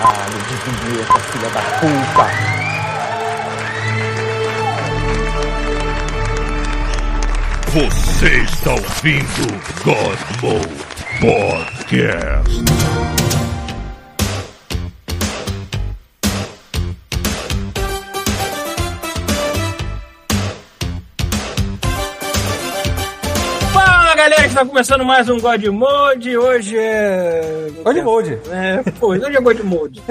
Caralho, desvia essa filha da puta. Você está ouvindo God Mode Podcast. Galera, está começando mais um God Mode. Hoje é. God Mode. É, pô, hoje é God Mode.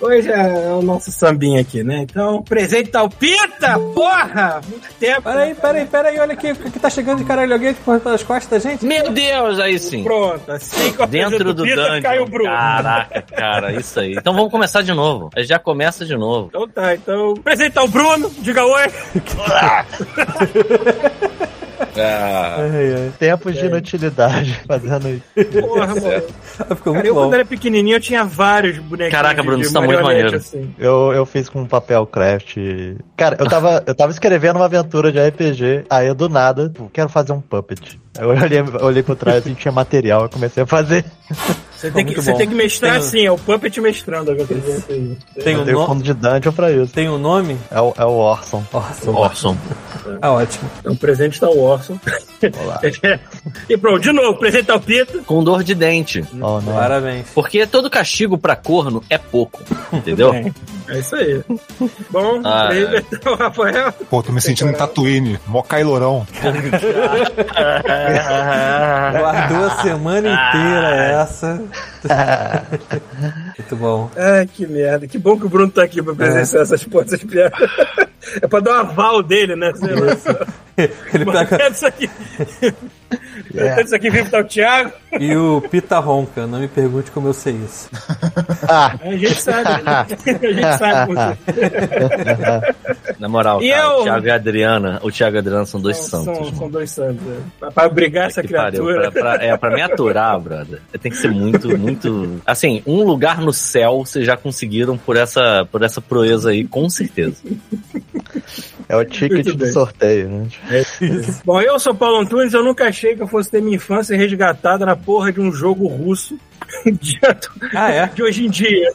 Hoje é o nosso sambinha aqui, né? Então, presente tal pita, porra! Muito tempo. Peraí, peraí, peraí, olha aqui, o que tá chegando de caralho alguém pelas costas da gente? Meu Deus, aí sim. Pronto, assim que eu Dentro do o pita, cai o. Bruno. Caraca, cara, isso aí. Então vamos começar de novo. A já começa de novo. Então tá, então. Presente ao Bruno, diga oi. Ah, Ai, ai. Tempos de inutilidade fazendo isso. Porra, mano. Ficou Cara, muito eu bom. quando era pequenininho eu tinha vários bonequinhos. Caraca, Bruno, isso tá muito maneiro. Assim. Eu, eu fiz com papel craft. Cara, eu tava, eu tava escrevendo uma aventura de RPG, aí eu do nada, quero fazer um puppet. Eu olhei, olhei por trás e tinha material, eu comecei a fazer. Você, tem que, você tem que mestrar Tem- assim, é o Puppet mestrando. Tem... Tem um, tenho no... fundo de dungeon pra isso. Tem um nome? É o, é o Orson. Orson. Orson. Ah, ótimo. Então, presente está o Orson. Olá. e pronto, de novo, presente ao Pita. Com dor de dente. Oh, não. Parabéns. Porque todo castigo pra corno é pouco. Entendeu? É isso aí. Bom, Ah, presente então, Rafael. Pô, tô me sentindo em Tatooine, mó cailorão. Guardou a semana inteira essa. Muito bom. Ai, que merda. Que bom que o Bruno tá aqui pra presenciar essas porras, essas piadas. É pra dar um aval dele, né? Sei lá. Ele pega... Isso aqui. Isso aqui vive tá o Thiago. E o Pita ronca, não me pergunte como eu sei isso. Ah, A gente sabe. A gente sabe. Na moral, E cara, eu- o Thiago e a Adriana, o Thiago e a Adriana são dois São, santos. são dois santos. é. Pra, brigar essa Que pariu. criatura. Pra, pra- é, pra me aturar, brother, tem que ser muito, muito. Assim, um lugar no céu vocês já conseguiram por essa, por essa proeza aí, com certeza. é o ticket do sorteio, né? Bom, eu sou Paulo Antunes, eu nunca achei que eu fosse ter minha infância resgatada na porra de um jogo russo de, Ah, é? de hoje em dia.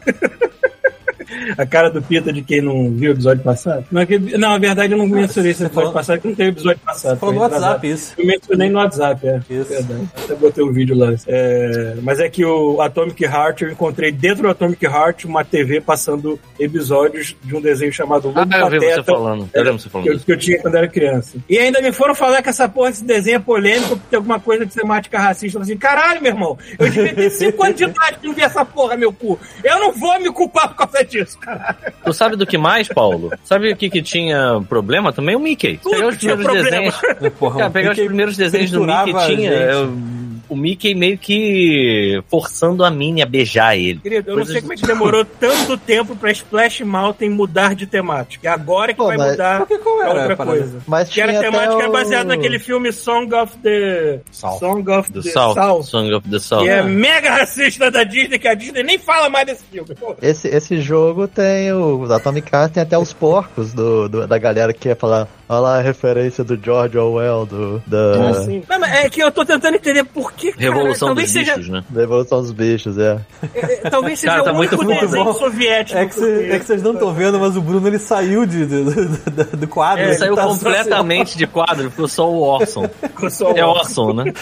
A cara do Pita de quem não viu o episódio passado? Não, é que- não na verdade eu não mencionei esse episódio passado, porque não teve episódio passado. Falou no. WhatsApp isso. Eu mencionei no WhatsApp, é. Isso. Verdade. Até botei um vídeo lá. É, mas é que o Atomic Heart, eu encontrei dentro do Atomic Heart uma TV passando episódios de um desenho chamado Lobo Ah, eu vi você Pateta. falando. Eu lembro você falando que eu, que eu tinha quando era criança. E ainda me foram falar que essa porra desse desenho é polêmico, porque tem alguma coisa de temática racista. Eu falei assim, caralho, meu irmão, eu devia ter 5 anos de idade que não vi essa porra, meu cu. Eu não vou me culpar por causa disso, caralho. Tu sabe do que mais, Paulo? Sabe o que, que tinha problema também? O Mickey. Tudo Pegar os primeiros problema. desenhos. Porra, pegar os Mickey primeiros desenhos do Mickey tinha. gente. É, o- Mickey meio que forçando a Minnie a beijar ele. Querido, eu não Coisas- sei como é que demorou tanto tempo pra Splash Mountain mudar de temática. E agora que Pô, vai mas- mudar qual era outra coisa. Mas Que era temática o- baseada naquele filme Song of the... South. Song of the South. South. Song of the South. Que é mega racista da Disney, que a Disney nem fala mais desse filme. Esse, esse jogo tem o. Da Atomic Heart tem até os porcos do, do- da galera que quer falar. Olha lá a referência do George Orwell, do, da, Assim. Não, mas é que eu tô tentando entender por que, cara, Revolução dos seja, bichos, né? da Evolução dos Bichos, é. é, talvez seja Cara, tá o muito único desenho Muito bom. soviético. É que, cê- é que vocês não estão vendo, mas o Bruno ele saiu de, de- do, do- do quadro. É, ele Ele saiu tá só- completamente de quadro, ficou só o Orson. Eu sou É o- Orson, né?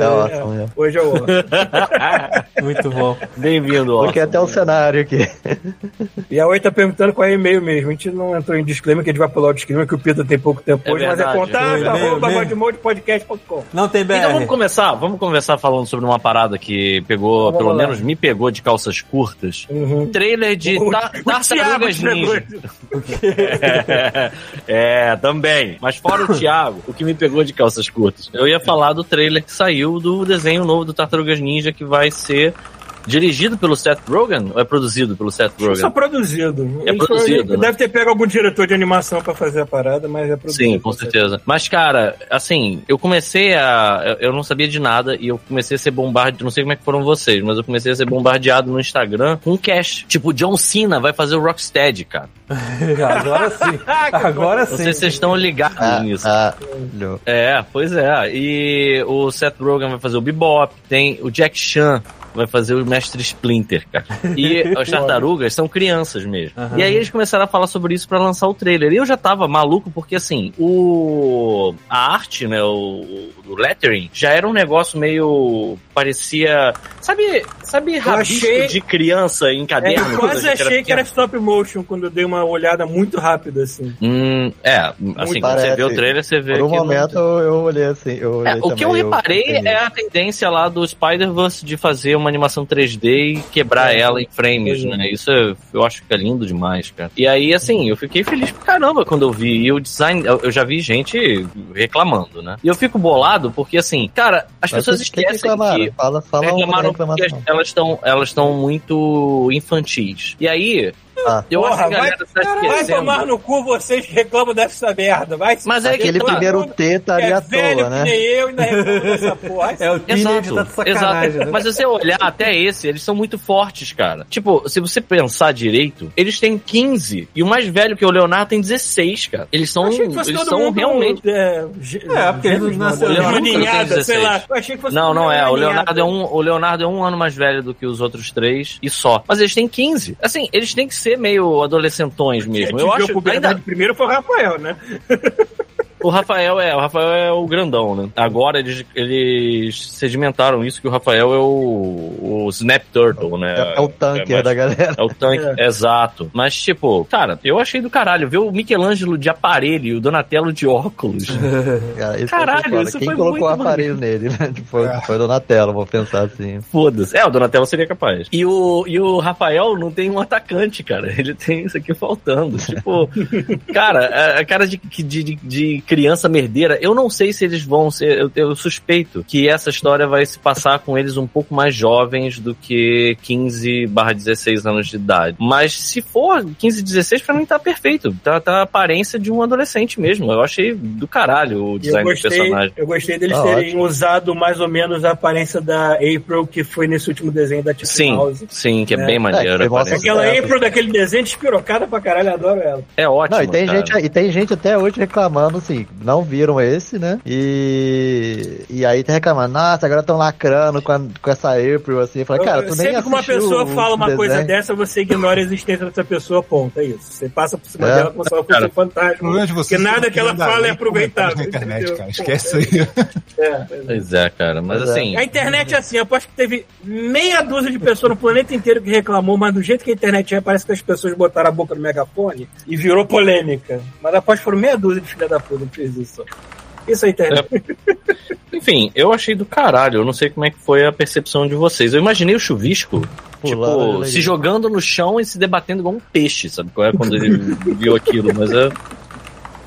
É Orson, é. Hoje é o Orson. Muito bom. Bem-vindo, Orson. Porque até o cenário aqui. E a Oi tá perguntando qual é o e-mail mesmo. A gente não entrou em disclaimer, que a gente vai pular o disclaimer, que o Peter tem pouco tempo É hoje, mas é verdade. contato, arroba godmodepodcast.com. Não tem BR. Então vamos começar, vamos começar falando sobre uma parada que pegou, Vamos pelo lá. menos me pegou de calças curtas. Uhum. Trailer de O- ta- o Tartarugas Ninja. isso. é, também. Mas fora o Thiago, o que me pegou de calças curtas? Eu ia falar do trailer que saiu do desenho novo do Tartarugas Ninja, que vai ser dirigido pelo Seth Rogen ou é produzido pelo Seth que Só Rogen? produzido. É Ele foi- produzido, ele né? Deve ter pego algum diretor de animação pra fazer a parada, mas é produzido. Sim, com certeza. Mas, cara, assim, eu comecei a. eu- não sabia de nada e eu comecei a ser bombardeado. Não sei como é que foram vocês, mas eu comecei a ser bombardeado no Instagram com cash. Tipo, John Cena vai fazer o Rocksteady, cara. Agora sim. Agora Não sim. sei se vocês estão ligados Ah, nisso. ah, não. É, pois é. E o Seth Rogen vai fazer o Bebop, tem o Jack Chan vai fazer o Mestre Splinter, cara. E as tartarugas são crianças mesmo. Aham. E aí eles começaram a falar sobre isso pra lançar o trailer. E eu já tava maluco porque assim, o a arte, né, o, o lettering já era um negócio meio parecia, sabe, sabe rabisco achei- de criança em É, caderno? eu quando a quase achei que pequeno? era stop motion quando eu dei uma olhada muito rápida, assim. Hum, é, assim, quando você vê o trailer, você vê Por um que não- momento eu, eu olhei assim. Eu É, olhei o que eu também, reparei entendi. é a tendência lá do Spider-Verse de fazer uma animação 3D e quebrar É. ela em frames, é. né? Isso é- eu acho que é lindo demais, cara. E aí, assim, eu fiquei feliz pra caramba quando eu vi. E o design, eu já vi gente reclamando, né? E eu fico bolado porque, assim, cara, as Mas pessoas o que esquecem reclamaram? que Fala, fala uma reclamaram porque elas estão elas estão muito infantis. E aí, Ah. eu acho que a Porra, vai, tá vai tomar no cu vocês que reclamam dessa merda. Vai Mas é que Aquele tá. primeiro T estaria é à velho toa, que né? nem eu ainda reclama dessa porra. É o teenage tá exato. né? Mas se você olhar até esse, eles são muito fortes, cara. Tipo, se você pensar direito, eles têm 15 e o mais velho que é o Leonardo tem 16, cara. Eles são, eles são realmente É, É, porque eles nasceram não, juntos, Juninhada, tem sei lá. 16. Eu achei que fosse Não, não é. O. Leonardo é, um, o Leonardo é um ano mais velho do que os outros três e só. Mas eles têm 15. Assim, eles têm que ser meio adolescentões mesmo. Eu Quem acho que ainda, primeiro foi o Rafael, né? o Rafael é, o Rafael é o grandão, né? Agora eles, eles sedimentaram isso que o Rafael é o, o Snap Turtle, né? É, é o tanque mais- da galera. É o tanque, exato. Mas, tipo, cara, eu achei do caralho. Ver o Michelangelo de aparelho e o Donatello de óculos. Cara, isso Caralho, foi isso Quem foi colocou o aparelho nele, né? Tipo, Foi, É. foi Donatello, vou pensar assim. Foda-se. É, o Donatello seria capaz. E o, e o Rafael não tem um atacante, cara. Ele tem isso aqui faltando. Tipo, cara, a, a cara de, de, de, de criança merdeira, eu não sei se eles vão ser. Eu, eu suspeito que essa história vai se passar com eles um pouco mais jovens do que 15 barra 16 anos de idade. Mas se for 15, 16, pra mim tá perfeito. Tá, tá a aparência de um adolescente mesmo. Eu achei do caralho o Eu design do gostei, personagem. eu gostei deles Ah, terem usado mais ou menos a aparência da April que foi nesse último desenho da Tiffany Sim, House. sim, que é, É. bem maneiro. É, a aparência. Aquela Certo. April daquele desenho despirocada pra caralho, eu adoro ela. É ótimo. Não, e tem, cara. gente, e tem gente até hoje reclamando, assim, não viram esse, né? E, e aí tá reclamando, nossa, agora estão lacrando com, a- com essa April, assim. Eu falei, cara, tu nem Sempre que uma pessoa o fala uma coisa desenho. dessa, você ignora a existência dessa pessoa, ponto. É isso. Você passa por cima É. dela como se ela fosse um fantasma. Porque nada que ela fala é aproveitável. internet, cara. Esquece isso aí. É, é. Pois é, cara. Mas Pois é. assim. A internet é assim, aposto que teve meia dúzia de pessoas no planeta inteiro que reclamou, mas do jeito que a internet é, parece que as pessoas botaram a boca no megafone e virou polêmica. Mas aposto que foram meia dúzia de filha da puta que fez isso. Isso é a internet. Enfim, eu achei do caralho. Eu não sei como é que foi a percepção de vocês. Eu imaginei o chuvisco, Pulando, tipo, se jogando no chão e se debatendo igual um peixe, sabe qual é quando ele viu aquilo, mas eu,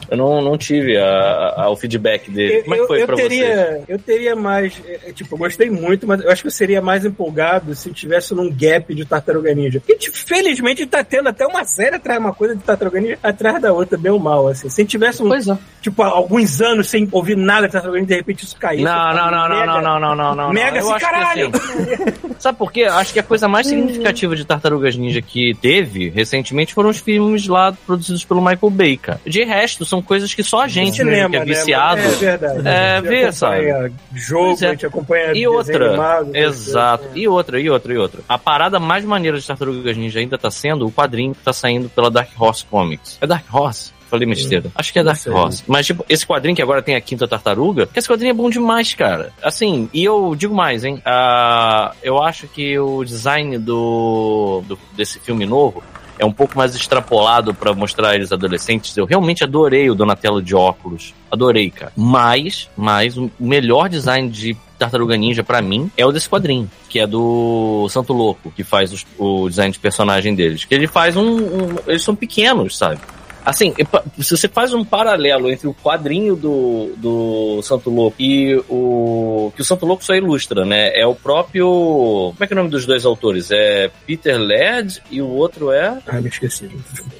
eu não, não tive a, a, o feedback dele. Eu, Como é que foi eu, eu pra teria, você? Eu teria mais. É, é, tipo, eu gostei muito, mas eu acho que eu seria mais empolgado se tivesse num gap de Tartaruga Ninja. Que tipo, felizmente tá tendo até uma série atrás, de uma coisa de Tartaruga Ninja atrás da outra, bem ou mal, assim. Se tivesse um, é. tipo, alguns anos sem ouvir nada de Tartaruga Ninja, de repente isso caísse. Tipo, não, não, não, não, não, não, não, não, não, Mega assim, assim, caralho! Assim, sabe por quê? Acho que a coisa mais significativa de Tartarugas Ninja que teve recentemente foram os filmes lá produzidos pelo Michael Baker. De resto, são coisas que só a gente, Cinema, né, que é né, viciado. mano? É verdade. É, gente vê, acompanha Jogo, Pois é. a gente acompanha E outra, animado, exato. essas E outra, e outra, e outra. A parada mais maneira de Tartarugas Ninja ainda tá sendo o quadrinho que tá saindo pela Dark Horse Comics. É Dark Horse? Falei besteira. Acho que é Dark. Horse. Mas, tipo, esse quadrinho que agora tem a quinta tartaruga, que esse quadrinho é bom demais, cara. Assim, e eu digo mais, hein? Ah, eu acho que o design do, do- desse filme novo é um pouco mais extrapolado pra mostrar eles adolescentes. Eu realmente adorei o Donatello de óculos. Adorei, cara. Mas, mas o melhor design de Tartaruga Ninja pra mim é o desse quadrinho, que é do Santo Louco, que faz os- o design de personagem deles. Que ele faz um, um- eles são pequenos, sabe? Assim, se você faz um paralelo entre o quadrinho do, do Santo Louco e o. que o Santo Louco só ilustra, né? É o próprio. Como é que é o nome dos dois autores? É Peter Laird e o outro é. Ah, me esqueci.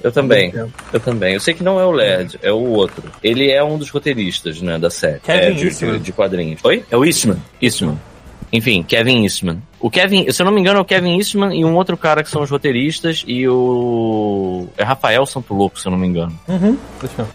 Eu também. Eu também. Eu sei que não é o Laird, é o outro. Ele é um dos roteiristas, né, da série. Kevin é, de, de quadrinhos. Oi? É o Eastman. Eastman. Enfim, Kevin Eastman. O Kevin, se eu não me engano, é o Kevin Eastman e um outro cara que são os roteiristas e o. É Rafael Santuloco, se eu não me engano. Uhum.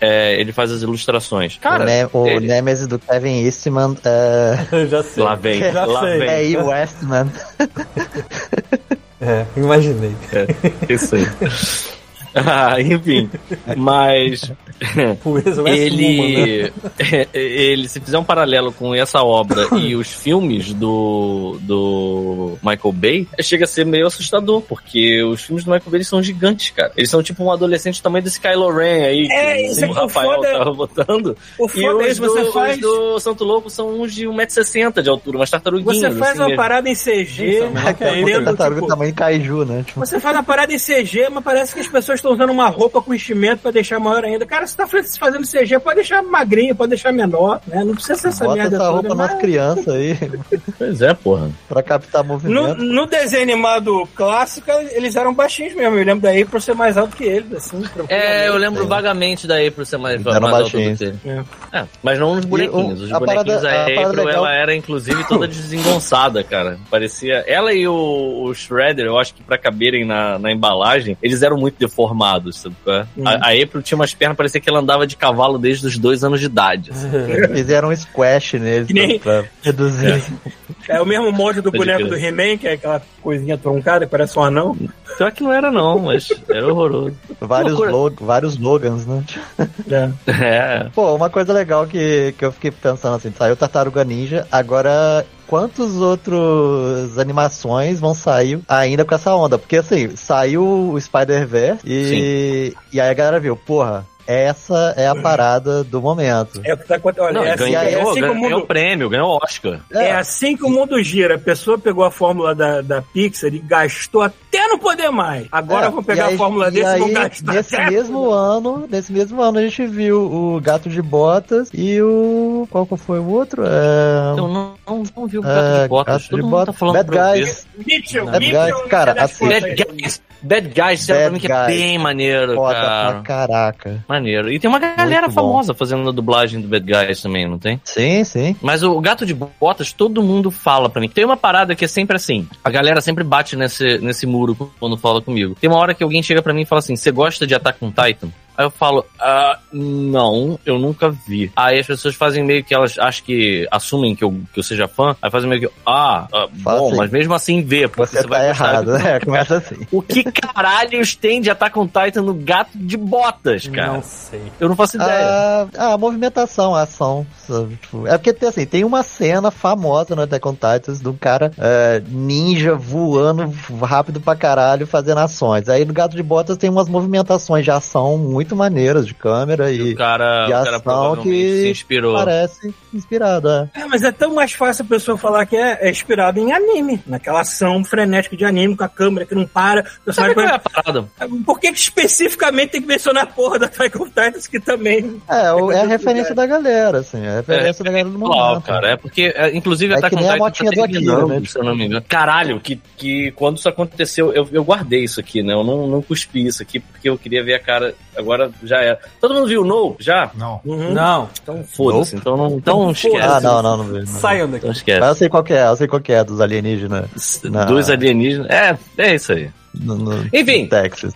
É, ele faz as ilustrações. Cara, o, ne o ele- Nemesis do Kevin Eastman é, Eu já sei. lá vem, Já lá sei. vem. é E. Westman. É, imaginei. É, isso aí. Ah, enfim, mas Moon, né? ele, ele, se fizer um paralelo com essa obra e os filmes do, do Michael Bay, chega a ser meio assustador, porque os filmes do Michael Bay eles são gigantes, cara. Eles são tipo um adolescente do tamanho desse Kylo Ren aí, É, que isso é o que o Rafael foda- tava botando. O E foda é os você do, faz. os do Santo Louco são uns de 1,60m de altura, umas tartaruguinhas. Você faz assim, uma mesmo. parada em CG, Isso, É é tartaruga tipo, tamanho kaiju, né? Tipo, Você faz uma parada em CG, mas parece que as pessoas estão usando uma roupa com enchimento pra deixar maior ainda. Cara, você tá fazendo CG, pode deixar magrinho, pode deixar menor, né? Não precisa ser essa bota merda essa toda. roupa nas mas- crianças aí Pois é, porra. pra captar No, movimento. no desenho animado clássico, eles eram baixinhos mesmo. Eu lembro daí por ser mais alto que eles, assim. É, eu lembro vagamente da April ser mais, Eram mais alto que ele. É. É, mas não os bonequinhos. o- Os a bonequinhos, parada- a, a parada April, legal- ela era inclusive toda desengonçada, cara. Parecia. Ela e o, o Shredder, eu acho que pra caberem na, na embalagem, eles eram muito deformados, sabe? qual é? Uhum. A, a April tinha umas pernas, parecia que ela andava de cavalo desde os dois anos de idade. assim. Fizeram um squash neles Que nem- pra, reduzir. É o mesmo molde do Pode boneco crer. do He-Man, que é aquela coisinha troncada que parece um anão. Pior que não era, não, mas era horroroso. Vários, log, vários slogans, né? É. É. Pô, uma coisa legal que, que eu fiquei pensando assim, saiu Tartaruga Ninja, agora quantos outros animações vão sair ainda com essa onda? Porque assim, saiu o Spider-Verse e, e aí a galera viu, porra, essa é a parada do momento. É, o que tá acontecendo. Olha, Não, é, assim, ganhou, é ganhou, assim que o ganhou mundo. o prêmio, ganhou o Oscar. É assim que o mundo gira. A pessoa pegou a fórmula da, da Pixar e gastou até não poder mais. Agora É, vão pegar aí- a fórmula desse e vão gastar. Nesse até mesmo ano, nesse mesmo ano a gente viu o Gato de Botas e o. Qual que foi o outro? É... Eu não, não, não vi o É, Gato de Botas. Gato de Todo mundo tá Botas, falando Bad. Guys. Mitchell, Bad Guys, cara, assim, Bad. Guys. Bad Guys, Bad mim que é Guys. bem maneiro, Foda cara. pra caraca. Maneiro. E tem uma galera famosa fazendo a dublagem do Bad Guys também, não tem? Sim, sim. Mas o Gato de Botas, todo mundo fala pra mim. Tem uma parada que é sempre assim. A galera sempre bate nesse, nesse muro quando fala comigo. Tem uma hora que alguém chega pra mim e fala assim: Você gosta de Attack on Titan? Aí eu falo, ah, não, eu nunca vi. Aí as pessoas fazem meio que elas acham que assumem que eu, que eu seja fã, aí fazem meio que, ah, ah, bom, assim, mas mesmo assim vê, porque Você, você, vai tá errado, né? Começa assim. O que caralhos tem de Attack on Titan no gato de botas, cara? Não sei. Eu não faço ideia. A, a movimentação, a ação. sabe? Tipo, É porque tem, assim, tem uma cena famosa no Attack on Titans um cara é, ninja voando rápido pra caralho fazendo ações. Aí no Gato de Botas tem umas movimentações de ação muito maneiras de câmera e o cara, de o cara ação provavelmente que se inspirou. parece inspirado. É. É, mas é tão mais fácil a pessoa falar que é, é inspirado em anime, naquela ação frenética de anime com a câmera que não para. Sabe qual é a parada? Por que, especificamente tem que mencionar a porra da Attack on Titans que também. É, o- é a muito referência da galera, assim, é a referência da galera do Claro, momento. cara. É porque, é, inclusive, É Attack que on nem a motinha tá do Akira, né? Se eu não me engano. Caralho, que, que quando isso aconteceu, eu, eu guardei isso aqui, né? Eu não, não cuspi isso aqui porque eu queria ver a cara. Agora já era. Todo mundo viu o No? Já? Não. Uhum. Não, Então foda-se. Então não, então esquece. Ah, não, não, não vejo. não. saiam daqui. Então esquece. Mas eu sei qual que é, eu sei qual que é dos alienígenas na- Dois alienígenas. É, é isso aí. No, no, Enfim. no Texas.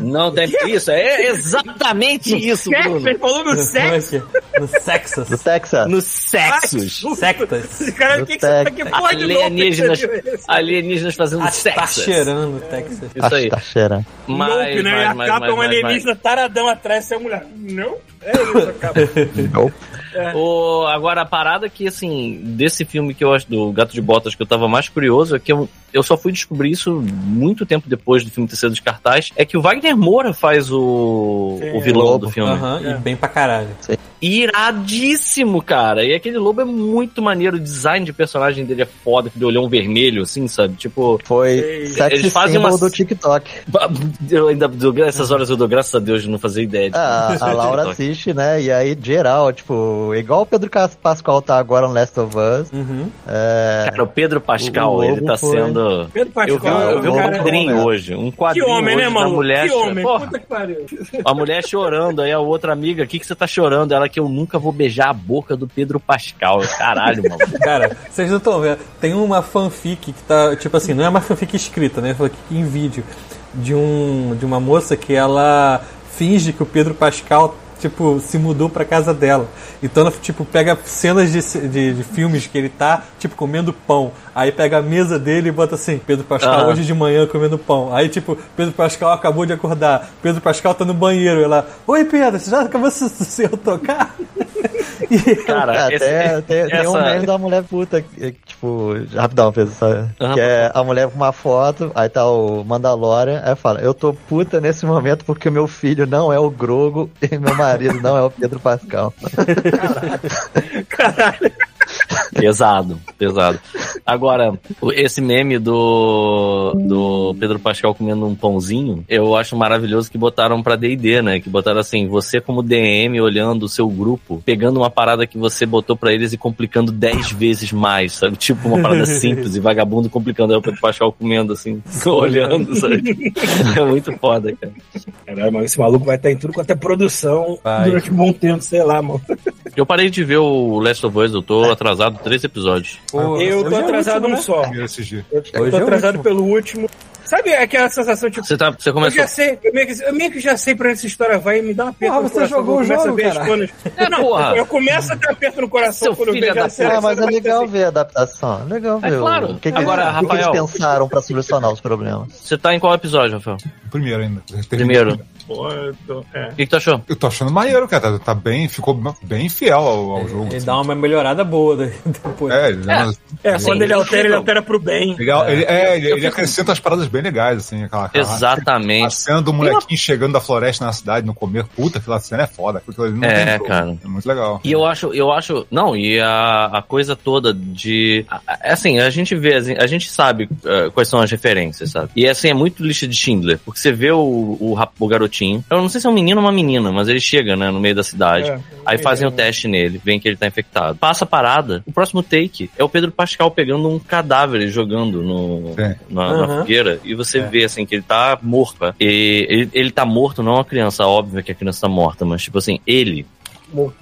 Não tem isso. É exatamente isso, Sexo, Bruno. ele falou no sexo. No Sexas. Do Texas? Nos sexos. Sectas. Cara, o que, que você tá aqui? Pode Alienígenas, alienígenas fazendo Ah, sexo. tá cheirando Texas. Isso aí. Tá cheirando. Mas, Nope, né? mas, a mas, capa mas, é um mas, mas. alienígena taradão atrás, você é mulher. Não? É isso. Nope. O, agora, a parada que, assim, desse filme que eu acho, do Gato de Botas, que eu tava mais curioso, é que eu, eu só fui descobrir isso muito tempo depois do filme ter sido de cartaz, é que o Wagner Moura faz o, Sim, o vilão Lobo. do filme. Aham, e bem pra caralho. Iradíssimo, cara. E aquele lobo é muito maneiro, o design de personagem dele é foda, que deu olhão vermelho, assim, sabe? Tipo, Foi Eles sexy fazem uma- do TikTok. eu ainda, essas horas eu dou graças a Deus de não fazer ideia. de Ah, a Laura TikTok. Assiste, né? E aí, geral, tipo, igual o Pedro Pascoal tá agora no Last of Us. Uhum. É, Cara, o Pedro Pascal, O ele tá foi- sendo. Pedro Eu vi, eu vi um cara, quadrinho né? hoje. Um Que quadrinho homem, hoje né, maluco? mulher. Que homem, Porra, puta que pariu. a mulher chorando, aí a outra amiga, o que, que você tá chorando? Ela, que eu nunca vou beijar a boca do Pedro Pascal. Caralho, mano. Cara, vocês não estão vendo. Tem uma fanfic que tá, tipo assim, não é uma fanfic escrita, né? É fanfic em vídeo. De, um, de uma moça que ela finge que o Pedro Pascal, tipo, se mudou pra casa dela. Então ela, tipo, pega cenas de, de, de filmes que ele tá, tipo, comendo pão. Aí pega a mesa dele e bota assim, Pedro Pascal Ah. hoje de manhã comendo pão. Aí, tipo, Pedro Pascal acabou de acordar. Pedro Pascal tá no banheiro. Ela, oi Pedro, você já acabou de se eu tocar? Cara, Até esse- tem, tem um essa- meme da mulher puta, que, tipo, rapidão, sabe? Aham. Que é a mulher com uma foto, aí tá o Mandalorian, aí fala, eu tô puta nesse momento porque o meu filho não é o Grogo e meu marido não é o Pedro Pascal. Caralho. Pesado, pesado. Agora, o- esse meme do, do Pedro Pascal comendo um pãozinho, eu acho maravilhoso que botaram pra D&D, né? Que botaram assim, você como DM olhando o seu grupo, pegando uma parada que você botou pra eles e complicando 10 vezes mais, sabe? Tipo uma parada simples e vagabundo complicando. Aí o Pedro Pascal comendo assim, olhando, sabe? É muito foda, cara. Caralho, mano, esse maluco vai estar em tudo quanto é produção Vai. durante um bom tempo, sei lá, mano. Eu parei de ver o Last of Us, eu tô atrasado três episódios. Pô, Eu tô é atrasado último, um né? só. Eu tô é o atrasado último. pelo último. Sabe aquela sensação, tipo, Você, tá, você eu começou. já sei, eu meio, que, eu meio que já sei pra onde essa história vai e me dá um aperto Porra, no você coração. jogou o jogo, cara. coisas. É, não, Porra. eu começo a ter aperto no coração Seu quando eu filho vejo a série. Ah, mas é legal assim? ver a adaptação, é legal É ver claro. o que, que, Agora, o que que eles Rafael. pensaram pra solucionar os problemas. Você tá em qual episódio, Rafael? Primeiro ainda. Primeiro. Pô, eu tô- é. O que, que tu achou? Eu tô achando maneiro, cara. Tá, tá bem, ficou bem fiel ao, ao jogo. Ele assim. dá uma melhorada boa depois. É, ele, umas- É, Sim, quando ele altera, ele altera pro bem. legal. Ele, é, ele, Eu ele fico- acrescenta as paradas bem legais, assim. Aquela, aquela- A Exatamente. cena do molequinho chegando da floresta na cidade no começo. Puta, aquela cena é foda. É, cara. É muito legal. E eu acho, eu acho, não, e a, a coisa toda de, a- a- assim, a gente vê, assim, a gente sabe eh, quais são as referências, sabe? E assim, é muito lista de Schindler, porque você vê o, o, o garotinho, eu não sei se é um menino ou uma menina, mas ele chega, né, no meio da cidade, É, aí fazem o é. teste nele, veem que ele tá infectado. Passa a parada, o próximo take é o Pedro Pascal pegando um cadáver e jogando no, É. na, na Aham. fogueira, e você vê, assim, que ele tá morto, né? e ele, ele tá morto, não é uma criança, óbvio que a criança tá morta, mas tipo assim, ele,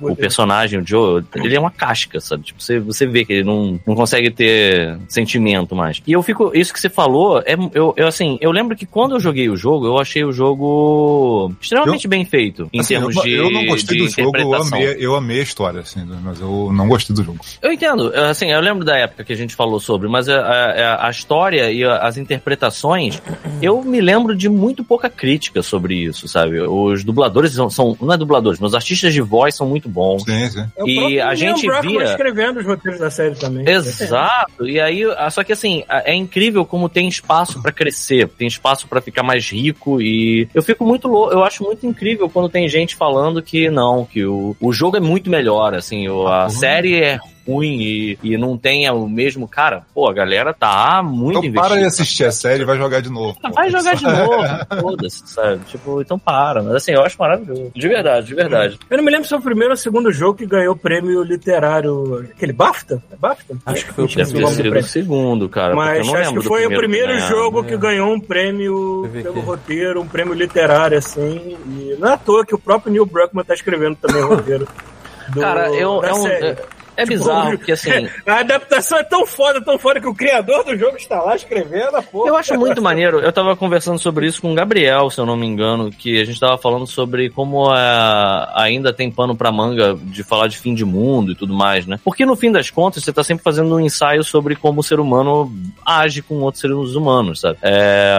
o personagem, o Joe, ele é uma casca, sabe? Tipo, você, você vê que ele não, não consegue ter sentimento mais. E eu fico, isso que você falou, é, eu, eu assim, eu lembro que quando eu joguei o jogo, eu achei o jogo extremamente bem feito, em Assim, termos eu, de, eu não gostei do jogo, eu amei, eu amei a história, assim, mas eu não gostei do jogo. Eu entendo, assim, eu lembro da época que a gente falou sobre, mas a, a, a história e a- as interpretações, eu me lembro de muito pouca crítica sobre isso, sabe? Os dubladores são, são não é dubladores, mas os artistas de voz são muito bons. Sim, sim. É o E a gente Druckmann via- escrevendo os roteiros da série também. Exato. E aí, ah, só que assim, é incrível como tem espaço pra crescer, tem espaço pra ficar mais rico e eu fico muito louco, eu acho muito incrível quando tem gente falando que não, que o, o jogo é muito melhor, assim, a série é ruim e, e não tem o mesmo, cara, pô, a galera tá muito Então para de investida. assistir a série e vai jogar de novo. pô. Vai jogar de novo, foda-se, sabe? Tipo, então para. Mas assim, eu acho maravilhoso. De verdade, de verdade. Eu não me lembro se foi o primeiro ou o segundo jogo que ganhou o prêmio literário. Aquele BAFTA? É BAFTA? Acho que foi o Deve o segundo, cara. Mas eu não acho que foi o primeiro jogo né? que ganhou um prêmio pelo roteiro, um prêmio literário, assim. E não é à toa que o próprio Neil Druckmann tá escrevendo também o roteiro. do- Cara, eu, é um. série. É, é bizarro, porque assim. A adaptação é tão foda, tão foda que o criador do jogo está lá escrevendo a porra. Eu acho muito maneiro. Eu tava conversando sobre isso com o Gabriel, se eu não me engano, que a gente tava falando sobre como é, ainda tem pano pra manga de falar de fim de mundo e tudo mais, né? Porque no fim das contas, você tá sempre fazendo um ensaio sobre como o ser humano age com outros seres humanos, sabe? É,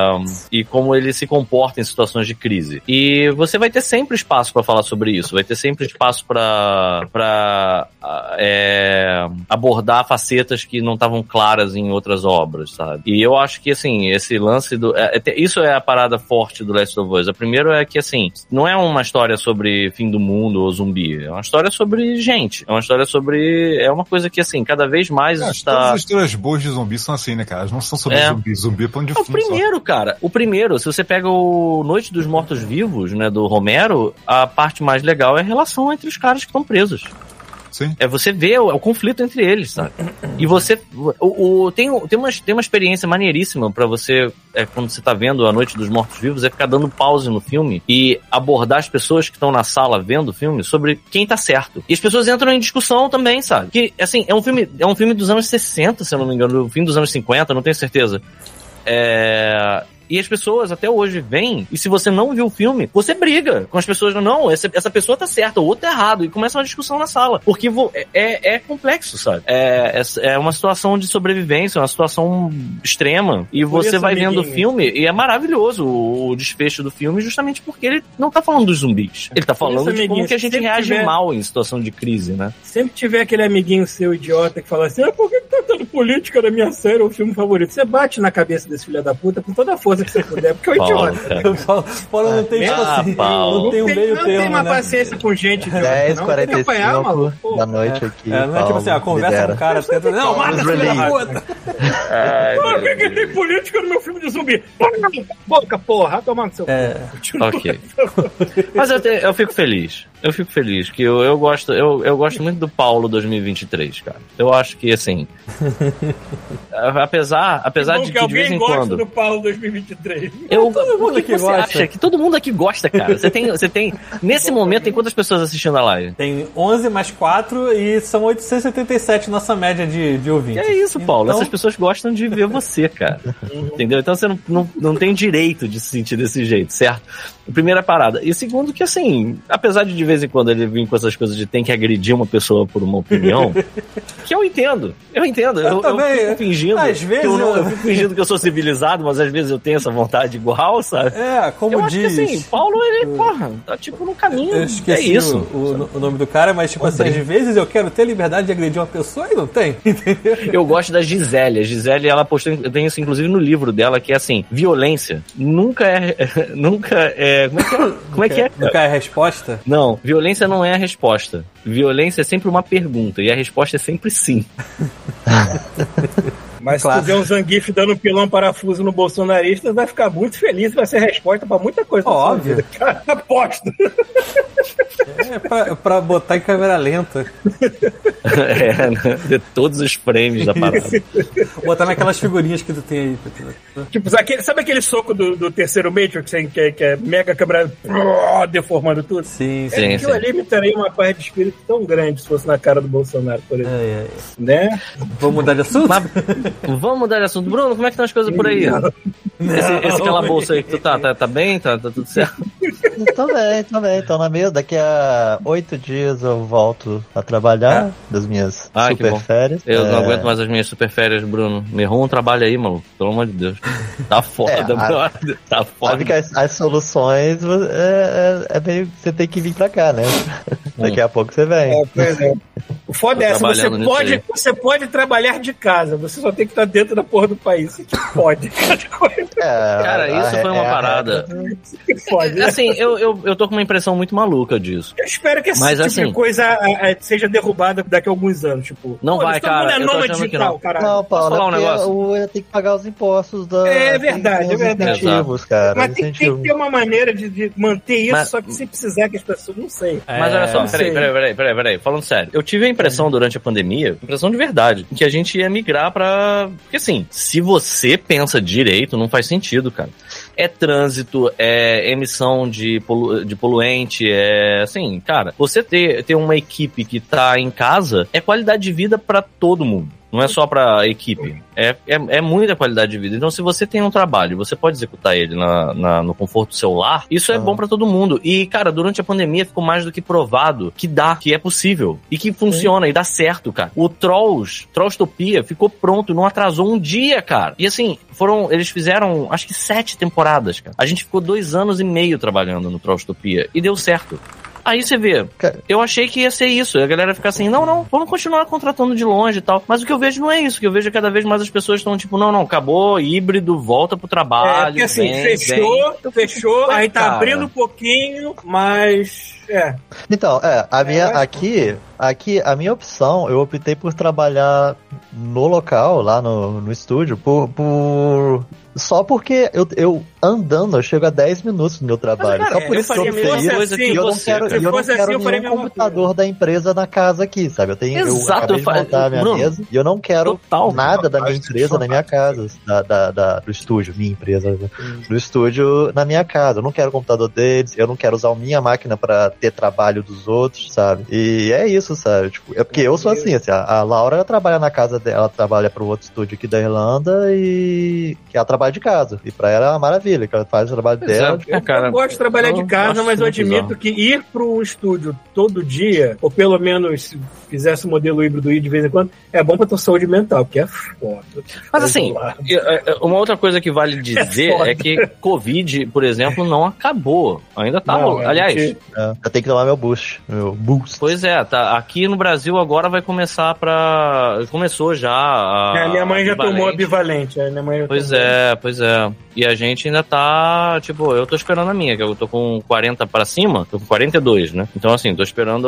e como ele se comporta em situações de crise. E você vai ter sempre espaço pra falar sobre isso, vai ter sempre espaço pra pra, é, abordar facetas que não estavam claras em outras obras, sabe? E eu acho que, assim, esse lance do. é- é- isso é a parada forte do Last of Us. A primeiro é que, assim, não é uma história sobre fim do mundo ou zumbi. É uma história sobre gente. É uma história sobre. É uma coisa que, assim, cada vez mais É, todas está. as histórias boas de zumbi são assim, né, cara? Elas não são sobre É. zumbi. Zumbi é pão de É o fundo. só. primeiro, cara. O primeiro, se você pega o Noite dos Mortos Vivos, né, do Romero, a parte mais legal é a relação entre os caras que estão presos. Sim. É você ver o, o conflito entre eles, sabe? E você. O, o- tem, tem, uma, tem uma experiência maneiríssima pra você, é, quando você tá vendo A Noite dos Mortos-Vivos, é ficar dando pause no filme e abordar as pessoas que estão na sala vendo o filme sobre quem tá certo. E as pessoas entram em discussão também, sabe? Que, assim, é um filme, é um filme dos anos 60, se eu não me engano, do fim dos anos 50, não tenho certeza. É. E as pessoas até hoje vêm, e se você não viu o filme, você briga com as pessoas. Não, essa, essa pessoa tá certa, o outro tá errado. E começa uma discussão na sala. Porque é- é, é complexo, sabe? É, é, é uma situação de sobrevivência, uma situação extrema. E Por você vai vendo o amiguinho. filme, e é maravilhoso o, o desfecho do filme, justamente porque ele não tá falando dos zumbis. Ele tá falando de como amiguinho, que a gente reage tiver- mal em situação de crise, né? Sempre tiver aquele amiguinho seu idiota que fala assim: ah, por que que tá tendo política na minha série ou filme favorito? Você bate na cabeça desse filho da puta com toda a força que você puder, porque Paulo, idiota. cara. Paulo, Paulo não tem, tipo Ah, assim, não tem um meio não tem uma né? paciência com gente idiota, não. Tem que apanhar, 10h45 maluco. Pô. da noite aqui. É, não é tipo assim, a conversa lidera. com o cara, tenta, não, mata esse filho da puta. Ah, por que, que tem política no meu filme de zumbi? Boca, porra, tomando seu. É, Ok. Mas eu, te- eu fico feliz. Eu fico feliz que eu, eu gosto eu, eu gosto muito do Paulo 2023, cara. Eu acho que assim, apesar apesar Bom de que que de vez alguém em gosta quando do Paulo 2023. eu Todo mundo que aqui você gosta. acha que todo mundo aqui gosta, cara. Você tem você tem nesse momento tem quantas pessoas assistindo a live? tem 11 mais 4 e são 877 nossa média de, de ouvintes. É isso, Paulo. Então, Essas pessoas gostam de ver você, cara. Entendeu? Então você não, não, não tem direito de se sentir desse jeito, certo? Primeira parada. E segundo, que assim, apesar de de vez em quando ele vir com essas coisas de tem que agredir uma pessoa por uma opinião, que eu entendo. Eu entendo. Eu, eu também, fico fingindo. às vezes eu, não, eu- eu fico fingindo que eu sou civilizado, mas às vezes eu tenho essa vontade igual, sabe? É, como eu acho diz. que assim, Paulo, ele, porra, tá tipo no caminho. Eu é esqueci isso. O, o- o nome do cara, mas tipo assim, às vezes eu quero ter liberdade de agredir uma pessoa e não tem. Entendeu? Eu gosto da Gisele. A Gisele, ela postou, eu tenho isso inclusive no livro dela, que é assim, violência nunca é, nunca é, como é que é? Como é que é? Nunca é resposta? Não, violência não é a resposta. Violência é sempre uma pergunta e a resposta é sempre sim. Mas se Claro. tu ver um Zangief dando um pilão parafuso no bolsonarista, vai ficar muito feliz, vai ser resposta pra muita coisa. Óbvio. vida. Cara, aposto. É pra, pra botar em câmera lenta. é, né? De todos os frames da parada. Botar naquelas figurinhas que tu tem aí. Tipo, aquele- sabe aquele soco do, do terceiro Matrix, hein, que, é- que é mega câmera deformando tudo? Sim, sim. Sim, Aquilo sim. ali me traria uma paz de espírito tão grande se fosse na cara do Bolsonaro, por exemplo. É, é. Né? Vamos mudar de assunto? Mas, vamos mudar de assunto. Bruno, como é que estão as coisas por aí? Esse, esse calabouço aí que tu tá, tá, tá bem? Tá, tá tudo certo? Tô bem, tô bem, tô na mesma. Daqui a oito dias eu volto a trabalhar das minhas Ah, super férias. Eu não É, aguento mais as minhas super férias, Bruno. Me errou um trabalho aí, maluco. Pelo amor de Deus. Tá foda, É, a-. Tá Sabe foda. que as, as soluções é, é, é meio você tem que vir pra cá, né? Daqui a pouco você vem. É, pois é. O foda é essa, você pode, você pode trabalhar de casa, você só tem que estar dentro da porra do país. Você que pode. É, Cara, a- isso foi uma é a parada. Você que pode. Assim, eu, eu, eu tô com uma impressão muito maluca disso. Eu espero que esse Mas, tipo assim- de coisa ah, ah, seja derrubada daqui a alguns anos. Tipo, Não pô, vai, todo mundo cara, É eu tô que não. caralho. Não, Paulo, falar um é negócio? o, tem que pagar os impostos da, É verdade, tem é verdade. cara. Mas tem, tem que ter uma maneira de, de manter isso, Mas- só que se precisar que as pessoas. Não sei. Mas olha só, não peraí, peraí, peraí, peraí, peraí, falando sério. Eu tive a impressão durante a pandemia, impressão de verdade, que a gente ia migrar pra. Porque assim, se você pensa direito, não faz sentido, cara. É trânsito, é emissão de, polu de poluente, é assim, cara, você ter, ter uma equipe que tá em casa é qualidade de vida pra todo mundo. Não é só pra equipe. É, é, é muita qualidade de vida. Então, se você tem um trabalho, você pode executar ele na, na- no conforto do seu lar, isso é Aham. bom pra todo mundo. E, cara, durante a pandemia ficou mais do que provado que dá, que é possível. E que funciona e dá certo, cara. O Trolls, Trollstopia, ficou pronto, não atrasou um dia, cara. E assim, foram. Eles fizeram, acho que sete temporadas, cara. A gente ficou dois anos e meio trabalhando no Trollstopia. E deu certo. Aí você vê, Cara. eu achei que ia ser isso. A galera ficar assim, não, não, vamos continuar contratando de longe e tal. Mas o que eu vejo não é isso. O que eu vejo é cada vez mais as pessoas estão tipo, não, não, acabou, híbrido, volta pro É, trabalho. porque assim, vem, fechou, fechou, aí tá Cara. abrindo um pouquinho, mas É. Então, é, a minha, eu acho aqui, aqui, a minha opção, eu optei por trabalhar no local, lá no, no estúdio, por, por só porque eu, eu andando, eu chego a 10 minutos no meu trabalho. cara, só por eu isso que eu a optei mesma isso. coisa E que eu não quero, eu não quero assim, eu nenhum computador da empresa na casa aqui, sabe? Eu tenho, eu Exato, acabei eu de montar a minha Bruno, mesa e eu não quero Total. nada da minha empresa na minha casa, da, da, da- do estúdio, minha empresa, né? do estúdio na minha casa. Eu não quero o computador deles, eu não quero usar a minha máquina pra ter trabalho dos outros, sabe? E é isso, sabe? Tipo, é porque eu sou assim, assim, a, a Laura ela trabalha na casa dela, ela trabalha para outro estúdio aqui da Irlanda e que ela trabalha de casa. E pra ela é uma maravilha, que ela faz o trabalho Pois dela. é, cara, eu gosto de trabalhar de eu casa, mas eu admito bizarro. que ir pro estúdio todo dia, ou pelo menos se fizesse o modelo híbrido ir de vez em quando, é bom pra tua saúde mental, que é foda. Mas assim, eu- eu- uma outra coisa que vale dizer foda. é que Covid, por exemplo, não acabou. Ainda tá Não, é, Aliás, gente- É, eu tenho que tomar meu boost. Meu boost. pois é, tá. Aqui no Brasil agora vai começar pra. Começou já. A, É, a minha mãe já tomou a bivalente. bivalente. A minha mãe já Pois tomou. é, pois é. E a gente ainda tá, tipo, eu tô esperando a minha, que eu tô com 40 pra cima, tô com 42, né? Então, assim, tô esperando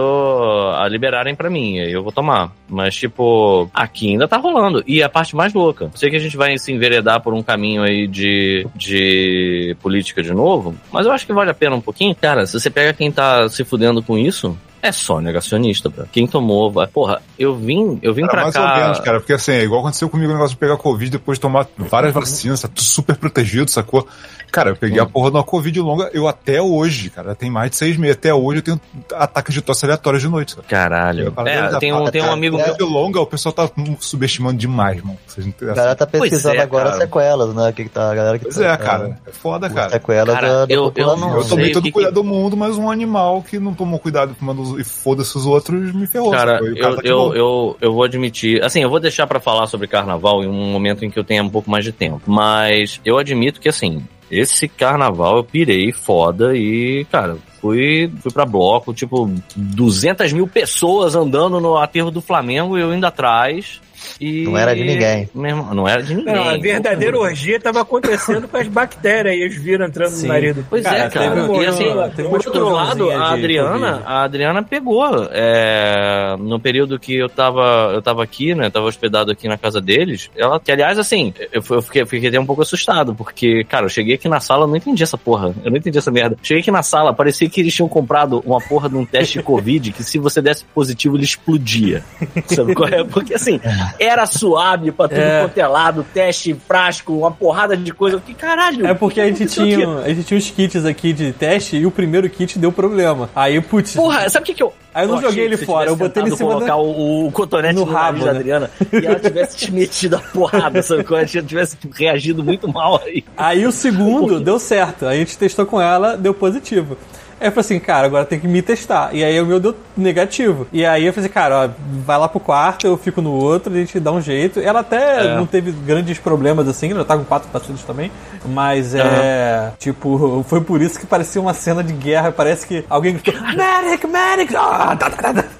a liberarem pra mim, aí eu vou tomar. Mas, tipo, aqui ainda tá rolando. E a parte mais louca, sei que a gente vai se enveredar por um caminho aí de, de política de novo, mas eu acho que vale a pena um pouquinho. Cara, se você pega quem tá se fudendo com isso, é só negacionista, bro. Quem tomou, vai. Porra, eu vim, eu vim Cara, pra mais cá. ou menos, cara, porque assim, é igual aconteceu comigo o negócio de pegar Covid depois de tomar várias vacinas, tá tudo super protegido, sacou? Cara, eu peguei a porra de uma Covid longa, eu até hoje, cara, tem mais de seis meses, até hoje eu tenho ataques de tosse aleatórios de noite, cara. Caralho. É, tem um, tem um amigo meu. Covid longa, o pessoal tá subestimando demais, mano. Vocês não A galera tá pesquisando é, agora cara. sequelas, né? Que que tá, a galera que Pois tá, é, cara, é foda, cara. Sequelas Cara, da, da eu- eu Eu tomei todo o cuidado que- do mundo, mas um animal que não tomou cuidado fumando e foda-se os outros me ferrou. Cara, eu, tá de eu, eu, eu vou admitir. Assim, eu vou deixar pra falar sobre carnaval em um momento em que eu tenha um pouco mais de tempo. Mas eu admito que, assim, esse carnaval eu pirei foda e, cara. Fui, fui pra bloco, tipo, 200 mil pessoas andando no aterro do Flamengo e eu indo atrás. E... Não era de ninguém. Meu irmão, não era de ninguém. Não, a verdadeira orgia tava acontecendo com as bactérias e eles viram entrando Sim. no nariz do Pois Cara, é, cara. teve- e assim, teve por outro lado, a Adriana, a Adriana pegou. é, no período que eu tava, eu tava aqui, né? Tava hospedado aqui na casa deles. Ela, que aliás, assim, eu, eu fiquei, fiquei até um pouco assustado, porque, cara, eu cheguei aqui na sala, eu não entendi essa porra. Eu não entendi essa merda. Cheguei aqui na sala, parecia que eles tinham comprado uma porra de um teste de Covid que se você desse positivo, ele explodia. Sabe qual é? Porque assim, era suave pra tudo É. quanto é lado, teste prático, uma porrada de coisa. Que caralho. É porque a gente, aqui? tinha, a gente tinha os kits aqui de teste e o primeiro kit deu problema. Aí, putz, Porra, sabe o que que eu. Aí eu não joguei ele fora, eu botei ele em cima colocar o, o cotonete no no, rabo, da né? Adriana e ela tivesse te metido a porrada, sabe? Quando ela tivesse reagido muito mal aí. Aí o segundo deu certo. A gente testou com ela, deu positivo. Aí eu falei assim, cara, agora tem que me testar. E aí o meu deu negativo. E aí eu falei assim, cara, ó, vai lá pro quarto, eu fico no outro, a gente dá um jeito. Ela até É. não teve grandes problemas assim, ela tá com quatro pacientes também. Mas é. Tipo, foi por isso que parecia uma cena de guerra. Parece que alguém ficou, Medic, Medic! Ah, tá, tá, tá.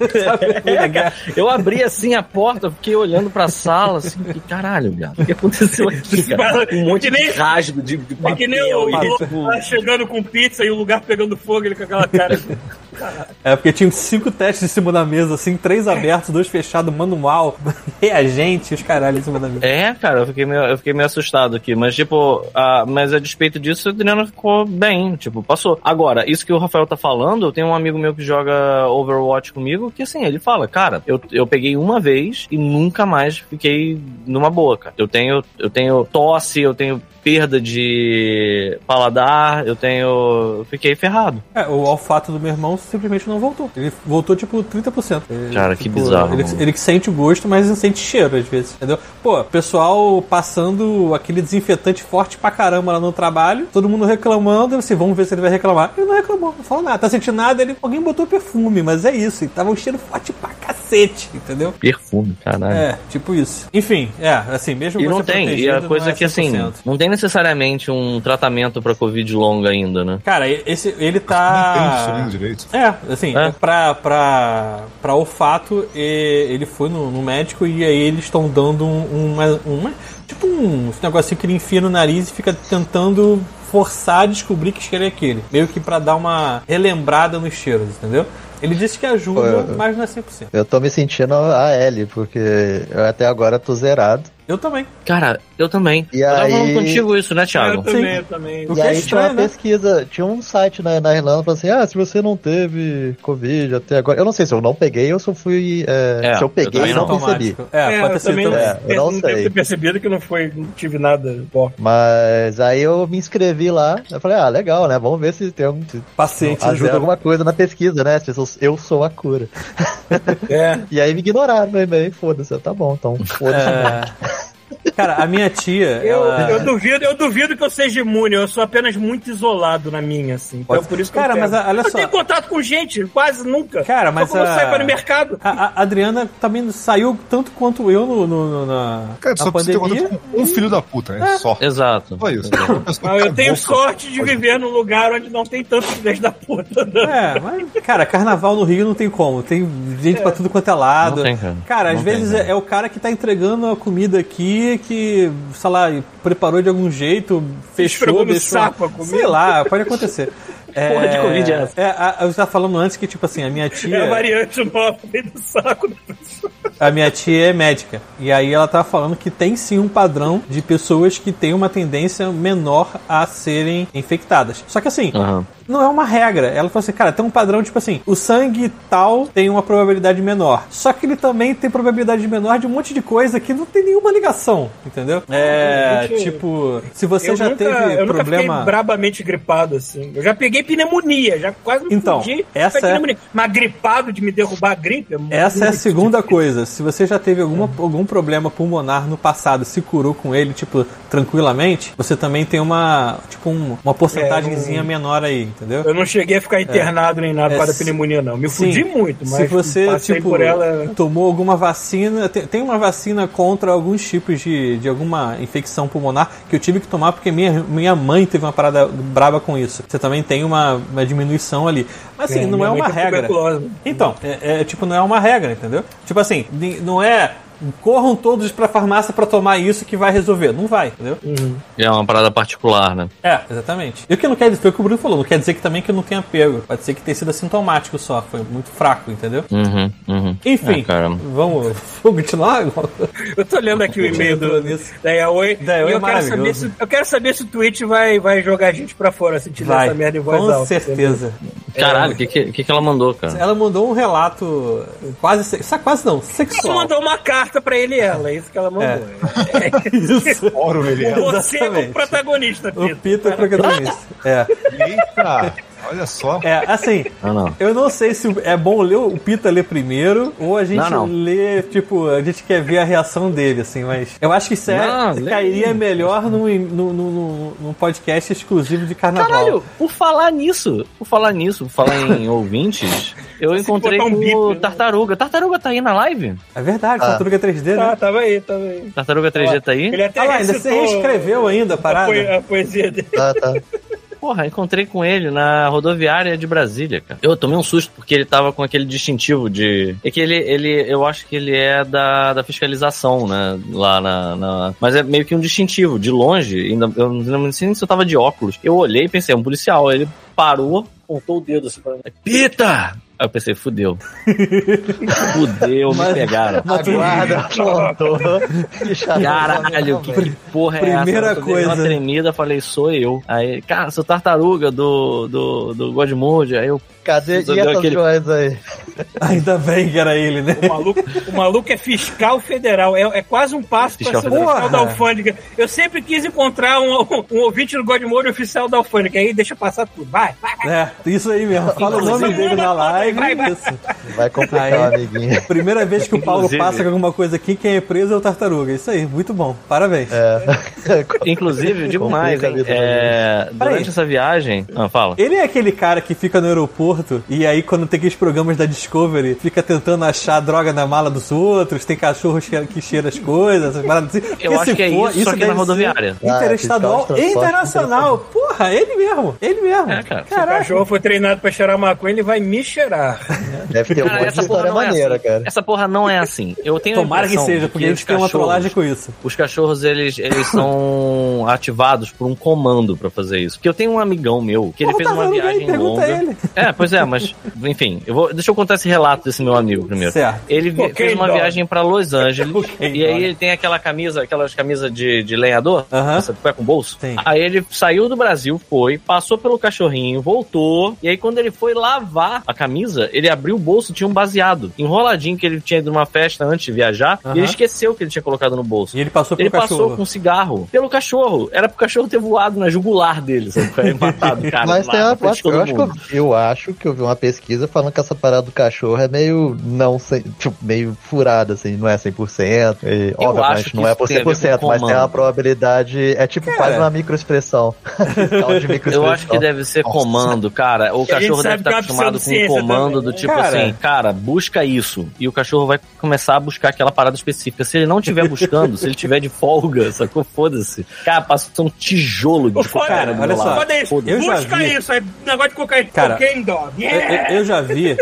É, cara, eu abri assim a porta, fiquei olhando pra sala, assim, que caralho, viado, o que aconteceu aqui, cara? Um monte Que nem- de rasgo de, de É papel que nem o e, louco tipo, chegando com pizza e o lugar pegando fogo, ele com aquela cara. É, porque tinha cinco testes em cima da mesa, assim, três abertos, dois fechados, manual, reagente, os caralho em cima da mesa. É, cara, eu fiquei meio, eu fiquei meio assustado aqui. Mas, tipo, a, mas a despeito disso, a Adriana ficou bem, tipo, passou. Agora, isso que o Rafael tá falando, eu tenho um amigo meu que joga Overwatch comigo, que assim, ele fala, cara, eu, eu peguei uma vez e nunca mais fiquei numa boa, cara. Eu tenho, eu tenho tosse, eu tenho perda de paladar, eu tenho. Eu fiquei ferrado. É, o olfato do meu irmão simplesmente não voltou. Ele voltou, tipo, 30%. Ele, Cara, que tipo, bizarro, Ele, ele que sente o gosto, mas não sente cheiro, às vezes, entendeu? Pô, pessoal passando aquele desinfetante forte pra caramba lá no trabalho, todo mundo reclamando, assim, vamos ver se ele vai reclamar. Ele não reclamou, não falou nada. Tá sentindo nada, ele, alguém botou perfume, mas é isso. E tava um cheiro forte pra cacete, entendeu? Perfume, caralho. É, tipo isso. Enfim, é, assim, mesmo E não tem, e a coisa não é que assim, 100%. não tem necessariamente um tratamento pra Covid longa ainda, né? Cara, esse, ele Não tem tá. insulina direito. É, assim, É. Pra, pra, pra olfato, e- ele foi no, no médico e aí eles estão dando um, uma, uma- Tipo um negocinho que ele enfia no nariz e fica tentando forçar a descobrir que cheiro é aquele. Meio que pra dar uma relembrada nos cheiros, entendeu? Ele disse que ajuda, eu- mas não é 100%. Eu tô me sentindo a L, porque eu até agora tô zerado. Eu também. Cara, eu também. E eu tava aí- falando contigo isso, né, Eu Thiago? também, Sim. eu também. O e que é aí tinha estranho, uma né? pesquisa, tinha um site na, na Irlanda falando assim: ah, se você não teve Covid até agora. Eu não sei se eu não peguei ou se eu fui. é, É, se eu eu peguei também e não não. percebi. É, É, pode ter eu sido também também. É, eu não devo sei. ter percebido que não foi, não tive nada forte. Mas aí eu me inscrevi lá. Eu falei: ah, legal, né? Vamos ver se tem algum. Se Paciente ajuda zero. alguma coisa na pesquisa, né? Se eu sou, eu sou a cura. É. E aí me ignoraram no e-mail. Foda-se, eu, tá bom, então foda-se. É. Cara, a minha tia, Eu, ela... eu duvido, eu duvido que eu seja imune, eu sou apenas muito isolado na minha, assim. Então por isso que Cara, eu mas a- olha eu só. tenho contato com gente, quase nunca. Cara, mas Só quando a- eu saio para o mercado. A, a Adriana também saiu tanto quanto eu no, no- no- na, Cara, na só precisa ter pandemia. contato com um filho da puta, né? Só. Exato. Só isso. Mas que eu tenho cagou, sorte de viver num lugar onde não tem tantos filhos da puta. Não. É, mas, cara, carnaval no Rio não tem como. Tem gente pra tudo quanto é lado. Não tem, cara. Cara, às Não tem, vezes cara. é, é o cara que tá entregando a comida aqui, que, sei lá, preparou de algum jeito, fechou, deixou. saco a comida. Sei lá, pode acontecer. porra de Covid é essa? É, a, eu estava falando antes que, tipo assim, a minha tia. É a variante nova do saco da pessoa. A minha tia é médica. E aí ela tava falando que tem sim um padrão de pessoas que têm uma tendência menor a serem infectadas. Só que assim, Aham. não é uma regra. Ela falou assim, cara, tem um padrão tipo assim, o sangue tal tem uma probabilidade menor. Só que ele também tem probabilidade menor de um monte de coisa que não tem nenhuma ligação, entendeu? É, gente, tipo, se você eu já nunca, teve eu problema... fiquei brabamente gripado, assim. Eu já peguei pneumonia, já quase me Então, fudi. essa é- pneumonia. Mas gripado de me derrubar a gripe... muito Essa é a difícil. segunda coisa. Se você já teve alguma, algum problema pulmonar no passado, se curou com ele, tipo, tranquilamente, você também tem uma, tipo, um- uma porcentagemzinha É, menor aí, entendeu? Eu não cheguei a ficar internado nem nada É, se- pneumonia, não. Me fudi Sim. muito, mas Se você, tipo, por ela... tomou alguma vacina, tem, tem uma vacina contra alguns tipos de, de alguma infecção pulmonar que eu tive que tomar porque minha, minha mãe teve uma parada braba com isso. Você também tem uma, uma diminuição ali. Mas assim, É, não é uma regra. Então, é, é, tipo, não é uma regra, entendeu? Tipo assim, não é corram todos pra farmácia pra tomar isso que vai resolver. Não vai, entendeu? É uma parada particular, né? É, exatamente. E o que não quer dizer, foi o que o Bruno falou, não quer dizer que também que eu não tenha pego. Pode ser que tenha sido assintomático só, foi muito fraco, entendeu? Uhum, uhum. Enfim, É, vamos, vamos continuar? Eu tô lendo aqui o e-mail do, da Yaoi. Da Yaoi e é eu quero, saber se, eu quero saber se o Twitch vai, vai jogar a gente pra fora se tiver Vai, essa merda em voz com alta. certeza. Caralho, o que, que, que que ela mandou, cara? Ela mandou um relato quase, quase não, Ela sexual. mandou uma carta pra ele e ela, é isso que ela mandou. Isso. Fórum ele é. Você é o protagonista, O Pito. Pita é protagonista. É. Eita! Olha só. É, assim, Ah, não. eu não sei se é bom ler o Pita ler primeiro ou a gente Não, não. lê, tipo, a gente quer ver a reação dele, assim, mas eu acho que isso é, Não, lê cairia melhor num, num, num, num podcast exclusivo de carnaval. Caralho, por falar nisso, por falar nisso, por falar em ouvintes, eu encontrei botar um o né? Tartaruga. Tartaruga tá aí na live? É verdade, Ah. Tartaruga 3D, né? Ah, tava aí, tava aí. Tartaruga 3D tá aí? Ele até Ah lá, ainda você reescreveu ainda a parada? a poesia dele. Tá, tá. Porra, encontrei com ele na rodoviária de Brasília, cara. Eu tomei um susto porque ele tava com aquele distintivo de. É que ele, ele eu acho que ele é da, da fiscalização, né? Lá na, na- Mas é meio que um distintivo. De longe, ainda, eu não sei nem se eu tava de óculos. Eu olhei e pensei, é um policial. Ele parou, apontou o dedo assim pra mim. Pita! Aí eu pensei, fudeu. fudeu, me pegaram. Aguarda, pronto. Que chato. Caralho, que, que porra é Primeira essa? Eu dei coisa. uma tremida, falei, sou eu. Aí, cara, sou tartaruga do, do, do God Mode. Aí eu, Cadê? E essas aquele- joias aí? Ainda bem que era ele, né? O maluco, o maluco é fiscal federal. É, é quase um passo para Fiscal ser federal. fiscal da alfândega. Eu sempre quis encontrar um, um ouvinte do Godmode oficial da alfândega. Aí deixa passar tudo. Vai, vai, vai. É, isso aí mesmo. Fala o nome dele na live. Vai, vai. Isso. Vai complicar, Aí. amiguinho. Primeira vez que o Paulo Inclusive- passa com alguma coisa aqui, quem é preso é o Tartaruga. Isso aí, muito bom. Parabéns. É. inclusive, eu digo Complica mais, hein? É, durante essa viagem. Ah, fala. Ele é aquele cara que fica no aeroporto e aí quando tem aqueles programas da Discovery, fica tentando achar droga na mala dos outros, tem cachorro cheira- que cheira as coisas, essas paradas assim. Eu Porque acho que é for, isso, só que na rodoviária. ser Interestadual Ah, e internacional. Porra, ele mesmo. Ele mesmo. É, cara. Se o cachorro foi treinado pra cheirar maconha, ele vai me cheirar. Deve ter um Cara, monte de essa porra história não é maneira, assim. cara. Essa porra não é assim. Eu tenho Tomara que seja, porque a gente tem uma trollagem com isso. Os cachorros, eles, eles são são ativados por um comando pra fazer isso. Porque eu tenho um amigão meu que ele Porra, fez uma viagem pergunta longa. ele. É, pois é, mas enfim, eu vou, deixa eu contar esse relato desse meu amigo primeiro. Certo. Ele fez uma dog. viagem pra Los Angeles Ok, e aí ele tem aquela camisa, aquelas camisas de, de lenhador, Aham. essa pé com bolso. Sim. Aí ele saiu do Brasil, foi, passou pelo cachorrinho, voltou, e aí quando ele foi lavar a camisa, ele abriu o bolso, tinha um baseado, enroladinho que ele tinha ido numa festa antes de viajar, Aham. e ele esqueceu que ele tinha colocado no bolso. E ele passou pelo Ele passou cachorro. com um cigarro pelo cachorro. Era pro cachorro ter voado na jugular dele, sabe? Foi matado, cara. Mas lá, tem uma, eu, acho eu, eu acho que eu vi uma pesquisa falando que essa parada do cachorro é meio não tipo, meio furada, assim, não é 100%. E, Eu obviamente acho que não é por tem a ver 100%, com mas tem uma probabilidade. É tipo Cara. quase uma microexpressão. De microexpressão. Eu acho que deve ser Nossa. comando, cara. O cachorro deve que é estar uma acostumado com um comando também, do né? tipo Cara. assim, cara, busca isso. E o cachorro vai começar a buscar aquela parada específica. Se ele não estiver buscando, se ele tiver de folga, sacou? Foda-se. Cara, passou um tijolo de do meu olha só, lado. Foda isso. Foda-se. Eu já Busca vi. isso, aí negócio de cocaína. Cara, Cocaine dog. Eu, Yeah. eu- eu já vi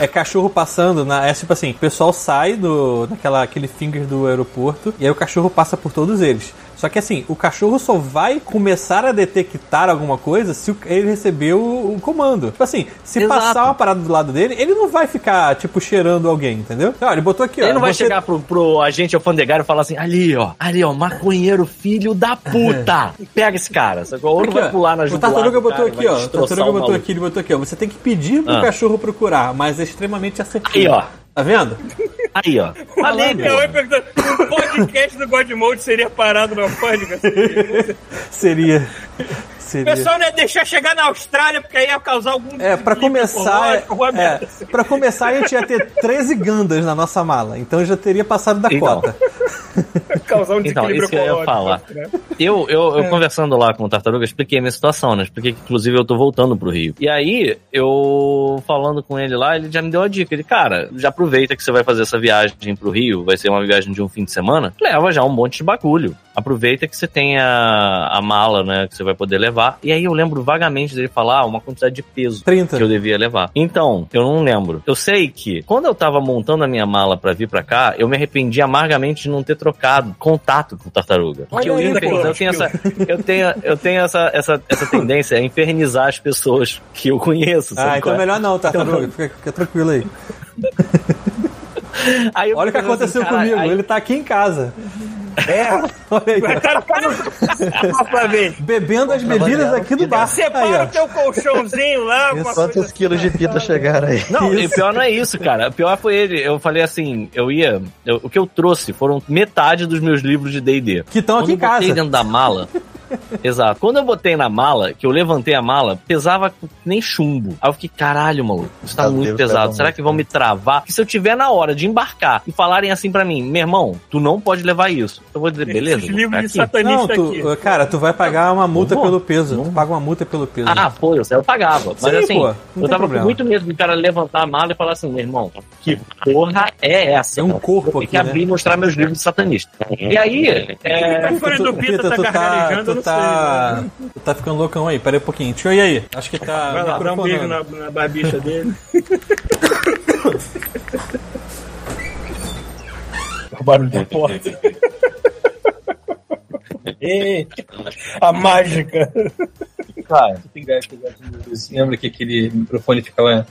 é cachorro passando na. É tipo assim, o pessoal sai do naquela aquele finger do aeroporto e aí o cachorro passa por todos eles. Só que assim, o cachorro só vai começar a detectar alguma coisa se o- ele receber o, o comando. Tipo assim, se Exato. passar uma parada do lado dele, ele não vai ficar, tipo, cheirando alguém, entendeu? Então, ó, ele botou aqui, ó. Ele não vai você- chegar pro, pro agente alfandegário e falar assim, ali, ó, ali, ó, maconheiro filho da puta. Pega esse cara, sacou? Ou não Aqui, vai ó, pular na O jugular Tartaruga do botou aqui, vai ó. O Tartaruga o botou aqui, ele botou aqui, ó. Você tem que pedir pro Ah. cachorro procurar, mas é extremamente assertivo. Aí, ó. Tá vendo? Aí, ó. Mãe perguntando, o podcast do Godmode seria parado na alfândega? Seria. O Seria. pessoal não ia deixar chegar na Austrália, porque aí ia causar algum... É, pra começar, é, assim. pra começar a gente ia ter 13 gandas na nossa mala, então já teria passado da Então. cota. causar um Então, isso que eu ia falar. né? Eu, eu, É. eu conversando lá com o Tartaruga, expliquei a minha situação, né? Expliquei que, inclusive, eu tô voltando pro Rio. E aí, eu falando com ele lá, ele já me deu a dica. Ele, cara, já aproveita que você vai fazer essa viagem pro Rio, vai ser uma viagem de um fim de semana, leva já um monte de bagulho. Aproveita que você tem a, a mala, né, que você vai poder levar. E aí eu lembro vagamente dele falar uma quantidade de peso 30. que eu devia levar. Então, eu não lembro. Eu sei que quando eu tava montando a minha mala pra vir pra cá, eu me arrependi amargamente de não ter trocado contato com o tartaruga. Porque eu, aí, pô. eu tenho essa, eu tenho, eu tenho essa, essa, essa tendência a infernizar as pessoas que eu conheço. Ah, então é? melhor não, Tartaruga. Fica, fica tranquilo aí. Aí Olha o que pensando aconteceu assim, comigo. aí- Ele tá aqui em casa. É, Olha aí. tá no pra ver. Bebendo as bebidas aqui do bar. Separa o teu colchãozinho lá, Quantos quilos de pita chegaram aí? Não, e o Isso. pior não é isso, cara. O pior foi ele. Eu falei assim, eu ia. eu- o que eu trouxe foram metade dos meus livros de DD. Que estão aqui em casa. dentro da mala. Exato. Quando eu botei na mala, que eu levantei a mala, pesava nem chumbo. Aí eu fiquei, caralho, maluco, isso tá Meu muito Deus, pesado. pesa Será muito, que vão me travar? E se eu tiver na hora de embarcar e falarem assim pra mim, meu irmão, tu não pode levar isso. Eu vou dizer, beleza. Ficar de aqui. Não, satanista aqui. tu, cara, tu vai pagar uma multa pelo peso. Não Tu paga uma multa pelo peso. Ah, pô, eu, eu pagava. Mas Sim, assim, pô, eu tava problema. com muito medo do cara levantar a mala e falar assim, meu irmão, que porra é essa? É um corpo Tem aqui, que abrir né? e mostrar meus livros de satanista. E aí, é, fone Tu- do Pita tá tu tá, eu tu não tá, sei. né? tá ficando loucão aí. Pera aí um pouquinho. Deixa eu ir aí. Acho que tá. Vai lá, dá um beijo microfonando. na, na barbicha dele. o barulho da porta. Ei, a mágica. Cara, Lembra que aquele microfone ficava.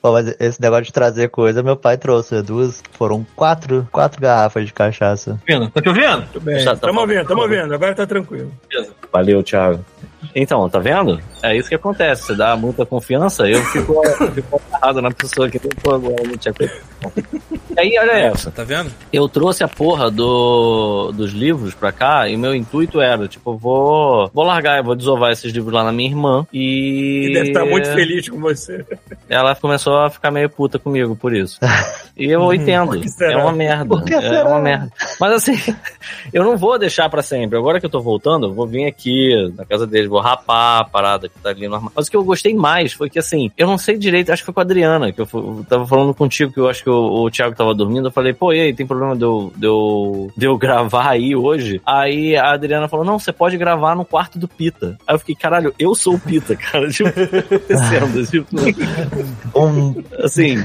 Pô, mas esse negócio de trazer coisa, meu pai trouxe duas, foram quatro, quatro garrafas de cachaça. Vendo? Tá te ouvindo? Tudo bem, tá tamo ouvindo, tamo ouvindo, agora tá tranquilo. Valeu, Thiago. Então, tá vendo? É isso que acontece. Você dá muita confiança, eu fico, eu fico agarrado na pessoa que tentou agora, não tinha. Aí, olha essa. Tá vendo? Eu trouxe a porra do, dos livros pra cá e meu intuito era, tipo, vou, vou largar, eu vou desovar esses livros lá na minha irmã e... E deve estar muito feliz com você. Ela começou a ficar meio puta comigo por isso. E eu entendo. que será? É uma merda. É uma merda. Mas assim, eu não vou deixar pra sempre. Agora que eu tô voltando, eu vou vir aqui na casa deles, vou rapar a parada que tá ali no armário. Mas o que eu gostei mais foi que, assim, eu não sei direito, acho que foi com a Adriana, que eu, eu tava falando contigo, que eu acho que o, o Thiago tava dormindo. Eu falei, pô, e aí, tem problema de eu, de, eu, de eu gravar aí hoje? Aí a Adriana falou, não, você pode gravar no quarto do Pita. Aí eu fiquei, caralho, eu sou o Pita, cara. Tipo, acontecendo, tipo, Um, assim,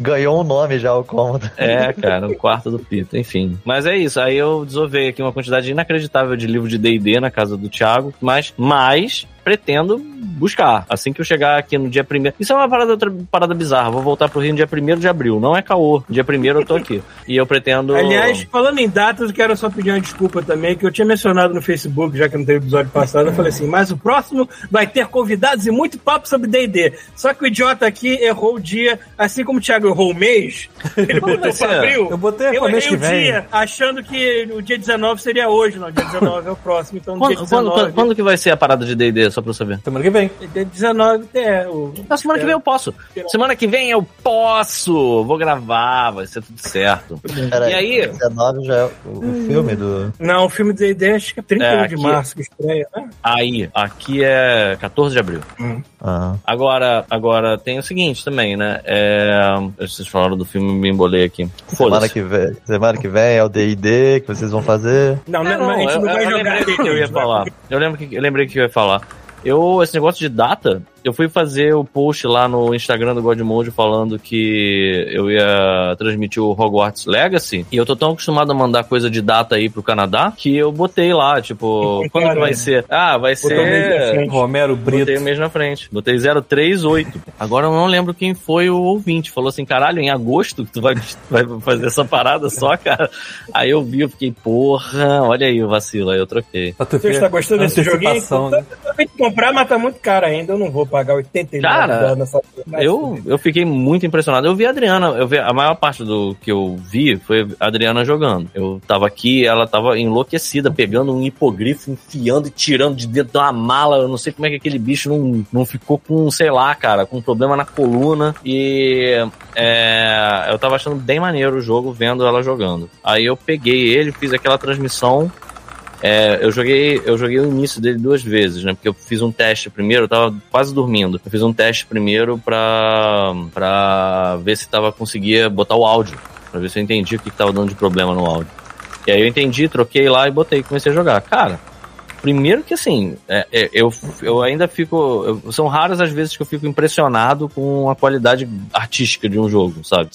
ganhou um nome já o cômodo. é, cara, o quarto do Pita, enfim. Mas é isso, aí eu desovei aqui uma quantidade inacreditável de livro de D&D na casa do Thiago, mas, mas mas pretendo buscar, assim que eu chegar aqui no dia primeiro. Isso é uma parada, outra parada bizarra, vou voltar pro Rio no dia primeiro de abril, não é caô, dia primeiro eu tô aqui. E eu pretendo... Aliás, falando em datas, eu quero só pedir uma desculpa também, que eu tinha mencionado no Facebook, já que não teve episódio passado, eu falei assim, mas o próximo vai ter convidados e muito papo sobre D&D. Só que o idiota aqui errou o dia, assim como o Thiago errou o mês, ele botou pra abril, eu botei eu errei o vem. dia, achando que o dia 19 seria hoje, não, o dia 19 é o próximo, então no dia Quando, quando, 19... quando- quando que vai ser a parada de D&D, só pra eu saber? Semana que vem. Dia 19 é o... Na semana que vem eu posso. Semana que vem eu posso. Vou gravar, vai ser tudo certo. Pera E aí? 19 já é o, o filme do. Não, o filme de D&D acho que é 31 É, de março que estreia, né? Aí, aqui é 14 de abril. Ah. Agora, agora tem o seguinte também, né? É... Vocês falaram do filme, me embolei aqui. Semana Foda-se. que, vem, semana que vem é o DD que vocês vão fazer. Não, É, não, a gente eu, não vai eu jogar lembrei D&D, que eu a ia falar. Eu lembro que eu lembrei que eu ia falar. Eu, esse negócio de data, eu fui fazer o post lá no Instagram do Godmode falando que eu ia transmitir o Hogwarts Legacy. E eu tô tão acostumado a mandar coisa de data aí pro Canadá que eu botei lá, tipo, quando que vai ser? Ah, vai Botou o mês na ser. frente. Romero Brito. Botei o mês na frente. Botei 038. Agora eu não lembro quem foi o ouvinte. Falou assim, caralho, em agosto que tu vai, vai fazer essa parada só, cara. Aí eu vi, eu fiquei, porra, olha aí o vacilo. Aí eu troquei. Você está gostando desse joguinho? antecipação, né? Comprar, mas tá muito caro ainda. Eu não vou pagar 89 Cara, nessa Eu, eu fiquei muito impressionado. Eu vi a Adriana, eu vi, a maior parte do que eu vi foi a Adriana jogando. Eu tava aqui, ela tava enlouquecida, pegando um hipogrifo, enfiando e tirando de dentro de uma mala. Eu não sei como é que aquele bicho não, não ficou com, sei lá, cara, com um problema na coluna. E é, eu tava achando bem maneiro o jogo vendo ela jogando. Aí eu peguei ele, fiz aquela transmissão. É, eu joguei eu joguei o início dele duas vezes, né? Porque eu fiz um teste primeiro, eu tava quase dormindo. Eu fiz um teste primeiro pra, pra ver se tava conseguia botar o áudio. Pra ver se eu entendi o que, que tava dando de problema no áudio. E aí eu entendi, troquei lá e botei, comecei a jogar. Cara, primeiro que assim, é, é, eu, eu ainda fico. eu- são raras as vezes que eu fico impressionado com a qualidade artística de um jogo, sabe?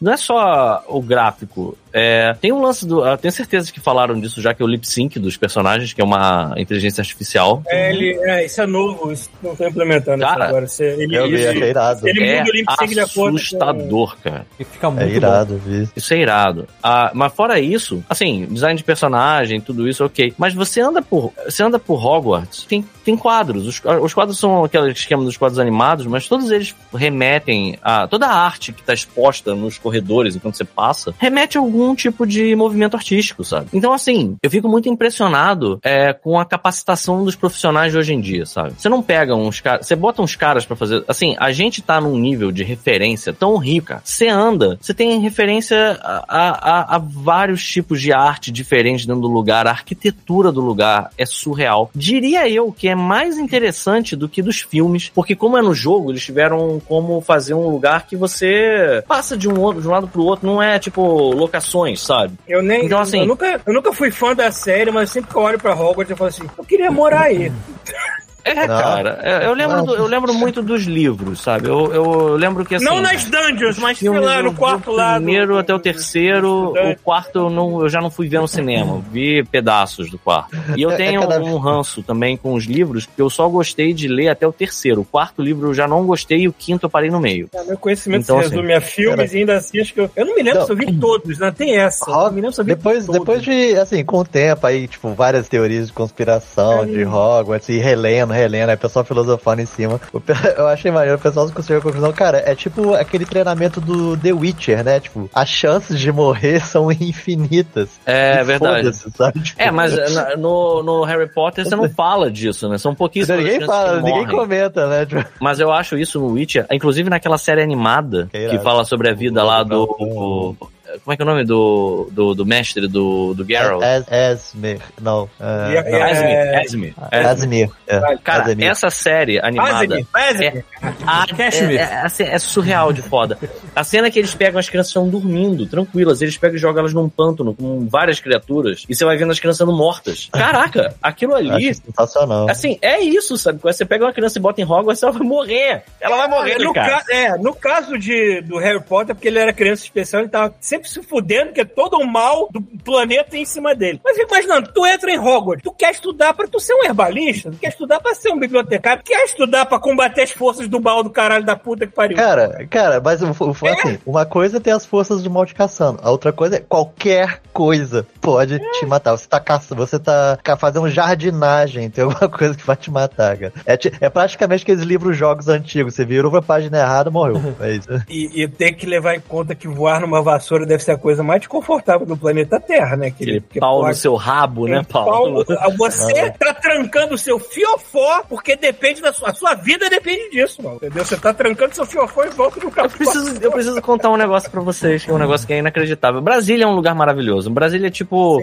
Não é só o gráfico. É, tem um lance do. Eu tenho certeza que falaram disso já, que é o lip sync dos personagens, que é uma inteligência artificial. É, ele, é, isso é novo, isso não tô implementando Cara, isso agora. Você, ele, Eu vi, ele, achei irado. ele é muda o lip sync de acordo assustador, cara. E fica muito É bom. irado, vi. Isso é irado. Ah, mas fora isso, assim, design de personagem, tudo isso, ok. Mas você anda por, você anda por Hogwarts, tem, tem quadros. Os, os quadros são aquele esquema dos quadros animados, mas todos eles remetem a. Toda a arte que está exposta nos corredores enquanto você passa, remete a algum tipo de movimento artístico, sabe? Então, assim, eu fico muito impressionado é, com a capacitação dos profissionais de hoje em dia, sabe? Você não pega uns caras. Você bota uns caras pra fazer. Assim, a gente tá num nível de referência tão rico, cara. Você anda, você tem referência a- a- a vários tipos de arte diferentes dentro do lugar. A arquitetura do lugar é surreal. Diria eu que é mais interessante do que dos filmes, porque como é no jogo, eles tiveram como fazer um lugar que você passa de um, de um lado pro outro, não é tipo locações, sabe? Eu nem. Então, assim- eu, nunca, eu nunca fui fã da série, mas sempre que eu olho pra Hogwarts eu falo assim, eu queria morar aí. É, Não. cara. é, Eu lembro, Não. do- eu lembro muito dos livros, sabe? Eu, eu lembro que assim. não nas dungeons, mas sei lá, no quarto o lá. do- primeiro até o terceiro, o quarto eu, não, eu já não fui ver no cinema, vi pedaços do quarto. E eu É- é tenho cada- um ranço também com os livros, porque eu só gostei de ler até o terceiro. O quarto livro eu já não gostei e o quinto eu parei no meio. É, meu conhecimento Então, se resume a filmes e ainda assim acho que eu. Eu não me lembro Não. se eu vi todos, né? Tem essa. Eu não me lembro se eu vi Depois, todos. depois de, assim, com o tempo aí, tipo, várias teorias de conspiração, de Hogwarts, e relendo, relendo, aí o pessoal filosofando em cima. Eu achei maneiro, o pessoal conseguiu a conclusão, cara, é tipo aquele treinamento do The Witcher, né? Tipo, as chances de morrer são infinitas. É E verdade. sabe? Tipo, É, mas na- no, no Harry Potter você não fala disso, né? São pouquíssimas Ninguém chances fala, ninguém comenta, né? Tipo, Mas eu acho isso no Witcher, inclusive naquela série animada Que que fala sobre a vida lá do. O- como é que é o nome do, do, do mestre do, do Geralt? Es- Esmer, não. É, e- não. Asmir, é- Cara, Asmir. essa série animada a- Cashmere. é, é, assim, é surreal de foda. A cena é que eles pegam as crianças estão dormindo, tranquilas, eles pegam e jogam elas num pântano com várias criaturas e você vai vendo as crianças sendo mortas. Caraca, aquilo ali. Sensacional. Assim, é isso, sabe? Quando você pega uma criança e bota em Hogwarts, ela vai morrer. Ela vai morrer, no, cara. ca- é, no caso de, do Harry Potter, porque ele era criança especial, ele tava sempre se fudendo, porque todo o mal do planeta é em cima dele. Mas fica imaginando, tu entra em Hogwarts, tu quer estudar pra tu ser um herbalista, tu quer estudar pra ser um bibliotecário, tu quer estudar pra combater as forças do mal do caralho da puta que pariu. Cara, cara, mas o, o, assim, uma coisa é ter as forças do mal te caçando, a outra coisa é qualquer coisa pode te matar. Você tá caçando, você tá fazendo jardinagem, tem alguma coisa que vai te matar, cara. É, é praticamente aqueles livros jogos antigos, você virou pra página errada, morreu. É isso. E, e tem que levar em conta que voar numa vassoura deve ser a coisa mais desconfortável do planeta Terra, né? Aquele querido? Porque, pau porra, no seu rabo, né, Pau- Paulo? Você tá trancando o seu fiofó, porque depende da sua. A sua vida depende disso, mano. Entendeu? Você tá trancando seu fiofó em volta do carro. Eu preciso, eu preciso contar um negócio pra vocês, que é um negócio que é inacreditável. Brasília é um lugar maravilhoso. Brasília é tipo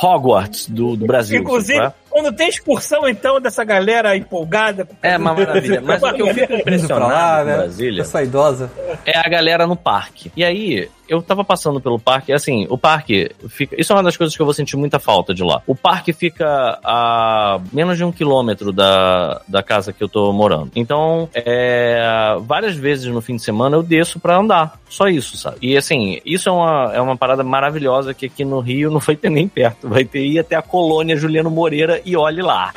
Hogwarts do, do Brasil. Inclusive, sabe? quando tem excursão, então, dessa galera empolgada. É uma maravilha. Mas o que eu fico impressionado lá, né? Brasília Essa idosa. é a galera no parque. E aí, eu tava passando pelo parque, assim, o parque fica. Isso é uma das coisas que eu vou sentir muita falta de lá. O parque fica a menos de um quilômetro da, da casa que eu tô morando. Então, é, várias vezes no fim de semana eu desço pra andar. Só isso, sabe? E assim, isso é uma, é uma parada maravilhosa que aqui no Rio não vai ter nem perto. Vai ter ir até a colônia Juliano Moreira e olhe lá.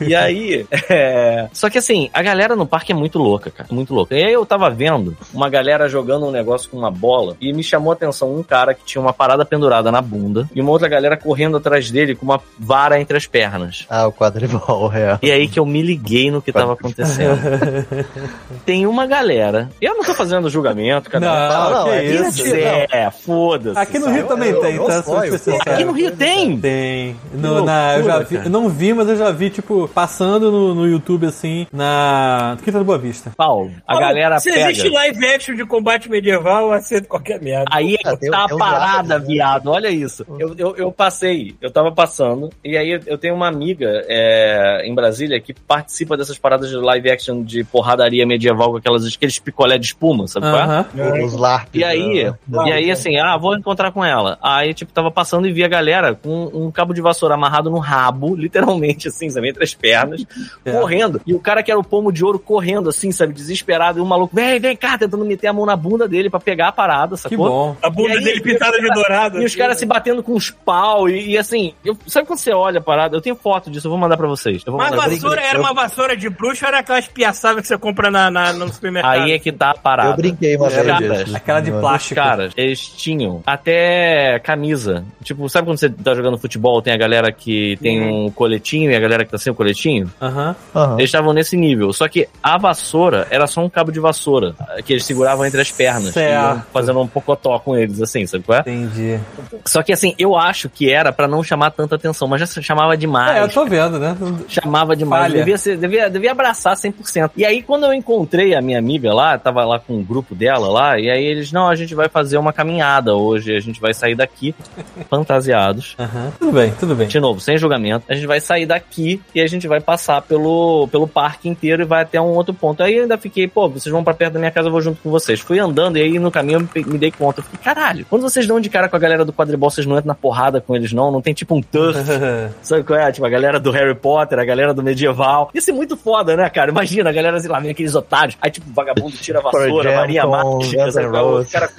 E aí, é... Só que assim, a galera no parque é muito louca, cara. Muito louca. E aí eu tava vendo uma galera jogando um negócio com uma bola e me chamou a atenção um cara que tinha uma parada pendurada na bunda e uma outra galera correndo atrás dele com uma vara entre as pernas. Ah, o quadribol, é. E aí que eu me liguei no que tava acontecendo. Tem uma galera. Eu não tô fazendo julgamento, cara. Não, não, que é isso. mentira. É, foda-se. Aqui no sabe? Rio também eu- tem, eu tá? sabe. Aqui no Rio tem. Tem. No, Que na, eu já loucura, vi, eu não vi, mas eu já vi, tipo, passando no, no YouTube, assim, na Quinta do Boa Vista. Paulo, a Paulo, galera Se pega. existe live action de combate medieval, eu aceito qualquer merda. Aí é que tá a parada, viado. Olha isso. Eu, eu, eu passei, eu tava passando, e aí eu tenho uma amiga é, em Brasília que participa dessas paradas de live action de porradaria medieval com aquelas, aqueles picolé de espuma, sabe qual é? Aham. Os LARP. E aí, né? e aí assim, ah, vou encontrar com ela. Aí, tipo, tava passando e vi a galera com um cabo de vassoura amarrado no rabo, literalmente, assim, sabe, entre as pernas, É. correndo. E o cara que era o pomo de ouro correndo, assim, sabe, desesperado. E o maluco, vem, vem cá, tentando meter a mão na bunda dele pra pegar a parada, Que bom. A bunda aí, dele pintada de dourado. E os assim, caras se batendo com os pau e, e assim, eu- sabe quando você olha a parada? Eu tenho foto disso, eu vou mandar pra vocês. Eu vou Mas a vassoura era Eu- uma vassoura de bruxa ou era aquelas piaçadas que você compra na, na- no supermercado? Aí é que tá a parada. Eu brinquei Os vez caras, disso. Aquela de. Os plástico. caras, eles tinham até camisa. Tipo, sabe quando você tá jogando futebol, tem a galera que tem um coletinho e a galera que tá sem o coletinho? Aham. Aham. Eles estavam nesse nível. Só que a vassoura era só um cabo de vassoura que eles seguravam entre as pernas. Certo. E fazendo um pocotó com eles, assim, sabe qual é? Entendi. Só que assim, eu acho que era pra não chamar tanta atenção, mas já chamava demais. É, eu tô vendo, né? chamava demais. Falha. Devia, ser, devia, devia abraçar 100%. E aí, quando eu encontrei a minha amiga lá, tava lá com o grupo dela lá, e aí eles, não, a gente vai fazer uma caminhada hoje, a gente vai sair daqui fantasiados. Aham. Tudo bem, tudo bem. De novo, sem julgamento. A gente vai sair daqui e a gente vai passar pelo, pelo parque inteiro e vai até um outro ponto. Aí eu ainda fiquei, pô, vocês vão pra perto da minha casa, eu vou junto com vocês. Fui andando e aí no caminho eu me dei conta. Eu fiquei, caralho, quando vocês dão de cara com a galera do quadribol, vocês não entram na porrada com eles, não? Não tem tipo um turf Sabe qual é? Tipo, a galera do Harry Potter, a galera do medieval. Isso é muito foda, né, cara? Imagina, a galera assim, lá vem aqueles otários. Aí, tipo, o vagabundo tira a vassoura, Maria Mágica, sabe qual é? Cara.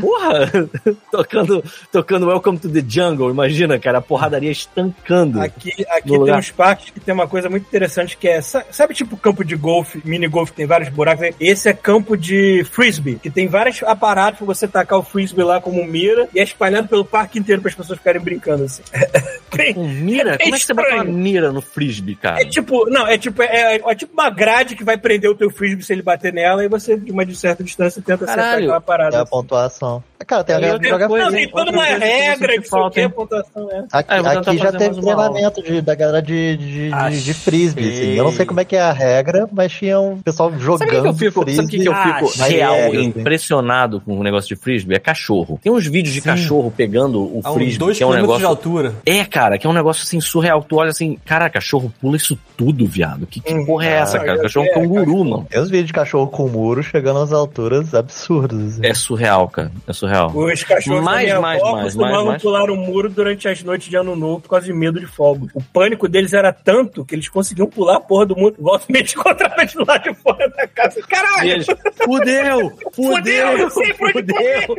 Porra! tocando, tocando Welcome to the Jungle, imagina, cara, a porradaria estancando. Aqui, aqui tem lugar. uns parques que tem uma coisa muito interessante que é, sa- sabe tipo campo de golfe, mini golfe, que tem vários buracos? Esse é campo de frisbee, que tem vários aparatos pra você tacar o frisbee lá como mira e é espalhado pelo parque inteiro para as pessoas ficarem brincando assim. Com mira? É Como é que você bota uma mira no frisbee, cara? É tipo, não, é tipo, é, é tipo uma grade que vai prender o teu frisbee se ele bater nela e você, de uma certa distância, tenta acertar Caralho. aquela É parada. a assim. pontuação. Cara, tem a galera que outra joga coisa, Não, free. tem toda uma que eu regra o falta, que, hein? pontuação é. Aqui, Ah, aqui já teve treinamento de, da galera de, de, de, de frisbee, assim. Eu não sei como é que é a regra, mas tinha um pessoal jogando Sabe o que que eu fico, frisbee. sabe o que que eu fico mas real é, assim. impressionado com o negócio de frisbee? É cachorro. Tem uns vídeos de Sim. cachorro pegando o A frisbee, dois que é um negócio... de altura. É, cara, que é um negócio assim surreal. Tu olha assim, cara, cachorro pula isso tudo, viado. Que, que porra é essa, cara? Cachorro é um canguru, mano. Tem uns vídeos de cachorro com muro chegando às alturas absurdas. assim. É surreal, cara. É surreal. Os cachorros Mais, da minha mais, avó mais, costumavam mais, mais. pular o muro durante as noites de ano novo por causa de medo de fogo. O pânico deles era tanto que eles conseguiam pular a porra do muro. Volta e meia encontrava lá de fora da casa. Caralho! eles, fudeu! Fudeu, não sei onde fudeu!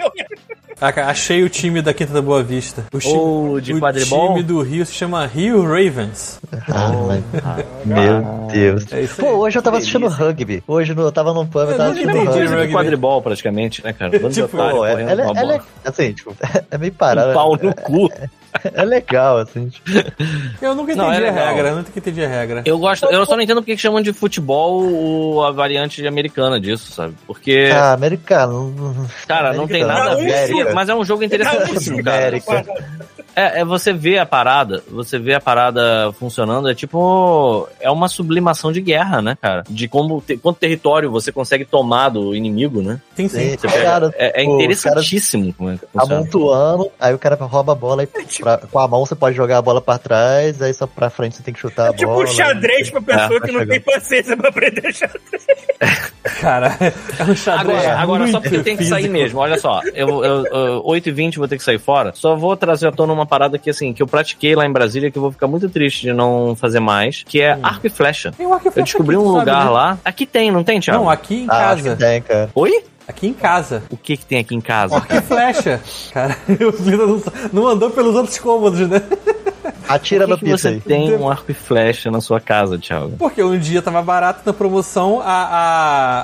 Ah, achei o time da Quinta da Boa Vista. O, chi- Ou de o quadribol? time do Rio se chama Rio Ravens. Ah, mas- Meu Deus. É. Pô, hoje eu tava assistindo rugby. Hoje eu tava num pub Eu tava assistindo entendi rugby. Quadribol, praticamente, né, cara? Tipo, é, correndo ela, com a ela bola. é, assim, tipo, é meio parado. Um pau no cu. É legal, assim. Tipo, Eu nunca Não, entendi é a regra, eu nunca entendi a regra. Eu gosto, eu só não entendo porque que chamam de futebol o- a variante americana disso, sabe? Porque, ah, americano. cara, não tem americano. nada a ver, mas é um jogo interessantíssimo, cara. América. É, é você vê a parada, você vê a parada funcionando, é tipo. É uma sublimação de guerra, né, cara? De como te- quanto território você consegue tomar do inimigo, né? Sim, sim. Você pega- Cara, é, é interessantíssimo como é que funciona. amontoando, aí o cara rouba a bola e pra- com a mão você pode jogar a bola pra trás, aí só pra frente você tem que chutar a É tipo bola. um xadrez pra pessoa É, que não tem paciência pra aprender xadrez. Cara, é um xadrez. Agora, agora só porque muito tem que sair mesmo. Olha só, eu, eu, eu 8h20 vou ter que sair fora. Só vou trazer à tona uma parada que, assim, que eu pratiquei lá em Brasília, que eu vou ficar muito triste de não fazer mais, que é arco e flecha. Tem um arco e Eu flecha descobri aqui, um tu sabe, lugar né? lá. Aqui tem, não tem, Thiago? Não, aqui em Ah, acho casa. que tem, cara. Oi? Aqui em casa. O que que tem aqui em casa? Arco e flecha. Cara, o Lino não, não andou pelos outros cômodos, né? Atira Por no que, você aí. tem um arco e flecha na sua casa, Thiago? Porque um dia tava barato na promoção a,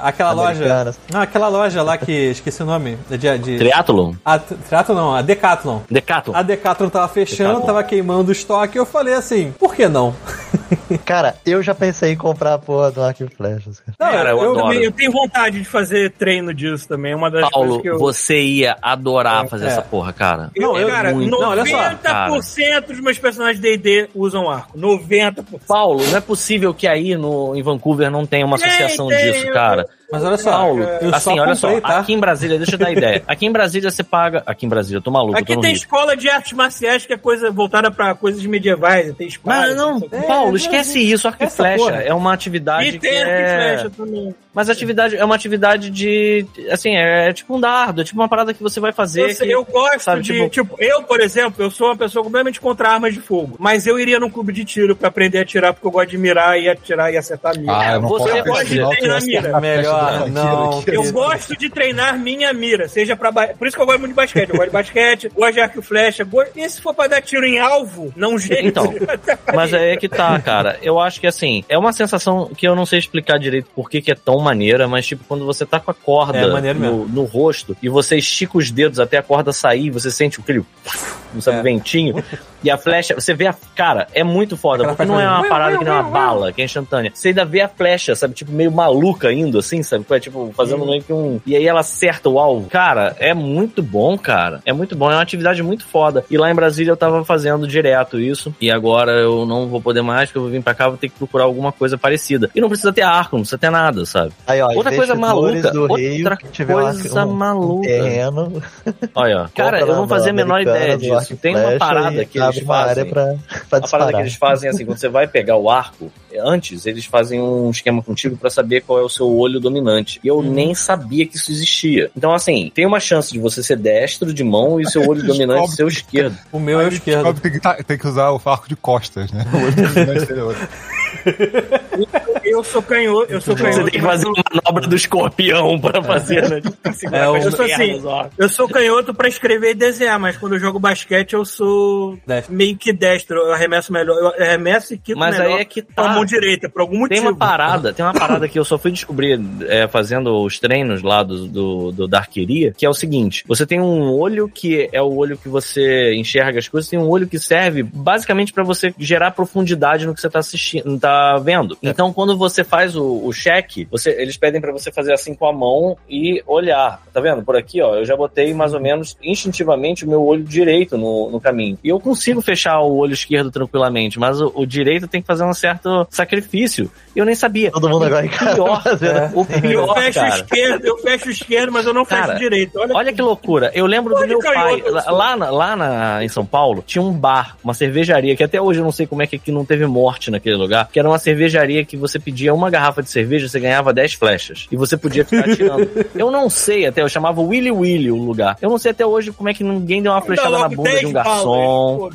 a aquela loja. Não, aquela loja lá que esqueci o nome. De, de, Triathlon? a Triathlon não, a Decathlon. Decathlon? A Decathlon tava fechando, Decathlon. tava queimando o estoque. Eu falei assim, por que não? Cara, eu já pensei em comprar a porra do arco e flechas. cara. Não, Cara, eu adoro. também- eu tenho vontade de fazer treino disso também. É uma das Paulo, coisas que eu. você ia adorar fazer É. essa porra, cara. Não, eu- cara, muito. Não, olha só, 90% dos meus personagens D&D usam arco. 90%. Paulo, não é possível que aí no, em Vancouver não tenha uma associação tem, disso, eu- cara. Mas olha só, Paulo, eu assim, só olha comprei, só, tá? aqui em Brasília, deixa eu dar ideia. Aqui em Brasília você paga. Aqui em Brasília, eu tô maluco, Aqui tô tem Rio. escola de artes marciais que é coisa voltada pra coisas medievais. Tem espada. Mas não, tem- Paulo, É, esquece isso. Arco e flecha porra. é uma atividade E que tem arco e é... flecha também. Mas atividade é uma atividade de. Assim, é tipo um dardo, é tipo uma parada que você vai fazer. Eu, sei, que- eu gosto sabe, de. tipo- Tipo... eu, por exemplo, eu sou uma pessoa completamente contra armas de fogo. Mas eu iria num clube de tiro pra aprender a atirar, porque eu gosto de mirar e atirar e acertar a mira. Ah, eu não Você ter que na essa mira. é a Melhor do não, Eu gosto de treinar minha mira, seja pra. ba- Por isso que eu gosto muito de basquete. Eu gosto de basquete, gosto de arco e flecha. Gosto... E se for pra dar tiro em alvo, não jeito. Então, Mas aí é que tá, cara. Eu acho que assim, é uma sensação que eu não sei explicar direito por que, que é tão maneira, mas tipo, quando você tá com a corda É no, no rosto e você estica os dedos até a corda sair, você sente aquele não sabe, É. ventinho, e a flecha, você vê a. Cara, é muito foda, Aquela porque não é uma parada que nem uma bala, que é instantânea. Você ainda vê a flecha, sabe, tipo, meio maluca indo, assim, sabe? É, tipo, fazendo meio que um. E aí ela acerta o alvo. Cara, é muito bom, cara. É muito bom, é uma atividade muito foda. E lá em Brasília eu tava fazendo direto isso. E agora eu não vou poder mais, porque eu vou vir pra cá, vou ter que procurar alguma coisa parecida. E não precisa ter arco, não precisa ter nada, sabe? Aí, ó, Outra coisa maluca, outra Rio, coisa um, maluca. terreno, Olha, ó. Cara, eu não fazia a menor ideia disso. E Tem uma parada que eles fazem. pra, pra A parada que eles fazem é assim, quando você vai pegar o arco, antes eles fazem um esquema contigo pra saber qual é o seu olho dominante. E eu nem sabia que isso existia. Então, assim, tem uma chance de você ser destro de mão e o seu olho dominante ser o esquerdo. O meu é o esquerdo. Tem que, tá- tem que usar o arco de costas, né? O outro dominante é outro. Eu sou canhoto, eu sou Você canhoto. tem que fazer uma manobra do escorpião pra fazer, né? É, Eu sou assim, eu sou canhoto pra escrever e desenhar, mas quando eu jogo basquete eu sou Destro. meio que destro. Eu arremesso melhor. Eu arremesso e quico Mas melhor aí é que com a tá. mão direita, por algum Tem motivo. uma parada, tem uma parada que eu só fui descobrir é, fazendo os treinos lá do, do, do da arqueria, que é o seguinte: você tem um olho que é o olho que você enxerga as coisas, tem um olho que serve basicamente pra você gerar profundidade no que você tá assistindo, tá vendo. Então, quando você faz o, o cheque, você, eles pedem pra você fazer assim com a mão e olhar. Tá vendo? Por aqui, ó, eu já botei mais ou menos instintivamente o meu olho direito no, no caminho. E eu consigo fechar o olho esquerdo tranquilamente, mas o, o direito tem que fazer um certo sacrifício. Eu nem sabia. Todo mundo agora em casa pior, fazendo o Eu pior, fecho o cara. esquerdo, eu fecho o esquerdo, mas eu não fecho Cara, o direito. Olha, Olha que loucura. Eu lembro do meu pai. Lá, lá, na- lá na- em São Paulo, tinha um bar, uma cervejaria, que até hoje eu não sei como é que aqui não teve morte naquele lugar, que era uma cervejaria que você pedia uma garrafa de cerveja, você ganhava 10 flechas. E você podia ficar atirando. eu não sei até, eu chamava Willy Willy o lugar. Eu não sei até hoje como é que ninguém deu uma flechada na bunda de 10 um garçom.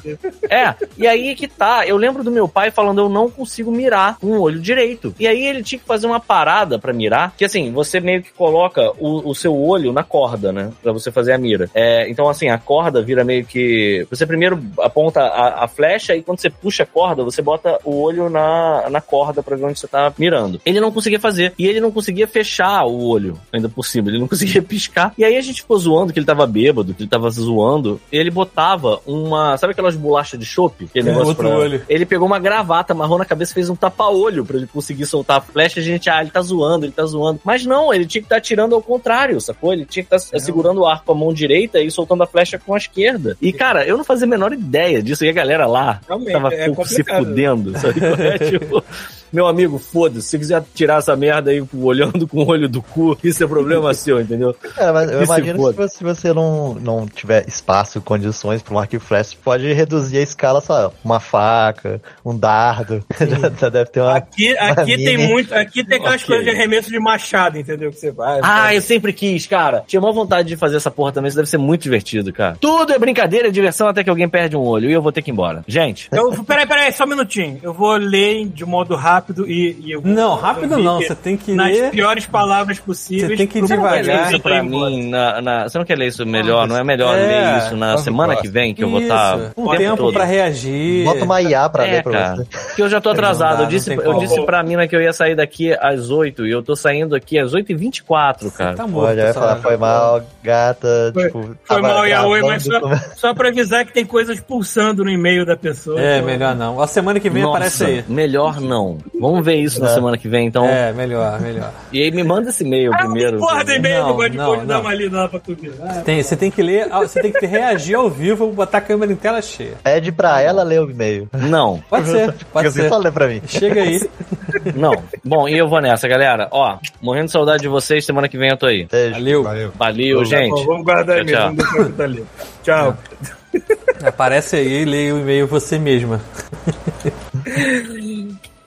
É, e aí que tá. Eu lembro do meu pai falando, eu não consigo mirar com o olho direito. E aí ele tinha que fazer uma parada pra mirar, que assim, você meio que coloca o, o seu olho na corda, né? Pra você fazer a mira. É, então, assim, a corda vira meio que. Você primeiro aponta a, a flecha e quando você puxa a corda, você bota o olho na, na corda pra ver onde você tá mirando. Ele não conseguia fazer. E ele não conseguia fechar o olho, ainda por cima. Ele não conseguia piscar. E aí a gente ficou zoando que ele tava bêbado, que ele tava zoando. E ele botava uma. Sabe aquelas bolachas de chope? Aquele É, negócio outro pra- olho. Ele pegou uma gravata, amarrou na cabeça e fez um tapa-olho pra ele conseguir soltar a flecha. A gente, ah, ele tá zoando, ele tá zoando. Mas não, ele tinha que estar atirando ao contrário, sacou? Ele tinha que estar segurando o arco com a mão direita e soltando a flecha com a esquerda. E, cara, eu não fazia a menor ideia disso. E a galera lá Realmente, tava é se fudendo, sabe? 就。Meu amigo, foda-se. Se quiser tirar essa merda aí olhando com o olho do cu, isso é problema seu, entendeu? É, mas eu imagino que se você, não, não tiver espaço, condições para um arco e flecha, pode reduzir a escala, só uma faca, um dardo. já, já deve ter uma. Aqui, aqui Uma tem mini. muito. Aqui tem aquelas Ok. coisas de arremesso de machado, entendeu? Que você vai. Ah, eu sempre quis, cara. Tinha uma vontade de fazer essa porra também. Isso deve ser muito divertido, cara. Tudo é brincadeira, é diversão até que alguém perde um olho. E eu vou ter que ir embora. Gente, Eu, peraí, peraí, só um minutinho. Eu vou ler de modo rápido e, e eu Não, rápido não, você tem que nas ler. piores palavras possíveis. Você tem que ir pro- Você não quer ler devagar. isso pra mim na, na- Você não quer ler isso melhor? Não é melhor É, ler isso na semana que vem que eu vou estar Isso, o um tempo tempo todo? pra reagir. Bota uma IA pra É, ler pra cara. você. Porque eu já tô atrasado. Dá, eu disse, eu como. disse pra mina que eu ia sair daqui às 8 e eu tô saindo aqui às 8h24, cara. Tá morto. Só. falar, foi mal, gata, Foi- tipo. Foi mal, Yaoi, mas só, só pra avisar que tem coisas pulsando no e-mail da pessoa. É, melhor não. A semana que vem aparece Nossa, aí. melhor não. Vamos ver isso na É. semana que vem, então. É, melhor, melhor. E aí me manda esse e-mail Ah, primeiro. porra do e-mail, Não, não, gosto de não, pôr- dar uma lida lá pra tu ver. Ah, Tem, você tem que ler, ah, você tem que reagir ao vivo, botar a câmera em tela cheia. Pede pra ela ler o e-mail. Não, Pode ser, pode ser. só lê pra mim. Chega aí. não. Bom, e eu vou nessa, galera. Ó, morrendo de saudade de vocês, semana que vem eu tô aí. Beijo. Valeu. Valeu. Valeu, Bom, gente. vamos guardar Tchau, e-mail, tchau. vamos deixar que tá ali. Tchau. Aparece aí e leia o e-mail você mesma.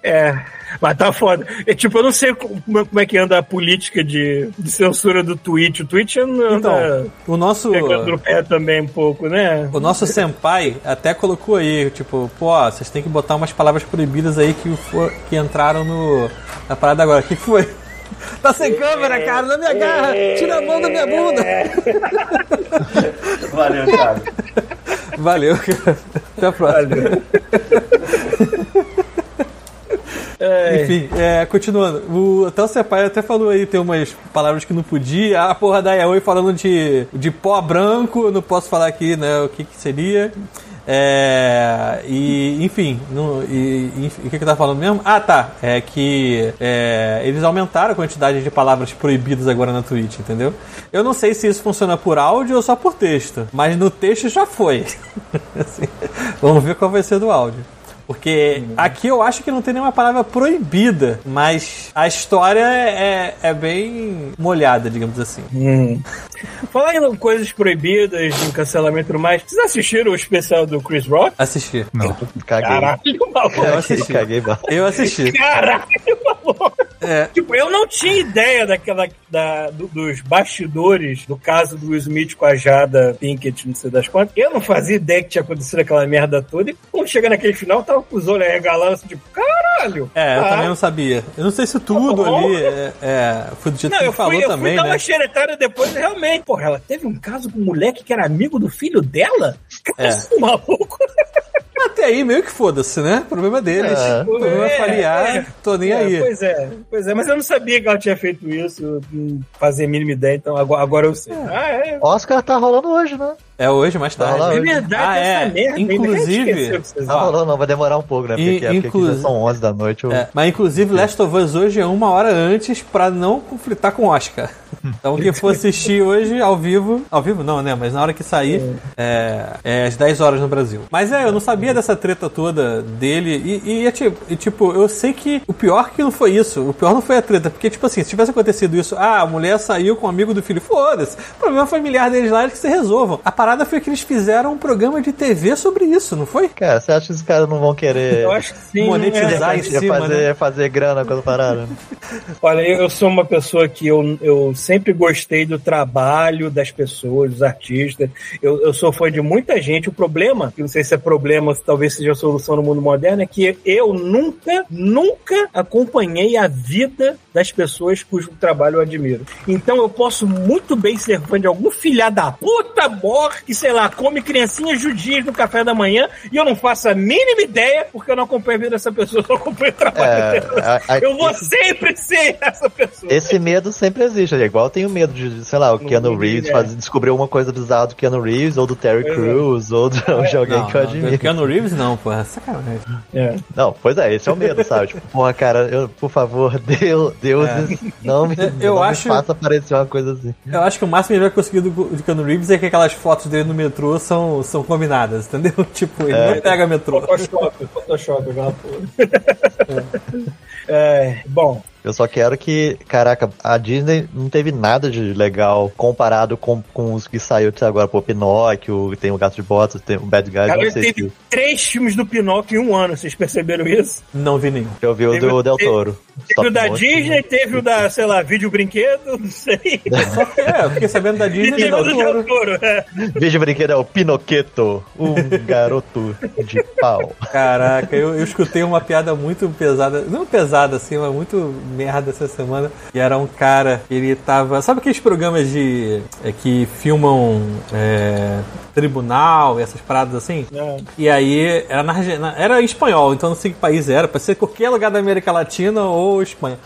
É, mas tá foda. É, tipo, eu não sei como, como é que anda a política de, de censura do Twitch. O Twitch anda Então, o nosso. pegando no pé também um pouco, né? O nosso senpai até colocou aí, tipo, pô, vocês têm que botar umas palavras proibidas aí que, for, que entraram no, na parada agora. O que foi? Tá sem câmera, cara, na minha garra! Tira a mão da minha bunda! Valeu, Thiago. Valeu, cara. Até a próxima. Enfim, é, continuando. O, até o Senpai até falou aí, tem umas palavras que não podia. A porra da Yaoi falando de, de pó branco, não posso falar aqui, né, o que que seria. É, e, enfim, não- e, o que que tava falando mesmo? Ah, tá. É que é, eles aumentaram a quantidade de palavras proibidas agora na Twitch, entendeu? Eu não sei se isso funciona por áudio ou só por texto, mas no texto já foi. Assim, vamos ver qual vai ser do áudio. Porque aqui eu acho que não tem nenhuma palavra proibida, mas a história é, é bem molhada, digamos assim. Falar em coisas proibidas, em cancelamento e tudo mais, vocês assistiram o especial do Chris Rock? Assistir. Não. Caguei. Caralho, maluco. Eu assisti. Caguei. Eu assisti. Caralho. É. Tipo, eu não tinha ideia daquela, da, do- dos bastidores do caso do Will Smith com a Jada Pinkett, não sei das quantas. Eu não fazia ideia que tinha acontecido aquela merda toda. E quando chega naquele final, eu tava com os olhos arregalados, assim, tipo, caralho. É, eu Ah. também não sabia. Eu não sei se tudo Tá ali é, é, foi do jeito Não, que eu ele fui, falou eu também, fui dar né? uma xeretada depois realmente, porra, ela teve um caso com um moleque que era amigo do filho dela? Cara, É. esse até aí meio que foda-se, né? Problema deles. É. Problema É, familiar, é. tô nem É, aí. Pois é, pois é, mas eu não sabia que ela tinha feito isso, não fazia a mínima ideia, então agora, agora eu sei. Ah, é. Oscar tá rolando hoje, né? É hoje, mais Tá tarde. lá É hoje. verdade, Ah, é. merda. Inclusive- Eu esqueci o que vocês Tá rolando, não, vai demorar um pouco, né? Porque, E- porque aqui inclusive- já são 11 da noite. Eu... É, mas inclusive Last of Us hoje é uma hora antes pra não conflitar com o Oscar. Então quem for assistir hoje ao vivo, ao vivo não, né? Mas na hora que sair, é, é às 10 horas no Brasil. Mas é, eu não sabia dessa treta toda dele e, e, é tipo, e, tipo, eu sei que o pior que não foi isso, o pior não foi a treta, porque tipo assim, se tivesse acontecido isso, ah, a mulher saiu com o amigo do filho, foda-se, o problema familiar deles lá é que se resolvam. A parada foi que eles fizeram um programa de TV sobre isso, não foi? Cara, você acha que os caras não vão querer Eu acho que sim. Monetizar é. em cima, fazer, né? fazer grana quando pararam? Olha, eu sou uma pessoa que eu, eu sempre gostei do trabalho das pessoas, dos artistas. Eu, eu sou fã de muita gente. O problema, que não sei se é problema, ou se talvez seja a solução no mundo moderno, é que eu nunca, nunca acompanhei a vida das pessoas cujo trabalho eu admiro. Então eu posso muito bem ser fã de algum filha da puta mor que, sei lá, come criancinhas judias no café da manhã e eu não faço a mínima ideia porque eu não acompanho a vida dessa pessoa, eu só acompanho o trabalho É, dela. a- a- Eu vou sempre ser essa pessoa. Esse medo sempre existe. É igual eu tenho medo de, sei lá, o Keanu vi, Reeves é. fazer, descobrir uma coisa bizarra do Keanu Reeves, ou do Terry é. Crews, ou de, de alguém Não, que eu não, admiro. Keanu Reeves não, porra, sacanagem. É. Não, pois é, esse é o medo, sabe? Tipo, porra, cara, eu, por favor, Deus, deuses, não me, Eu não acho- me faça aparecer uma coisa assim. Eu acho que o máximo que ele vai conseguir do, de Keanu Reeves é que aquelas fotos dele no metrô são, são combinadas, entendeu? Tipo, ele não pega metrô. Photoshop, Photoshop, aquela porra. É, bom, Eu só quero que, caraca, a Disney não teve nada de legal comparado com, com os que saiu até agora. Pô, Pinóquio, tem o Gato de Botas, tem o Bad Guys, cara, não ele sei teve se três filmes do Pinóquio em um ano, vocês perceberam isso? Não vi nenhum. eu vi o teve- do Del teve- Toro. Teve Stop o da. Disney, teve o da, sei lá, vídeo brinquedo, não sei. É, eu fiquei sabendo da Disney e teve do o do Del Toro. Toro. é. Vídeo brinquedo é o Pinoqueto, um garoto de pau. Caraca, eu, eu escutei uma piada muito pesada, não pesada assim, mas muito merda essa semana. E era um cara, ele tava. Sabe aqueles programas de. é, que filmam é, tribunal e essas paradas assim? É. E aí era na era em espanhol, então não sei que país era, pode ser qualquer lugar da América Latina ou Espanha.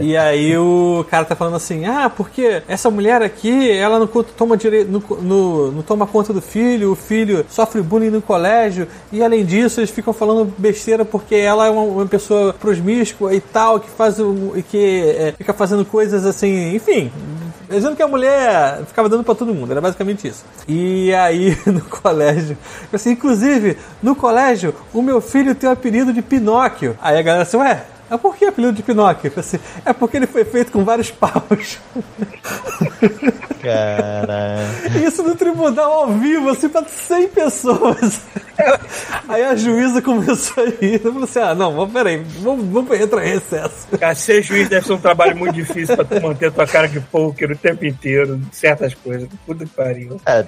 E aí o cara tá falando assim: "Ah, porque essa mulher aqui, ela não toma direito, não, no- não toma conta do filho, o filho sofre bullying no colégio e além disso eles ficam falando besteira porque ela é uma, uma pessoa prosmíscua e tal, que faz o e que é, fica fazendo coisas assim, enfim, dizendo que a mulher ficava dando pra todo mundo, era basicamente isso. E aí no colégio, assim, inclusive no colégio, o meu filho tem o apelido de Pinóquio. Aí a galera assim, ué, mas por que apelido de Pinóquio? Assim, é porque ele foi feito com vários paus. Caralho. Isso no tribunal ao vivo, assim, pra 100 pessoas. Aí a juíza começou a rir. Eu falei assim: ah, não, peraí, vamos, vamos entrar em recesso. Cara, ser juiz deve ser um trabalho muito difícil pra tu manter tua cara de poker o tempo inteiro, certas coisas. Puta que pariu. É,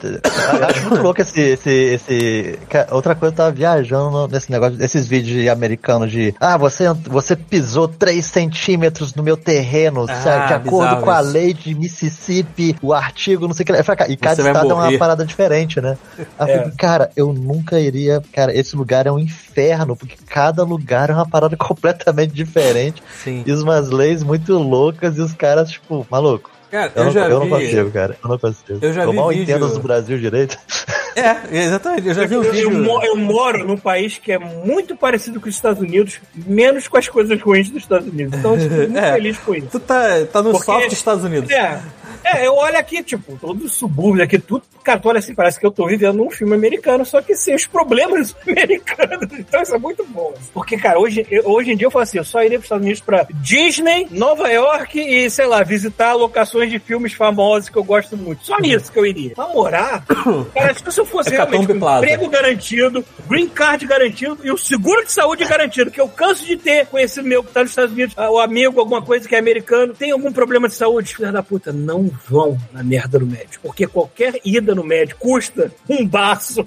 acho muito louco esse, esse, esse. Outra coisa, eu tava viajando nesse negócio, desses vídeos de americanos de. Ah, você, você pisou 3 centímetros no meu terreno, Ah, sabe? De acordo com a lei de Mississippi, o artigo, não sei o que. cara, E cada estado é uma parada diferente, né? Aí É. cara, eu nunca iria. Cara, esse lugar é um inferno, porque cada lugar é uma parada completamente diferente. Sim. E umas leis muito loucas e os caras, tipo, maluco. Cara, Eu, eu, não, já eu vi. não consigo, cara. Eu não consigo. Eu já eu vi mal vídeo- entendo do Brasil direito. É, exatamente. Eu já vi um Eu, eu vídeo. eu moro num país que é muito parecido com os Estados Unidos, menos com as coisas ruins dos Estados Unidos. Então, eu fico muito É. feliz com isso. Tu tá, tá no Porque- soft Estados Unidos. É. É, eu olho aqui, tipo, todos os subúrbios aqui, tudo. Cara, tu olha assim, parece que eu tô vivendo um filme americano, só que sem os problemas americanos. Então isso é muito bom. Porque, cara, hoje, eu- hoje em dia eu falo assim, eu só iria pros Estados Unidos pra Disney, Nova York e, sei lá, visitar locações de filmes famosos que eu gosto muito. Só nisso que eu iria. Pra morar, cara, se eu fosse Hecatombe realmente com Plaza. emprego garantido, green card garantido e o seguro de saúde garantido, que eu canso de ter conhecido meu que tá nos Estados Unidos, ah, o amigo, alguma coisa que é americano, tem algum problema de saúde, filha da puta, não vão na merda do médico, porque qualquer ida no médico custa um baço.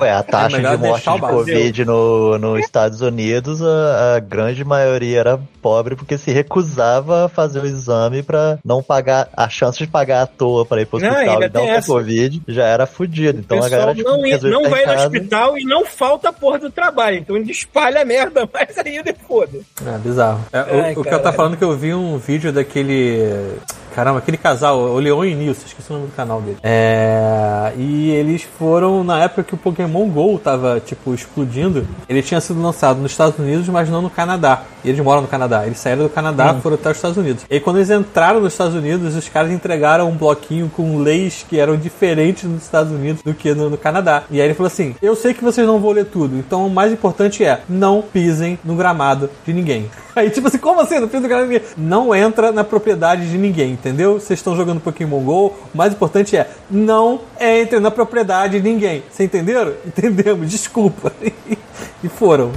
Ué, a taxa melhor de morte de. Covid no, nos Estados Unidos, a, a grande maioria era pobre porque se recusava a fazer o exame pra não pagar, a chance de pagar à toa pra ir pro Não, hospital e não tem ter essa. Covid já era fudido. Então a galera tipo, não, não ficar vai no hospital e não falta a porra do trabalho. Então ele espalha a merda mais ainda e foda. É, bizarro. É, o- Ai, o, que eu tá falando é que eu vi um vídeo daquele. Caramba, aquele casal, o Leon e Nilson, esqueci o nome do canal dele. É, e eles foram na época que o Pokémon GO tava, tipo, explodindo. Ele tinha sido lançado nos Estados Unidos, mas não no Canadá. E eles moram no Canadá. Eles saíram do Canadá Hum. foram até os Estados Unidos. E aí, quando eles entraram nos Estados Unidos, os caras entregaram um bloquinho com leis que eram diferentes nos Estados Unidos do que no, no Canadá. E aí ele falou assim: Eu sei que vocês não vão ler tudo, então o mais importante é não pisem no gramado de ninguém. Aí, tipo assim, como assim? Não pisa no gramado de ninguém? Não entra na propriedade de ninguém, entendeu? Vocês estão jogando Pokémon GO, o mais importante é não entre na propriedade de ninguém. Você entenderam? Entendemos, desculpa. e foram.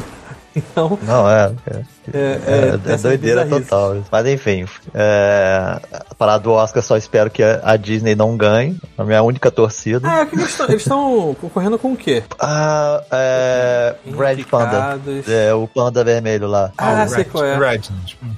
Então, Não, é. É, é, é, é essas doideira total. Mas enfim, é, a parada do Oscar só espero que a a Disney não ganhe. A minha única torcida. Ah, o que eles estão- concorrendo com o quê? Ah, é. Red Panda. É, o panda vermelho lá. Ah, sei qual é. Red,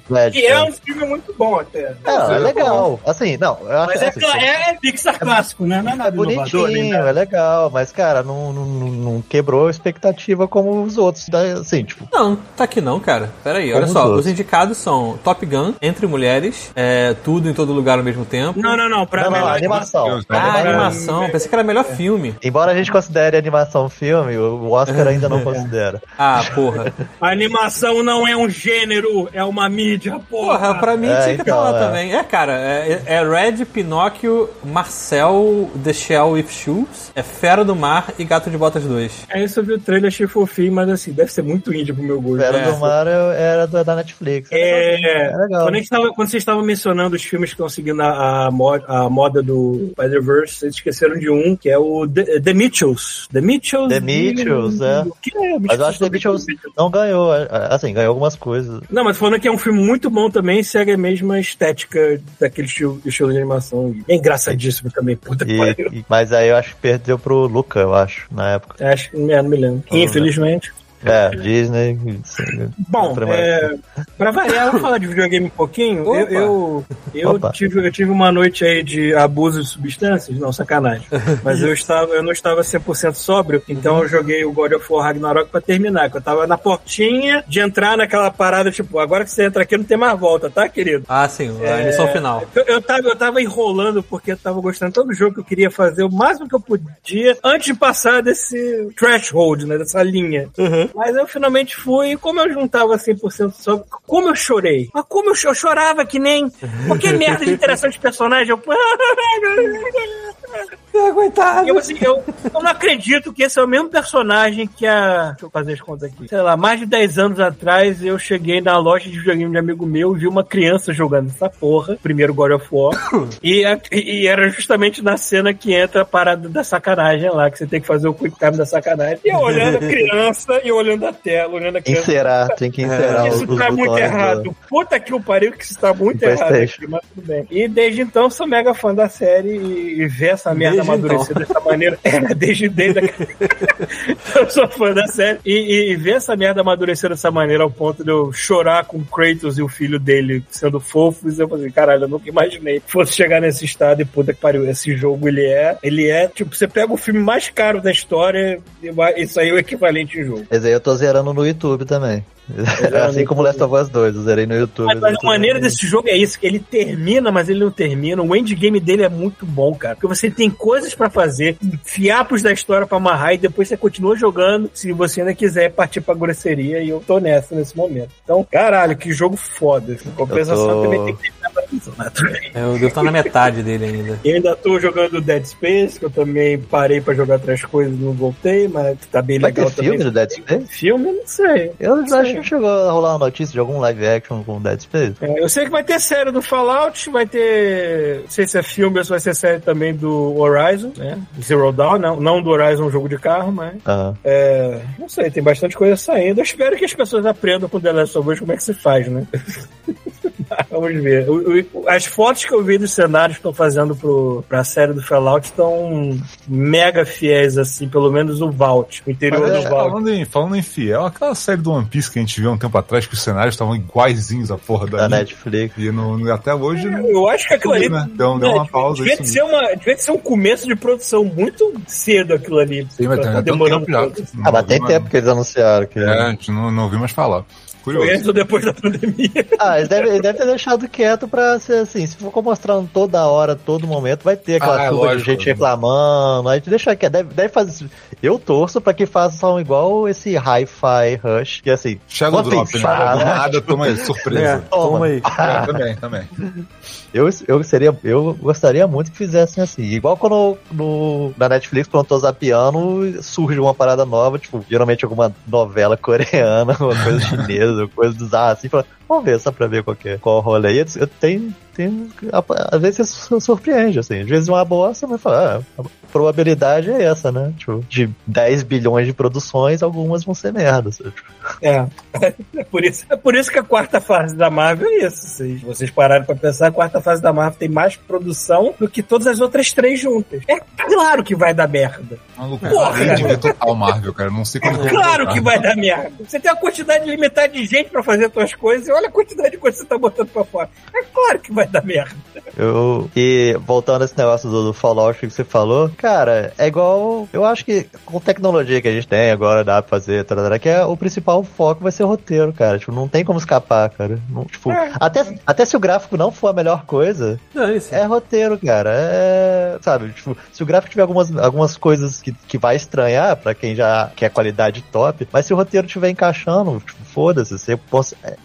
Red, Que é é. um filme muito bom até. É, é legal. Assim, não, eu acho Mas é, assim, cla- é Pixar clássico, né? Não é nada inovador, bonitinho, é legal, mas, cara, não, não, não- quebrou a expectativa como os outros. né? Assim, tipo, Não, tá aqui não, cara. Pera aí, olha só. todos. Os indicados são Top Gun, Entre Mulheres, é, Tudo em Todo Lugar ao mesmo tempo. Não, não, não. Pra não, não, animação. Ah, Animação. animação. Pensei que era melhor filme. Embora a gente considere animação filme, o Oscar ainda não considera. Ah, porra. A animação não é um gênero, é uma mídia, porra. Porra, pra mim É, tinha que então, estar lá é. também. É, cara, é, é Red, Pinóquio, Marcel, The Shell with Shoes, é Fera do Mar e Gato de Botas 2. É isso, eu vi o trailer, achei fofinho, mas assim, deve ser muito índio pro meu gosto. Vera É. do Mar eu- era da da Netflix. É, É legal. Quando, tava- quando vocês estavam mencionando os filmes que estão seguindo a, a, a moda do Spider-Verse, vocês esqueceram de um, que é o The, The Mitchells. The Mitchells. The Mitchells, é. O que é? Mas eu acho que The Beatles não ganhou, é, assim, ganhou algumas coisas. Não, mas falando que é um filme muito bom também, segue a mesma estética daquele estilo, estilo de animação. E É engraçadíssimo também, puta que E- pariu. e- mas aí eu acho que perdeu pro Luca, eu acho, na época. Acho que é, não me lembro. Infelizmente. É, Disney. Bom, é, pra variar, vamos falar de videogame um pouquinho. Eu, Opa. eu, eu Opa. tive, eu tive uma noite aí de abuso de substâncias, não, sacanagem. Mas eu, estava, eu não estava 100% sóbrio, então eu joguei o God of War Ragnarok pra terminar. Que eu tava na portinha de entrar naquela parada, tipo, agora que você entra aqui não tem mais volta, tá, querido? Ah, sim, a emissão final. Eu, eu, tava, eu tava enrolando porque eu tava gostando tanto do jogo que eu queria fazer o máximo que eu podia antes de passar desse threshold, né? Dessa linha. Mas eu finalmente fui e como eu juntava 100% só, como eu chorei. Mas como eu, eu chorava que nem qualquer merda de interação de personagem. Eu... Coitado. Eu, assim, eu, eu não acredito que esse é o mesmo personagem que a. Deixa eu fazer as contas aqui. Sei lá, mais de 10 anos atrás eu cheguei na loja de videogame de amigo meu e vi uma criança jogando essa porra, primeiro God of War. e, a- e era justamente na cena que entra a parada da sacanagem lá, que você tem que fazer o quick time da sacanagem. E eu olhando a criança e olhando a tela, olhando a criança. Inserar, tem que inserar os, Isso os tá muito botões errado. do- Puta que o pariu que isso tá muito do errado aqui, mas tudo bem. E desde então sou mega fã da série e, e ver essa merda Desde amadurecer dessa maneira. É, desde, desde a... Eu sou fã da série. E, e ver essa merda amadurecer dessa maneira ao ponto de eu chorar com o Kratos e o filho dele sendo fofos, eu falei, caralho, eu nunca imaginei que fosse chegar nesse estado e puta que pariu. Esse jogo, ele é, ele é, tipo, você pega o filme mais caro da história, e vai- isso aí é o equivalente em jogo. Mas aí eu tô zerando no YouTube também. assim como Last of Us 2, eu zerei no YouTube. Mas, mas a maneira desse jogo é isso, que ele termina, mas ele não termina. O endgame dele é muito bom, cara. Porque você tem coisas pra fazer, fiapos da história pra amarrar e depois você continua jogando se você ainda quiser partir pra grosseria e eu tô nessa nesse momento. Então, caralho, que jogo foda. Em compensação, tô- também tem que ter Eu devo estar na metade dele ainda. E ainda tô jogando Dead Space, que eu também parei pra jogar outras coisas e não voltei, mas tá bem Vai legal ter também. filme do Dead Space? Filme, não sei. Eu já acho que chegou a rolar uma notícia de algum live action com Dead Space. É, eu sei que vai ter série do Fallout, vai ter. Não sei se é filme ou se vai ser série também do Horizon, né? Zero Dawn, não, não do Horizon, um jogo de carro, mas. Aham. É, não sei, tem bastante coisa saindo. Eu espero que as pessoas aprendam com The Last of Us como é que se faz, né? Vamos ver. O- o- as fotos que eu vi dos cenários que estão fazendo pro, pra série do Fallout estão mega fiéis, assim, pelo menos o Vault, o interior Mas, do é, Vault. falando, em, falando em fiel, aquela série do One Piece que a gente viu um tempo atrás, que os cenários estavam iguaizinhos a porra da. Netflix. E no, no- até hoje. não- Eu acho que aquilo ali. Né? Deu- deu uma né, pausa Devia ser, uma, devia ser um começo de produção muito cedo aquilo ali. Sim, mas Tá um demorando tempo já. Ah, mas tem tempo que eles anunciaram que. É, a gente não, não ouviu mais falar. Curioso. antes ou depois da pandemia. Ah, eles devem, eles devem ter deixado quieto pra ser assim. Se for mostrando toda hora, todo momento, vai ter aquela Ah, chuva lógico. de gente reclamando. A gente deixa quieto. Deve, deve fazer. Eu torço pra que façam igual esse Hi-Fi Rush. Que assim. Shadow Drop, Piece, né? nada, toma aí, É, surpresa. toma aí. É, também, também. Eu, eu, seria, eu gostaria muito que fizessem assim. Igual quando no, na Netflix, quando eu tô zapeando, surge uma parada nova, tipo, geralmente alguma novela coreana, uma coisa chinesa, coisa dos ah, assim, fala, vamos ver só pra ver qual, que é, qual rolê. E eu, eu tenho, tenho. a- Às vezes você su- surpreende, assim. Às vezes uma boa, você vai falar, ah, a probabilidade é essa, né? Tipo, de 10 bilhões de produções, algumas vão ser merdas. sabe? Tipo, É. É por isso, é por isso que a quarta fase da Marvel é isso. Se vocês pararem pra pensar, a quarta fase da Marvel tem mais produção do que todas as outras três juntas. É claro que vai dar merda. Maluco, Porra, ver total Marvel, cara. Não sei É quando claro que vai dar merda. Você tem uma quantidade limitada de gente pra fazer as suas coisas e olha a quantidade de coisa que você tá botando pra fora. É claro que vai dar merda. Eu, e voltando a esse negócio do, do Fallout que você falou, cara, é igual. Eu acho que com tecnologia que a gente tem agora, dá pra fazer, tarará, que é o principal foco vai ser o roteiro, cara. Tipo, não tem como escapar, cara. Não, tipo, até, até se o gráfico não for a melhor coisa, Não, isso. é roteiro, cara. É. Sabe, tipo, se o gráfico tiver algumas, algumas coisas que, que vai estranhar pra quem já quer qualidade top, mas se o roteiro estiver encaixando, tipo, foda-se, você,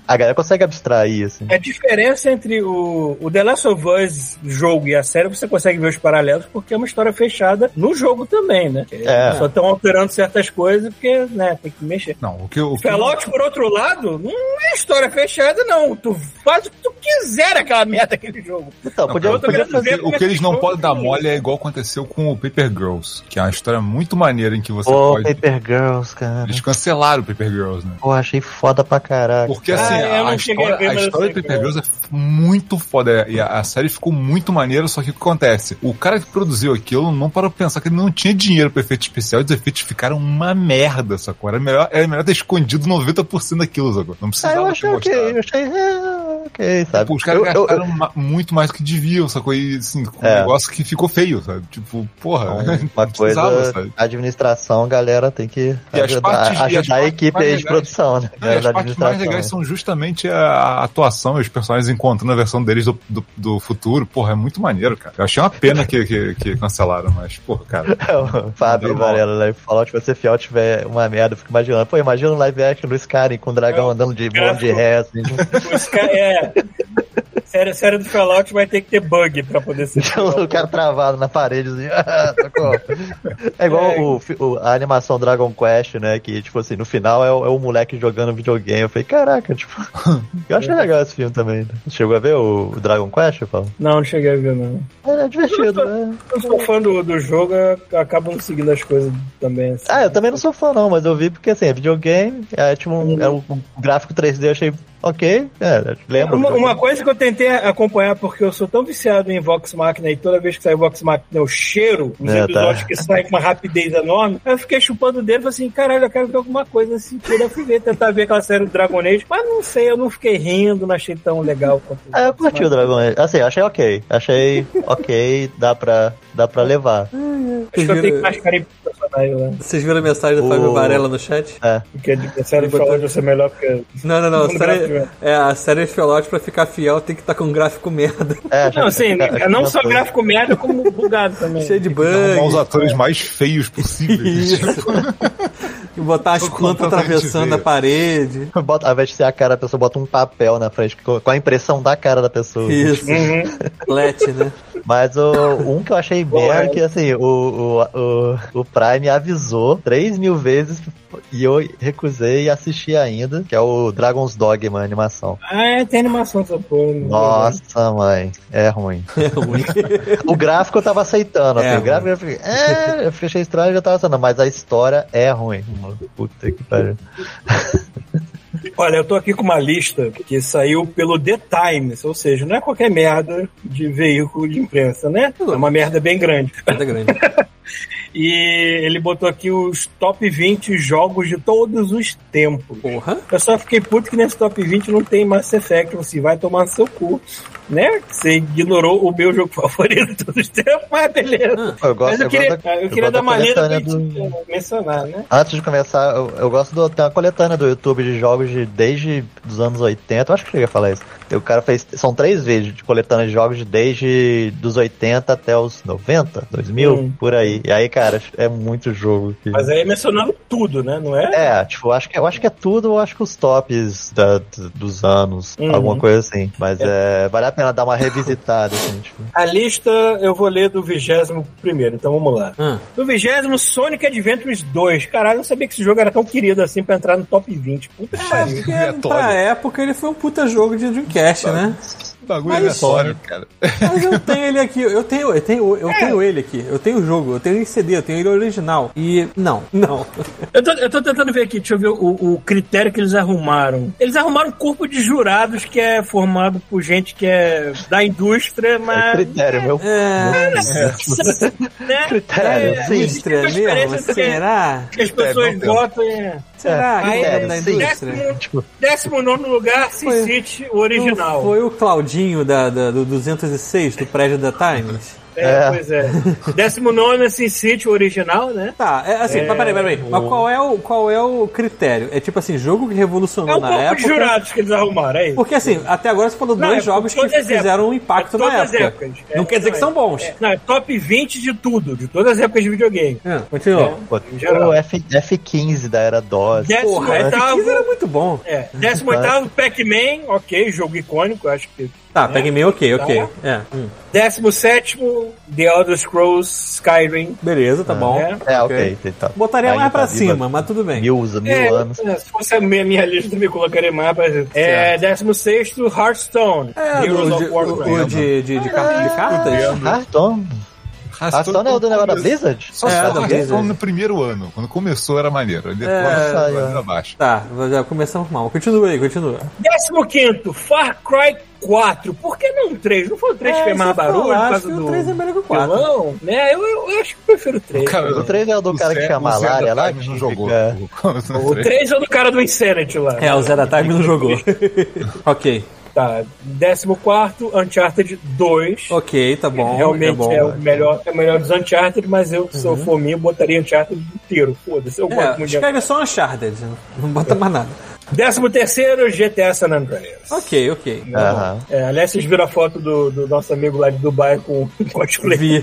a galera consegue abstrair, assim. A diferença entre o, o The Last of Us jogo e a série, você consegue ver os paralelos porque é uma história fechada no jogo também, né? É. Só estão alterando certas coisas porque, né, tem que mexer. Não, o que, o que, Fallout, por outro lado, não é história fechada, não. Tu faz o que tu quiser aquela merda daquele jogo. Então, Não, podia, cara, podia fazer. o que eles não podem dar mole é igual aconteceu com o Paper Girls, que é uma história muito maneira em que você Pô, pode. Paper Girls, cara. Eles cancelaram o Paper Girls, né? Pô, achei foda pra caraca. Porque assim, Ah, a, a história, ver, a eu história do Paper é. Girls é muito foda. E a, a série ficou muito maneira, só que o que acontece? O cara que produziu aquilo não parou pra pensar que ele não tinha dinheiro pra efeito especial e os efeitos ficaram uma merda, sacou? Era melhor, era melhor ter escondido 90% daquilo, sacou? Não Ah, precisava eu ter achei ok, eu achei. É, ok, sabe? Os caras Eu- eu- gastaram ma- muito mais do que deviam, sacou? E assim, um É. negócio que ficou feio, sabe? Tipo, porra, Uma não precisava, coisa, sabe? administração, galera tem que E ajudar, partes- ajudar a equipe aí de produção, né? E as partes mais legais são justamente a atuação e os personagens encontrando a versão deles do, do, do futuro. Porra, é muito maneiro, cara. Eu achei uma pena que, que, que cancelaram, mas, porra, cara. o Fábio. Varela, né? Falou que você fiel tiver uma merda, eu fico imaginando. Pô, imagina um live action do Skyrim com o dragão É, andando de bom de ré, assim. É. Série, série do Fallout vai ter que ter bug pra poder ser. o cara travado na parede, assim, ah. É igual É. o, o- a animação Dragon Quest, né? Que, tipo assim, no final é o, é o moleque jogando videogame. Eu falei, caraca, tipo. Eu achei legal esse filme também. né? Chegou a ver o, o Dragon Quest, Paulo? Não, não cheguei a ver, não. É, é divertido, né? Eu sou fã do, do jogo, eu acabo não seguindo as coisas também. assim. Ah, eu também não sou fã, não, mas eu vi porque assim, é videogame, é tipo um, é um gráfico 3D, eu achei ok. É, lembro. Uma, uma coisa que eu tentei acompanhar, porque eu sou tão viciado em Vox Machina e toda vez que sai Vox Machina eu cheiro uns É, tá. episódios que saem com uma rapidez enorme, aí eu fiquei chupando o dedo e falei assim, caralho, eu quero ver alguma coisa assim. Eu fui ver, tentar ver aquela série do Dragon Age, mas não sei, eu não fiquei rindo, não achei tão legal quanto Ah, eu curti o. Dragon Age. Assim, achei ok. Achei ok, dá pra, dá pra levar. Acho que eu tenho mais carinho lá. Vocês viram a mensagem do O- Fábio Varela no chat? É. Porque a série Fallout vai ser melhor porque. Não, não, não. Série, dá, é, a série de Fallout pra ficar fiel tem que estar com um gráfico merda. É, Não, assim, achei- não só gráfico merda, como bugado também. Cheio de Arrumar os bugs. atores mais feios possíveis. E botar as plantas atravessando a parede. Bota, ao invés de ser a cara da pessoa, bota um papel na frente com a impressão da cara da pessoa. Isso. Uhum. Let, né? Mas o, um que eu achei bem é que assim, o, o, o, o Prime avisou três mil vezes e eu recusei e assisti ainda, que é o Dragon's Dogma, a animação. Ah, é, tem animação dessa porra. né? Nossa, mãe, é ruim. É ruim. O gráfico eu tava aceitando, assim, É o gráfico eu fiquei, é, eu fiquei achei estranho e já tava aceitando, mas a história é ruim. Puta que pariu. Olha, eu tô aqui com uma lista que saiu pelo The Times, ou seja, não é qualquer merda de veículo de imprensa, né? É uma merda bem grande. Merda grande. E ele botou aqui os top 20 jogos de todos os tempos. Porra. Eu só fiquei puto que nesse top 20 não tem Mass Effect. Você vai tomar seu cu, né? Você ignorou o meu jogo favorito de todos os tempos, mas beleza. Eu gosto, mas eu eu queria, da- eu eu queria gosto dar da uma lida pra do- eh, mencionar, né? Antes de começar, eu, eu gosto do. Tem uma coletânea do YouTube de jogos de desde os anos 80. Eu acho que eu cheguei a falar isso. O cara fez. São três vezes de coletânea de jogos de desde dos 80 até os 90, 2000, Hum. por aí. E aí, cara, é muito jogo. que- Mas aí mencionando tudo, né? Não é? É, tipo, eu acho que, eu acho que é tudo, eu acho que os tops da- dos anos, Uhum. alguma coisa assim. Mas é. vale a pena dar uma revisitada, assim, tipo. A lista eu vou ler do vigésimo primeiro, então vamos lá. Ah, No vigésimo, Sonic Adventures 2. Caralho, eu não sabia que esse jogo era tão querido assim pra entrar no top 20. Puta que pariu. porque aleatório. pra época ele foi um puta jogo de Dreamcast, né? Bagulho Mas- aleatório, cara. Mas eu tenho ele aqui, eu tenho, eu tenho, eu tenho ele aqui, eu tenho o jogo, eu tenho ele em CD, eu tenho ele original. E não, não. Eu tô, eu tô tentando ver aqui, deixa eu ver o, o critério que eles arrumaram. Eles arrumaram um corpo de jurados que é formado por gente que é da indústria, É mas. critério, meu. É, né? Critério, É, sim. uma mesmo? Será? Que as pessoas tem. votam é. Será é da sim. indústria? Décimo, Tipo, décimo nono lugar, Sin Foi- City, o original. Não foi o Claudinho da, da- do 206 do prédio da Times? É, É. pois é. Décimo nono é Sin City, o original, né? Tá, é assim, mas peraí, peraí. Mas qual é, o, qual é o critério? É tipo assim, jogo que É revolucionou um na época. de jurados que eles arrumaram, é isso. Porque assim, até agora você falou Não, dois é jogos que fizeram um impacto É na época. épocas. Não É, quer dizer que é. são bons. É, não, é top 20 de tudo, de todas as épocas de videogame. É, continua. geral. o F, F15 da era DOS. Décimo Porra, F15 oitavo. era muito bom. É, 18 Pac-Man, ok, jogo icônico, acho que. Tá, Pac-Man, ok, ok. Tá. É, hum. 17 The Elder Scrolls Skyrim. Beleza, tá bom. É. É, ok. Tá. Botaria mais pra tá viva cima, mas tudo bem. Mil, mil É, anos. é, se fosse a minha, minha lista, eu me colocaria mais pra É, 16 Hearthstone. É, Heroes do, of de, Warcraft. o de, de, de, car- de cartas? Hearthstone. Hearthstone é o do negócio da Blizzard? Só É, da Blizzard. no primeiro ano. Quando começou era maneiro. Depois É. foi abaixo. Tá, já começamos mal. Continua aí, continua. 15 Far Cry 4. Por que não 3? Não foi o 3 que É, fez mais barulho falar, acho que o do 3 é melhor que o 4. vilão? Né? Eu, eu, eu acho que eu prefiro o 3. Cara, O 3 é o do cara que o Zé malária da lá, Time que não jogou. fica- O 3 é o do cara do Insanity lá. É, o Zé da Time não jogou. ok. Tá. 14 Uncharted 2. Ok, tá bom. Realmente é bom. é, o melhor, é o melhor dos Uncharted, mas eu, se eu for mim, botaria Uncharted inteiro. Foda-se, eu gosto É, muito de escreve só Uncharted, não bota mais nada. 13 GTA San Andreas. Ok, ok. Aham. É, aliás, vocês viram a foto do, do nosso amigo lá de Dubai com o cosplay. Vi.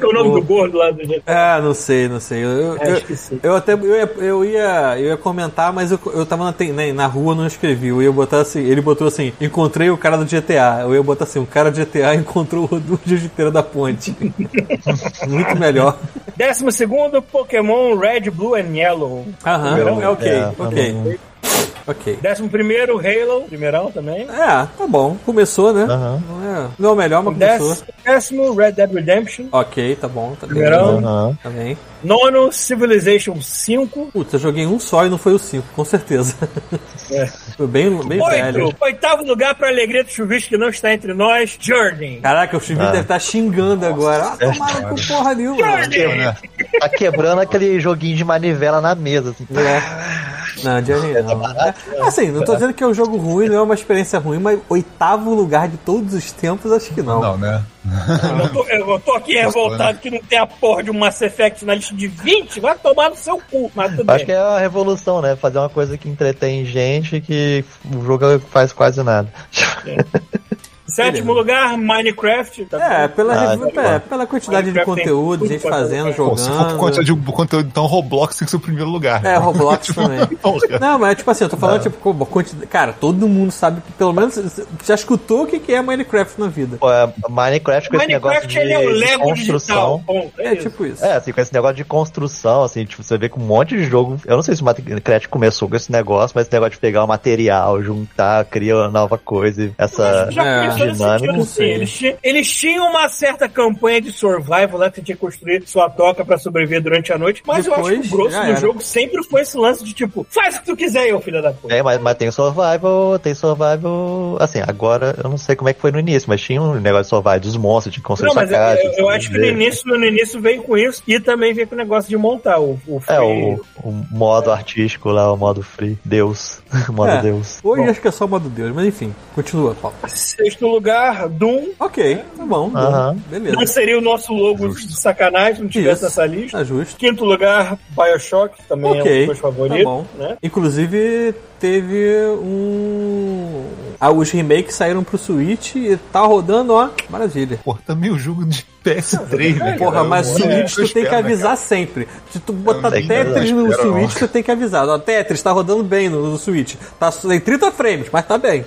Qual é o nome do gordo lá do GTA? Ah, não sei, não sei. Eu, É, eu, esqueci. eu até eu ia, eu ia, eu ia comentar, mas eu, eu tava na, te- na, na rua, não escrevi. Eu ia botar assim, ele botou assim, encontrei o cara do GTA. Eu ia botar assim, o cara do GTA encontrou o do jiu-jiteiro da ponte. Muito melhor. 12 Pokémon Red, Blue and Yellow. Aham, é ok, É, ok. Ok. 11 Halo, primeirão também. É, tá bom. Começou, né? Aham. Não, é, não é o melhor, mas começou. Décimo, décimo Red Dead Redemption. Ok, tá bom. Tá bem. Primeirão. Aham. Também. Nono Civilization 5. Putz, eu joguei um só e não foi o 5, com certeza. É. Foi bem, bem velho. Oito, oitavo lugar para alegria do chuvisco que não está entre nós, Journey. Caraca, o Chivinho Ah. deve estar xingando agora. Ah, tomaram com porra nenhuma. Journey! Tá quebrando aquele joguinho de manivela na mesa, assim. É. Não, Journey não. É, assim, não tô dizendo que é um jogo ruim, não é uma experiência ruim, mas oitavo lugar de todos os tempos, acho que não. Não, né? Eu tô, eu tô aqui revoltado que não tem a porra de um Mass Effect na lista de 20. Vai tomar no seu cu, mas tudo Acho bem. que é uma revolução, né? Fazer uma coisa que entretém gente que o jogo faz quase nada. Sétimo lugar, Minecraft. Tá É, pela, Ah, tá é, pela quantidade de Minecraft tem conteúdo, gente fazendo, colocar. Pô, se for por jogando. quantidade de conteúdo, então Roblox tem que ser o primeiro lugar. É, Roblox também. Porra. Não, mas tipo assim, eu tô falando, tipo, como quantidade. Cara, todo mundo sabe que pelo menos já escutou o que que é Minecraft na vida. Pô, é, Minecraft com esse negócio Minecraft de, ele é o de Lego digital. construção. Ponto. É, É tipo isso. É, assim, com esse negócio de construção, assim, tipo, você vê que um monte de jogo. Eu não sei se o Minecraft começou com esse negócio, mas esse negócio de pegar o material, juntar, criar uma nova coisa, essa. Já É. todo sentido, sim. Eles, eles tinham uma certa campanha de survival lá, que você tinha que construir sua toca pra sobreviver durante a noite, mas eu acho Depois, que o grosso do era. jogo sempre foi esse lance de tipo, faz o que tu quiser ô filho da puta. É, mas, mas tem survival, tem survival. Assim, agora eu não sei como é que foi no início, mas tinha um negócio de survival dos monstros, de construir Não, sua mas eu, casa. eu- eu acho que no início, no início veio com isso e também veio com o negócio de montar o, o É, free- o, o modo artístico lá, o modo free. Deus. o modo É. Deus. Hoje Bom. acho que é só o modo Deus, mas enfim, continua, Paulo. Sexto lugar, Doom. Ok, tá bom. Aham. Beleza. Não seria o nosso logo de sacanagem se não tivesse Isso. nessa lista. Tá justo. Quinto lugar, Bioshock, também é um dos meus favoritos. tá bom. né? Inclusive, teve um. Ah, os remakes saíram pro Switch e tá rodando, ó. Maravilha. Porra, também o jogo de PS3, né? Porra, cara? mas o mínimo Switch que eu tu tem que né, avisar sempre. Se tu botar sei, Tetris eu no espero, Switch, não. tu tem que avisar. Ó, Tetris tá rodando bem no, no Switch. Tá em 30 frames, mas tá bem.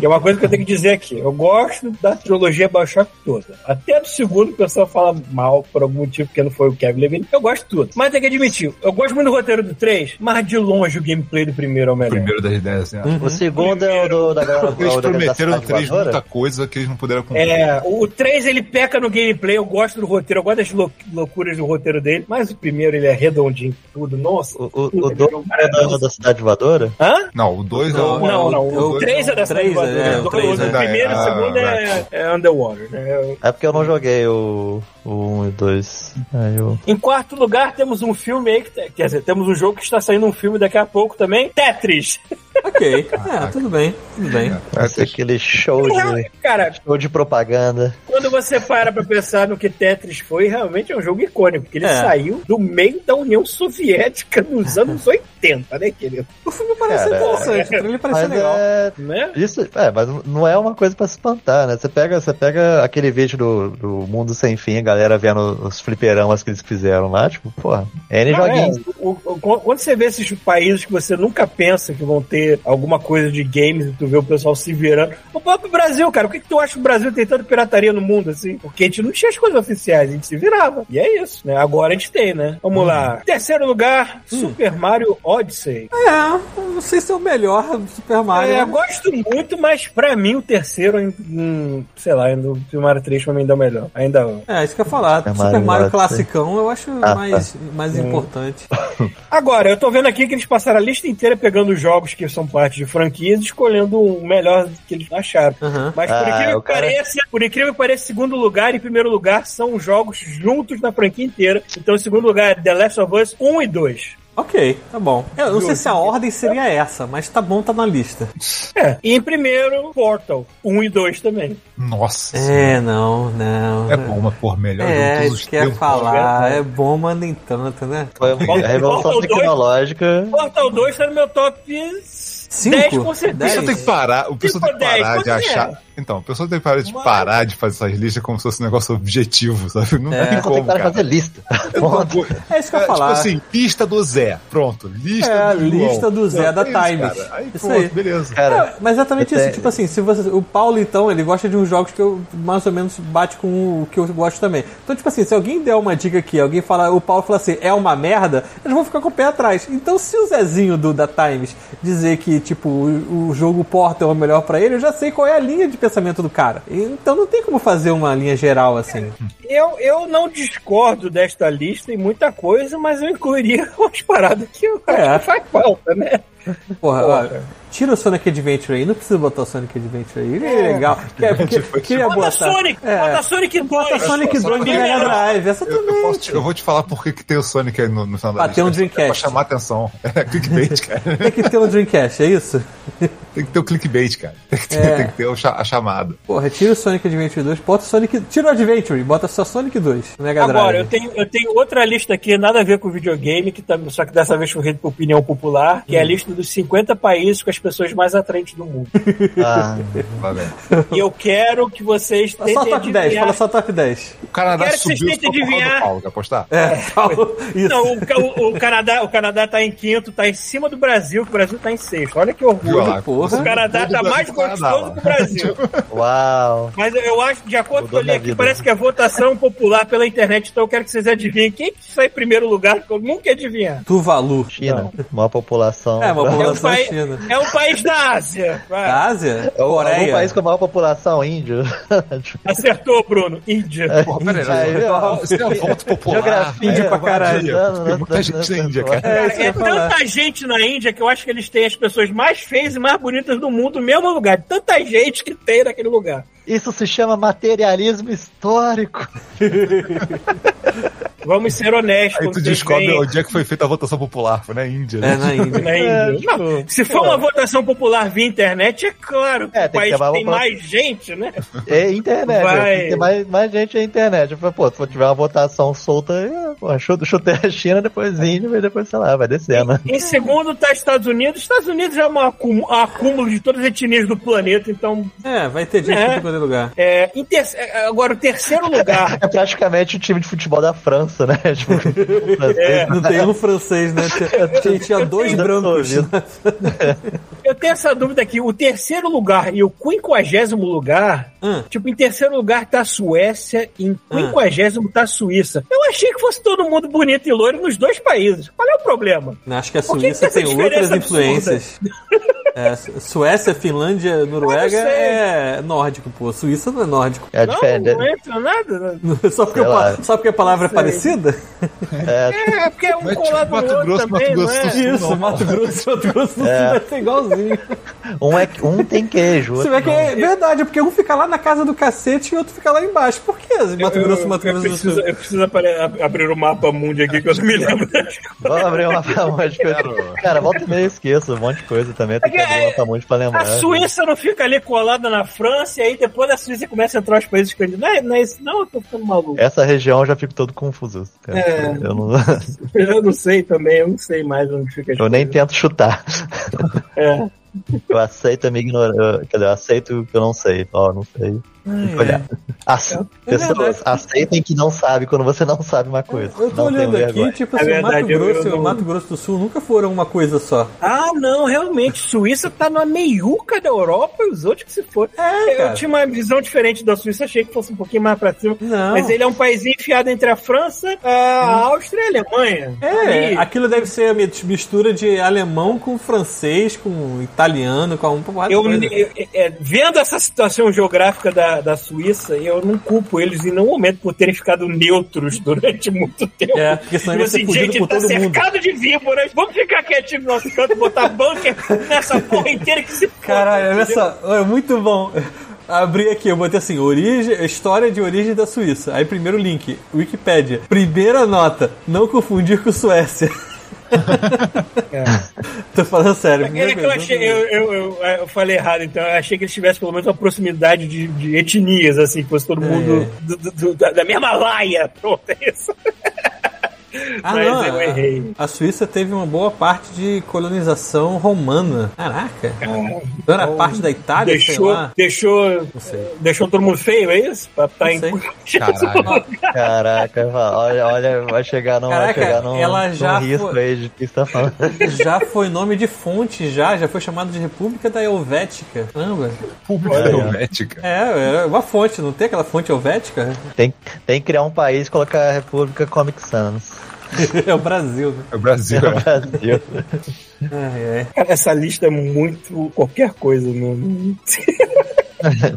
E é uma coisa que eu tenho que dizer aqui. Eu gosto da trilogia Bioshock toda. Até do segundo o pessoal fala mal por algum motivo, porque não foi o Kevin Levine. Eu gosto de tudo. Mas tem que admitir, eu gosto muito do roteiro do 3, mas de longe o gameplay do primeiro é o melhor. Primeiro das ideias, né? O segundo é o do, da galera Eles o prometeram no cidade 3 voadora? muita coisa que eles não puderam cumprir. É, o 3 ele peca no gameplay, eu gosto do roteiro, eu gosto das lou- loucuras do roteiro dele, mas o primeiro ele é redondinho, tudo, nossa. O, o, puta o que dois jogo é da, maravilhoso. da cidade voadora? Hã? Não, o 2 é Não, o. Não, não, o o 3 é da cidade três, voadora. é, O o é o primeiro e o ah, segundo é, é Underwater. né? É porque eu não joguei o 1 um e 2. Aí eu... Em quarto lugar, temos um filme aí, que, quer dizer, temos um jogo que está saindo um filme daqui a pouco também, Tetris. Ok. É, tudo bem, tudo bem. Vai ser aquele show de, Cara, show de propaganda. quando você para pra pensar no que Tetris foi, realmente é um jogo icônico, porque ele É. saiu do meio da União Soviética nos anos 80, né, querido? O filme parece Cara, interessante, o trailer parece legal. é. Né? Isso, é, mas não é uma coisa pra se espantar, né? Você pega, você pega aquele vídeo do, do Mundo Sem Fim, a galera vendo os fliperamas que eles fizeram lá, tipo, porra, N Não, é, o- o- quando você vê esses países que você nunca pensa que vão ter alguma coisa de games e tu vê o pessoal se virando. O próprio Brasil, cara, por que, que tu acha que o Brasil tem tanta pirataria no mundo assim? Porque a gente não tinha as coisas oficiais, a gente se virava. E é isso, né? Agora a gente tem, né? Vamos lá. Terceiro lugar, Super Mario Odyssey. É, não sei se é o melhor Super Mario. É, eu gosto muito, mas pra mim o terceiro, hum, sei lá, ainda, o Super Mario 3 pra mim ainda é o melhor. Ainda É, isso que eu ia falar. Super Super Mario classicão eu acho Ah, mais, mais importante. Agora, eu tô vendo aqui que eles passaram a lista inteira pegando os jogos que são parte de franquias e escolhendo o melhor que eles acharam. Aham. Mas por Ah, incrível que cara- pareça, por incrível que pareça, segundo lugar e primeiro lugar são jogos juntos na franquia inteira. Então, segundo lugar é The Last of Us 1 e 2. Ok, tá bom. Eu não sei se a ordem seria essa, mas tá bom, tá na lista. É. E em primeiro, Portal 1 e 2 também. Nossa. É, não, não. É bom, mas por melhor jogo de É, todos isso os que tempos. falar. É bom, mas nem tanto, né? Foi a revolução tecnológica. Portal 2 tá no meu top Cinco? 10 com O pessoal certeza. tem que parar, o pessoal tem que parar dez, de achar. Então, o pessoal tem que parar de Mas- parar de fazer essas listas como se fosse um negócio objetivo, sabe? Não É. tem tem como, que parar de cara. fazer lista. Vou- É isso que eu É, falar. Tipo assim, lista do Zé. Pronto. Lista É, a do lista do Zé da é isso, Times. cara. Aí Isso pronto, aí. beleza. Cara, É, mas exatamente eu isso. tenho- Tipo assim, se você, o Paulo, então, ele gosta de uns jogos que eu mais ou menos bate com o que eu gosto também. Então, tipo assim, se alguém der uma dica aqui, alguém falar, o Paulo falar assim, é uma merda, eles vão ficar com o pé atrás. Então, se o Zezinho do da Times dizer que, tipo, o, o jogo Portal é o melhor pra ele, eu já sei qual é a linha de pensamento do cara. Então, não tem como fazer uma linha geral assim. Eu, eu não discordo desta lista em muita coisa, mas eu incluiria umas paradas que eu É. acho que faz falta, né? Porra, Porra. tira o Sonic Adventure aí, não precisa botar o Sonic Adventure aí, ele é legal. Quer, porque, queria Bota botar. Sonic! É. Bota Sonic 2! Bota Sonic só 2 do pra- Mega Drive, Eu, eu, posso eu vou te falar por que que tem o Sonic aí no, no final da Ah, tem um É Dreamcast. Pra chamar atenção. É clickbait, cara. Tem que ter um Dreamcast, é isso? Tem que ter o clickbait, cara. Tem que ter, É. tem que ter a chamada. Porra, tira o Sonic Adventure 2, bota o Sonic. Tira o Adventure, bota só Sonic 2 no Mega Agora, eu Drive. tenho, eu tenho outra lista aqui, nada a ver com videogame, que tá, só que dessa vez foi por opinião popular, que é a lista dos 50 países com as pessoas mais atraentes do mundo. Ah, e eu quero que vocês Só tentem top 10, adivinhar- fala só top 10. O Canadá Quero que vocês subiu tentem só adivinhar. Paulo, quer apostar? É, Paulo, isso. Não, o, o- o Canadá, o Canadá tá em quinto, tá em cima do Brasil, que o Brasil tá em sexto. Olha que orgulho. lá? porra. O Canadá tá mais gostoso que o Brasil. uau. Mas eu- eu acho, de acordo com Mudou eu li aqui, parece que é votação popular pela internet, então eu quero que vocês adivinhem quem que sai em primeiro lugar, que eu nunca ia adivinhar. Tuvalu. China, maior população. É, a É um, população país, china. é um país da Ásia. Vai. Da Ásia? É o- Coreia. país com a maior população, índio. Acertou, Bruno. Índia. Porra, peraí, Aí, ó, isso é um voto popular. Geografia, Índia pra caralho. ajudando, Tem né? muita gente na Índia, cara. É, é tanta gente na Índia que eu acho que eles têm as pessoas mais feias e mais bonitas do mundo no mesmo lugar. Tanta gente que tem naquele lugar. Isso se chama materialismo histórico. Vamos ser honestos. Aí tu descobre veem onde é que foi feita a votação popular, foi na Índia. É, né? na Índia. na Índia. Não, se for uma votação popular via internet, é claro que É, o tem que país mais tem uma- mais gente, né? É internet. Vai. Tem que mais, mais gente na internet. Eu falei, pô, se tiver uma votação solta, é, pô, chuta a China, depois Índia, e depois, sei lá, vai descendo. Em segundo tá Estados Unidos. Estados Unidos é um acú- acúmulo de todas as etnias do planeta, então... É, vai ter gente É. todo lugar. É, em ter- é, agora, o terceiro lugar... É praticamente o time de futebol da França, né? Tipo, francês. Não tem um francês, né? Tinha, tinha dois Ainda brancos. ouvindo. Eu tenho essa dúvida aqui. O terceiro lugar e o quinquagésimo lugar... Hum. Tipo, em terceiro lugar tá a Suécia, em Ah. quinquagésimo tá a Suíça. Eu achei que fosse todo mundo bonito e loiro nos dois países. Qual é o problema? Acho que a Suíça que tem outras influências. É, Su- Suécia, Finlândia, Noruega é nórdico, pô. Suíça não é nórdico. É Não, diferente. não entra nada. né? Só porque, o pa- lá. só porque a palavra é parecida? É, É, porque é um Mas, colado tipo, Mato no outro Grosso, também, Mato Grosso não é? do Sul. Isso, não. Mato Grosso, Mato Grosso do Sul É. vai ser igualzinho. um, é, um tem queijo. Você outro vê que não. é verdade, é porque um fica lá na casa do cacete e outro fica lá embaixo. Por que Mato Eu- Grosso, Mato eu Grosso do preciso, Sul? eu preciso abrir o mapa mundi aqui que eu não me lembro. Vamos abrir pamonte que eu... Cara, volta e meia eu esqueço um monte de coisa também. Tem que É, abrir uma pamonte pra lembrar. A Suíça não fica ali colada na França e aí depois da Suíça começa a entrar os países escandinavos. Não é, não é isso, não, eu tô ficando maluco. Essa região eu já fico todo confuso. Cara. É. Eu, não, Eu não sei também, eu não sei mais onde fica eu nem coisas. tento chutar. É. Eu aceito a minha ignorância. Quer dizer, eu aceito o que eu não sei. Ó, não sei. Que olhar. Ace- É Pessoas aceitem que não sabe quando você não sabe uma coisa. Eu tô olhando aqui, tipo É assim, o verdade, Mato eu- Grosso eu e Mato Grosso do Sul nunca foram uma coisa só. Ah, não, realmente. Suíça tá na meiuca da Europa e os outros que se foram. É, eu cara. tinha uma visão diferente da Suíça, achei que fosse um pouquinho mais pra cima. Não. Mas ele é um país enfiado entre a França, a Áustria e a Alemanha. É, Ali. aquilo deve ser a mistura de alemão com francês, com italiano, com de Eu, coisa. eu- é, vendo essa situação geográfica da, da Suíça, eu não culpo eles em nenhum momento por terem ficado neutros durante muito tempo. É, porque senão Tipo ia ser assim, gente, por tá todo mundo. cercado de víboras, vamos ficar quietinho no nosso canto, botar bunker nessa porra inteira que se Caralho, olha só, é muito bom. Abri aqui, eu botei assim, origem, história de origem da Suíça. Aí primeiro link, Wikipédia. Primeira nota, não confundir com Suécia. Tô falando sério. É primeira que eu, achei, eu, eu, eu, falei errado, então eu achei que eles tivessem pelo menos uma proximidade de, de etnias, assim, que fosse todo mundo do- do- do- da, da mesma laia. Pronto, é isso. Ah, Mas não, eu a- errei. A, Suíça teve uma boa parte de colonização romana. Caraca. Não era parte da Itália, sei Deixou, lá. deixou, sei. deixou todo mundo feio, é isso? Pra tá Não em... Caralho. Caraca, olha, olha, vai chegar num, Caraca, vai chegar num, ela num já risco foi- aí de que você tá falando. Já foi nome de fonte, já. Já foi chamado de República da Helvética. Caramba. Pública Olha. Helvética. É, é uma fonte, não tem aquela fonte helvética? Tem, tem que criar um país e colocar a República Comic Sans. É o Brasil, né? É o Brasil. É o Brasil. Ai, ai. Cara, essa lista é muito qualquer coisa.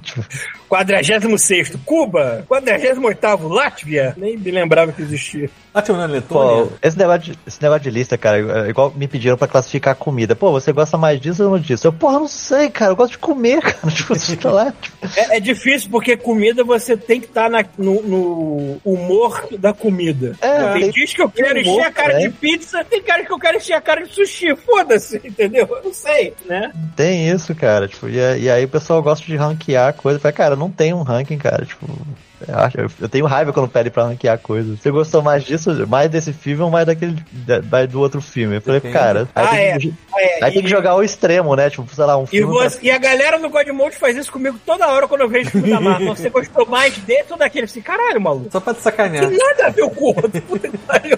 Tipo, 46 Cuba. 48 Látvia. Nem me lembrava que existia. Não é Letônia? Pô, esse negócio, de, esse negócio de lista, cara, é igual me pediram pra classificar comida. Pô, você gosta mais disso ou não disso? Eu, porra, não sei, cara, eu gosto de comer, cara. Tipo, você tá lá. Tipo, É, é difícil porque comida você tem que estar no, no humor da comida. É, tem dias que eu quero humor, encher a cara né? de pizza, tem cara que eu quero encher a cara de sushi. Foda-se, entendeu? Eu não sei, né? tem isso, cara. Tipo, e, e aí o pessoal gosta de ranquear coisa. Eu falei, cara, não tem um ranking, cara. Tipo, eu, acho- eu- eu tenho raiva quando pede pra ranquear coisas. Você gostou mais disso, mais desse filme ou mais daquele da- mais do outro filme? Eu falei, cara, aí, Ah, tem, é. que, Ah, é, aí tem e- que jogar o extremo, né? Tipo, sei lá, um E, filme. pra- você- e a galera do Godmode faz isso comigo toda hora quando eu vejo filme da Marvel. Você gostou mais desse ou daquele? Assim, caralho, maluco. Só pra te sacanear. Tem nada a ver o outro. Puta que pariu.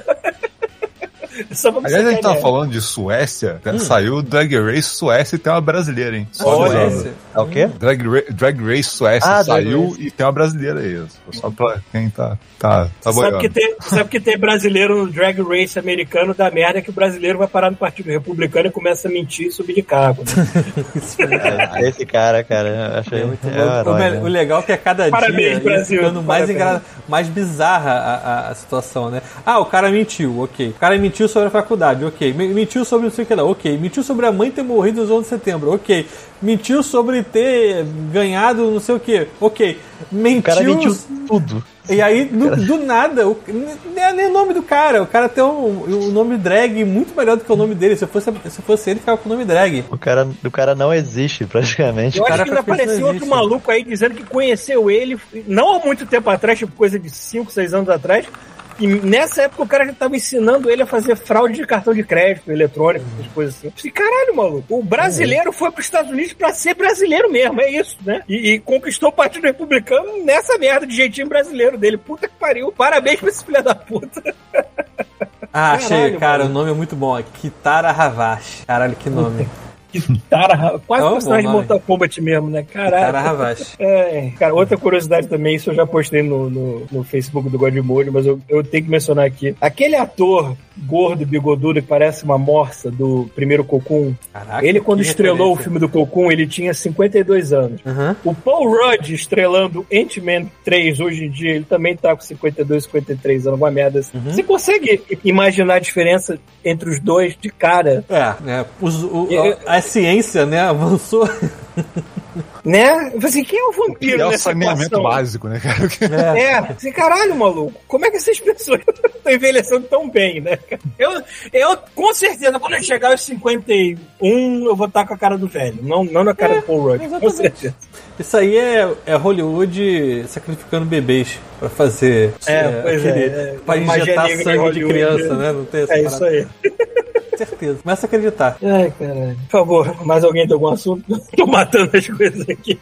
Só pra Aliás, a gente tava falando de Suécia. Saiu Drag Race Suécia e tem uma brasileira, hein? Só. É o quê? Drag, Ra- Drag Race Suécia Ah, Drag saiu Race. e tem uma brasileira aí. Só pra quem tá, tá, tá Sabe boiando. que, tem, sabe que tem brasileiro no drag race americano da merda que o brasileiro vai parar no Partido Republicano e começa a mentir e subir de cargo. né? É, Esse cara, cara, achei muito. É o, herói, me- né? o legal é que a cada Parabéns, dia ia Brasil, ficando mais, engra... mais bizarra a, a- a situação, né? Ah, o cara mentiu, ok. O cara mentiu sobre a faculdade, ok. Me- Mentiu sobre não sei o que lá, ok. Mentiu sobre a mãe ter morrido nos 11 de setembro, ok. Mentiu sobre ter ganhado não sei o que, ok. Mentiu. O cara mentiu tudo. E aí, do, do nada, o, nem é nem o nome do cara. O cara tem um, um nome drag muito melhor do que o nome dele. Se fosse, se fosse ele, ficava com o nome drag. O cara, o cara não existe, praticamente. Eu acho Cara, que ainda apareceu outro maluco aí dizendo que conheceu ele não há muito tempo atrás, tipo coisa de 5, 6 anos atrás. E nessa época o cara já tava ensinando ele a fazer fraude de cartão de crédito eletrônico, essas coisas assim. Eu caralho, maluco. O brasileiro foi pros Estados Unidos pra ser brasileiro mesmo, é isso, né? E, e conquistou o Partido Republicano nessa merda de jeitinho brasileiro dele. Puta que pariu. Parabéns pra esse filho da puta. Ah, achei, Caralho, cara, mano. o nome é muito bom. Kitara Havashi. Caralho, que nome. Cara, quase É um personagem de. Mortal Kombat mesmo, né? Kitara Caralho. Havashi. É, cara, outra curiosidade também, isso eu já postei no, no, no Facebook do Godmode, mas eu, eu tenho que mencionar aqui. Aquele ator gordo, bigodudo, que parece uma morsa do primeiro Cocum, Caraca, ele quando estrelou o filme do Cocum, ele tinha 52 anos. Aham. O Paul Rudd estrelando Ant-Man 3 hoje em dia, ele também tá com 52, 53 anos, uma merda assim. Você consegue imaginar a diferença entre os dois de cara? É, né? os- o- Eu- a ciência, né, avançou. Né? Eu falei assim, quem é o vampiro É o nessa saneamento equação? básico, né, cara? É, assim, caralho, maluco, como é que essas pessoas estão envelhecendo tão bem, né? Eu, eu, com certeza, quando eu chegar aos 51, eu vou estar com a cara do velho, não, não na cara do Paul Rudd, com certeza. Isso aí é, é Hollywood sacrificando bebês pra fazer. É, pois é, aquele- é. Pra Magia injetar sangue de criança, é. né? Não tem essa É isso parada. aí. certeza. Começa a acreditar. Ai, caralho. Por favor, mais alguém tem algum assunto? Tô matando as coisas aqui.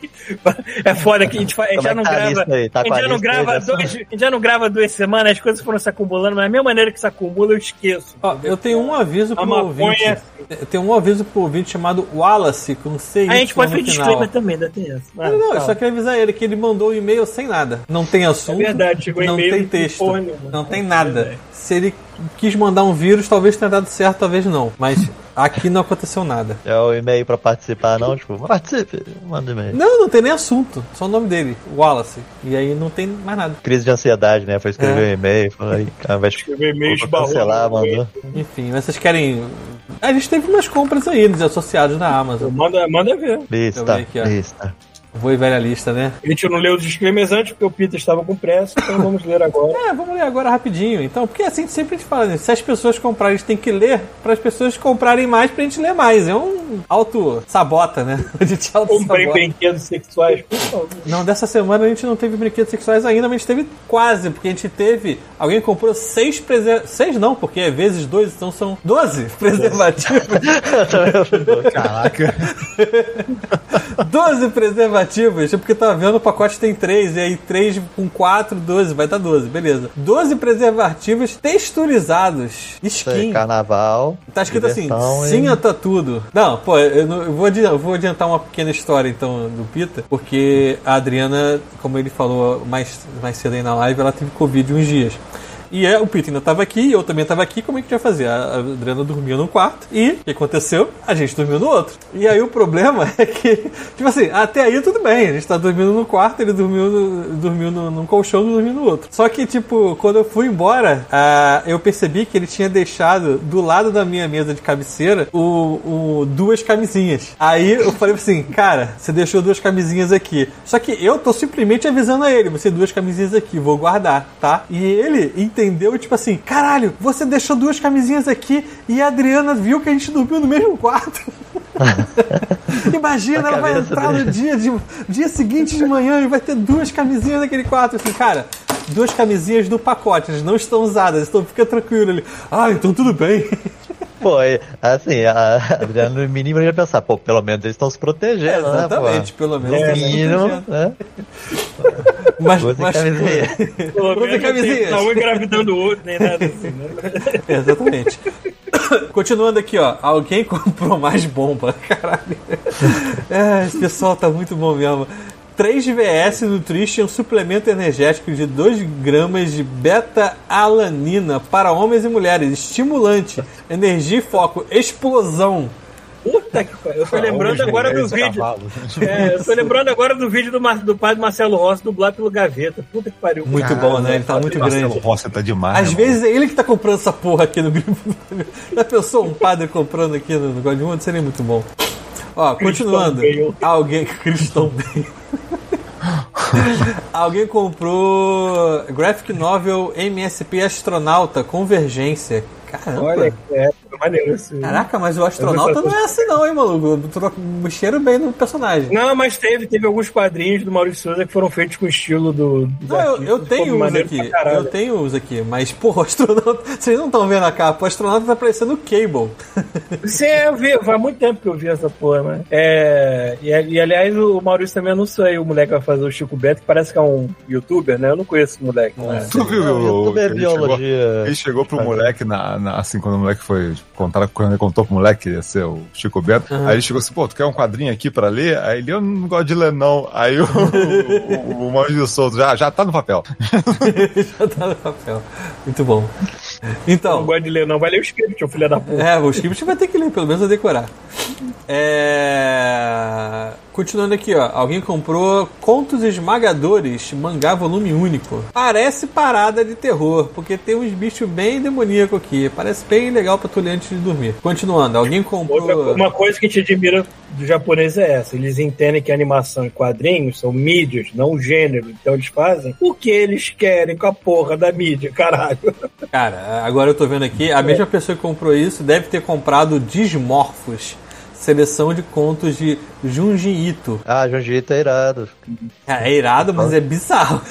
É foda que a gente, a gente já é não grava. a gente já não grava dois, a já não grava duas semanas, as coisas foram se acumulando, mas da mesma maneira que se acumula, eu esqueço. Ó, eu tenho um aviso pro maconha- ouvinte. Eu tenho um aviso pro ouvinte chamado Wallace, com C a gente pode fazer disclaimer também, ainda tem essa. Ah, Não, não, eu tá. só queria avisar ele que ele mandou um e-mail sem nada. Não tem assunto. É verdade, chegou não e-mail tem com texto. Não tem É nada. verdade. Se ele quis mandar um vírus, talvez tenha dado certo, talvez não. Mas aqui não aconteceu nada. É o e-mail pra participar, não? Tipo, participe, manda e-mail. Não, não tem nem assunto. Só o nome dele, Wallace. E aí não tem mais nada. Crise de ansiedade, né? Foi escrever É. um e-mail, falou aí, cara, vai Escreveu e-mail, cancelar, mandou. Enfim, mas vocês querem. A gente teve umas compras aí dos associados na Amazon. Manda, manda ver. Lista, aqui, ó. lista. Vou e velha lista, né? A gente não leu os disclaimers antes porque o Peter estava com pressa, então vamos ler agora. É, vamos ler agora rapidinho. Então, porque assim sempre a gente fala, né? se as pessoas comprarem, a gente tem que ler para as pessoas comprarem mais pra gente ler mais. É um auto-sabota, né? A gente Comprei auto-sabota. brinquedos sexuais, por favor. Não, dessa semana a gente não teve brinquedos sexuais ainda, mas a gente teve quase, porque a gente teve. Alguém comprou seis preservativos. Seis não, porque é vezes dois, então são 12 preservativos. Caraca. 12 preservativos, é porque tava vendo o pacote tem 3, e aí 3 com 4, 12, vai dar 12, beleza. 12 preservativos texturizados, skin. carnaval. Tá escrito assim, e- sim tá tudo. Não, pô, eu, não- eu vou, adiantar, eu vou adiantar uma pequena história então do Pita, porque a Adriana, como ele falou mais, mais cedo aí na live, ela teve Covid uns dias. E é, o Pita ainda tava aqui, eu também tava aqui, como é que a gente vai fazer? A Adriana dormia num quarto e o que aconteceu? A gente dormiu no outro. E aí o problema é que, tipo assim, até aí tudo bem, a gente tá dormindo no quarto, ele dormiu, no, dormiu no, num colchão e dormiu no outro. Só que, tipo, quando eu fui embora, ah, eu percebi que ele tinha deixado do lado da minha mesa de cabeceira o, o- duas camisinhas. Aí eu falei assim, cara, você deixou duas camisinhas aqui. Só que eu tô simplesmente avisando a ele, você duas camisinhas aqui, vou guardar, tá? E ele entendeu, tipo assim, caralho, você deixou duas camisinhas aqui e a Adriana viu que a gente dormiu no mesmo quarto. Imagina, ela vai entrar no dele. dia, de, dia seguinte de manhã e vai ter duas camisinhas naquele quarto. Assim, cara, duas camisinhas no pacote, elas não estão usadas, então fica tranquilo ali. Ah, então tudo bem. Pô, e, assim, a Adriana no mínimo ia pensar, pô, pelo menos eles estão se protegendo, né, Exatamente, pô? pelo menos. No tá se mínimo, né? Mas, Usem mas- camisinha. Não tem- Não um engravidando o outro, nem nada assim, né? Exatamente. Continuando aqui, ó. Alguém comprou mais bomba. Caralho. É, esse pessoal tá muito bom mesmo. 3VS Nutrition suplemento energético de 2 gramas de beta-alanina para homens e mulheres. Estimulante, energia e foco, explosão. Puta que pariu. Eu tô lembrando agora do vídeo. É, eu tô lembrando agora do vídeo do, Mar- do pai do Marcelo Rossi dublado pelo Gaveta. Puta que pariu. Muito bom, né? Ele tá muito Marcelo grande. Rossi tá demais. Às mano. vezes é ele que tá comprando essa porra aqui no grupo. Já pensou um padre comprando aqui no, no Godmundo? Seria muito bom. Ó, continuando. Alguém. Cristão Bale. Alguém comprou Graphic Novel MSP Astronauta Convergência. Caramba. Olha que é, maneiro esse. Caraca, mas o astronauta não é assim não, hein, maluco? Mexeram bem no personagem. Não, mas teve, teve alguns quadrinhos do Maurício Souza que foram feitos com o estilo do. Não, eu, artistas. eu tenho uns aqui. Eu tenho uns aqui, mas, o astronauta. Vocês não estão vendo a capa, o astronauta tá parecendo o Cable. Sim, eu vi, faz muito tempo que eu vi essa porra, né? É, e, e, aliás, o Maurício também anunciou aí o moleque que vai fazer o Chico Beto, que parece que é um youtuber, né? Eu não conheço o moleque. né? Tu viu Não, o- é ele chegou- biologia. Ele chegou pro moleque, na, na- assim, quando o moleque foi contar, quando ele contou pro moleque que ia ser o Chico Bento, aí ele chegou assim, pô, tu quer um quadrinho aqui pra ler? Aí ele, eu não gosto de ler não. Aí o, o, o Maurício Souto, já, já tá no papel. Já tá no papel. Muito bom. Não Então, gosta de ler, não. Vai ler o script, ô filho da puta. é, o script vai ter que ler, pelo menos a decorar. É... Continuando aqui, ó. Alguém comprou Contos Esmagadores, mangá volume único. Parece parada de terror, porque tem uns bichos bem demoníacos aqui. Parece bem legal pra tu ler antes de dormir. Continuando, alguém comprou. uma coisa que a gente admira do japonês é essa. Eles entendem que animação e quadrinhos são mídias, não gênero. Então eles fazem o que eles querem com a porra da mídia, caralho. Cara, agora eu tô vendo aqui, a mesma pessoa que comprou isso deve ter comprado Dismorphos. Seleção de contos de Junji Ito. Ah, Jujito é irado. É, é irado, mas é bizarro.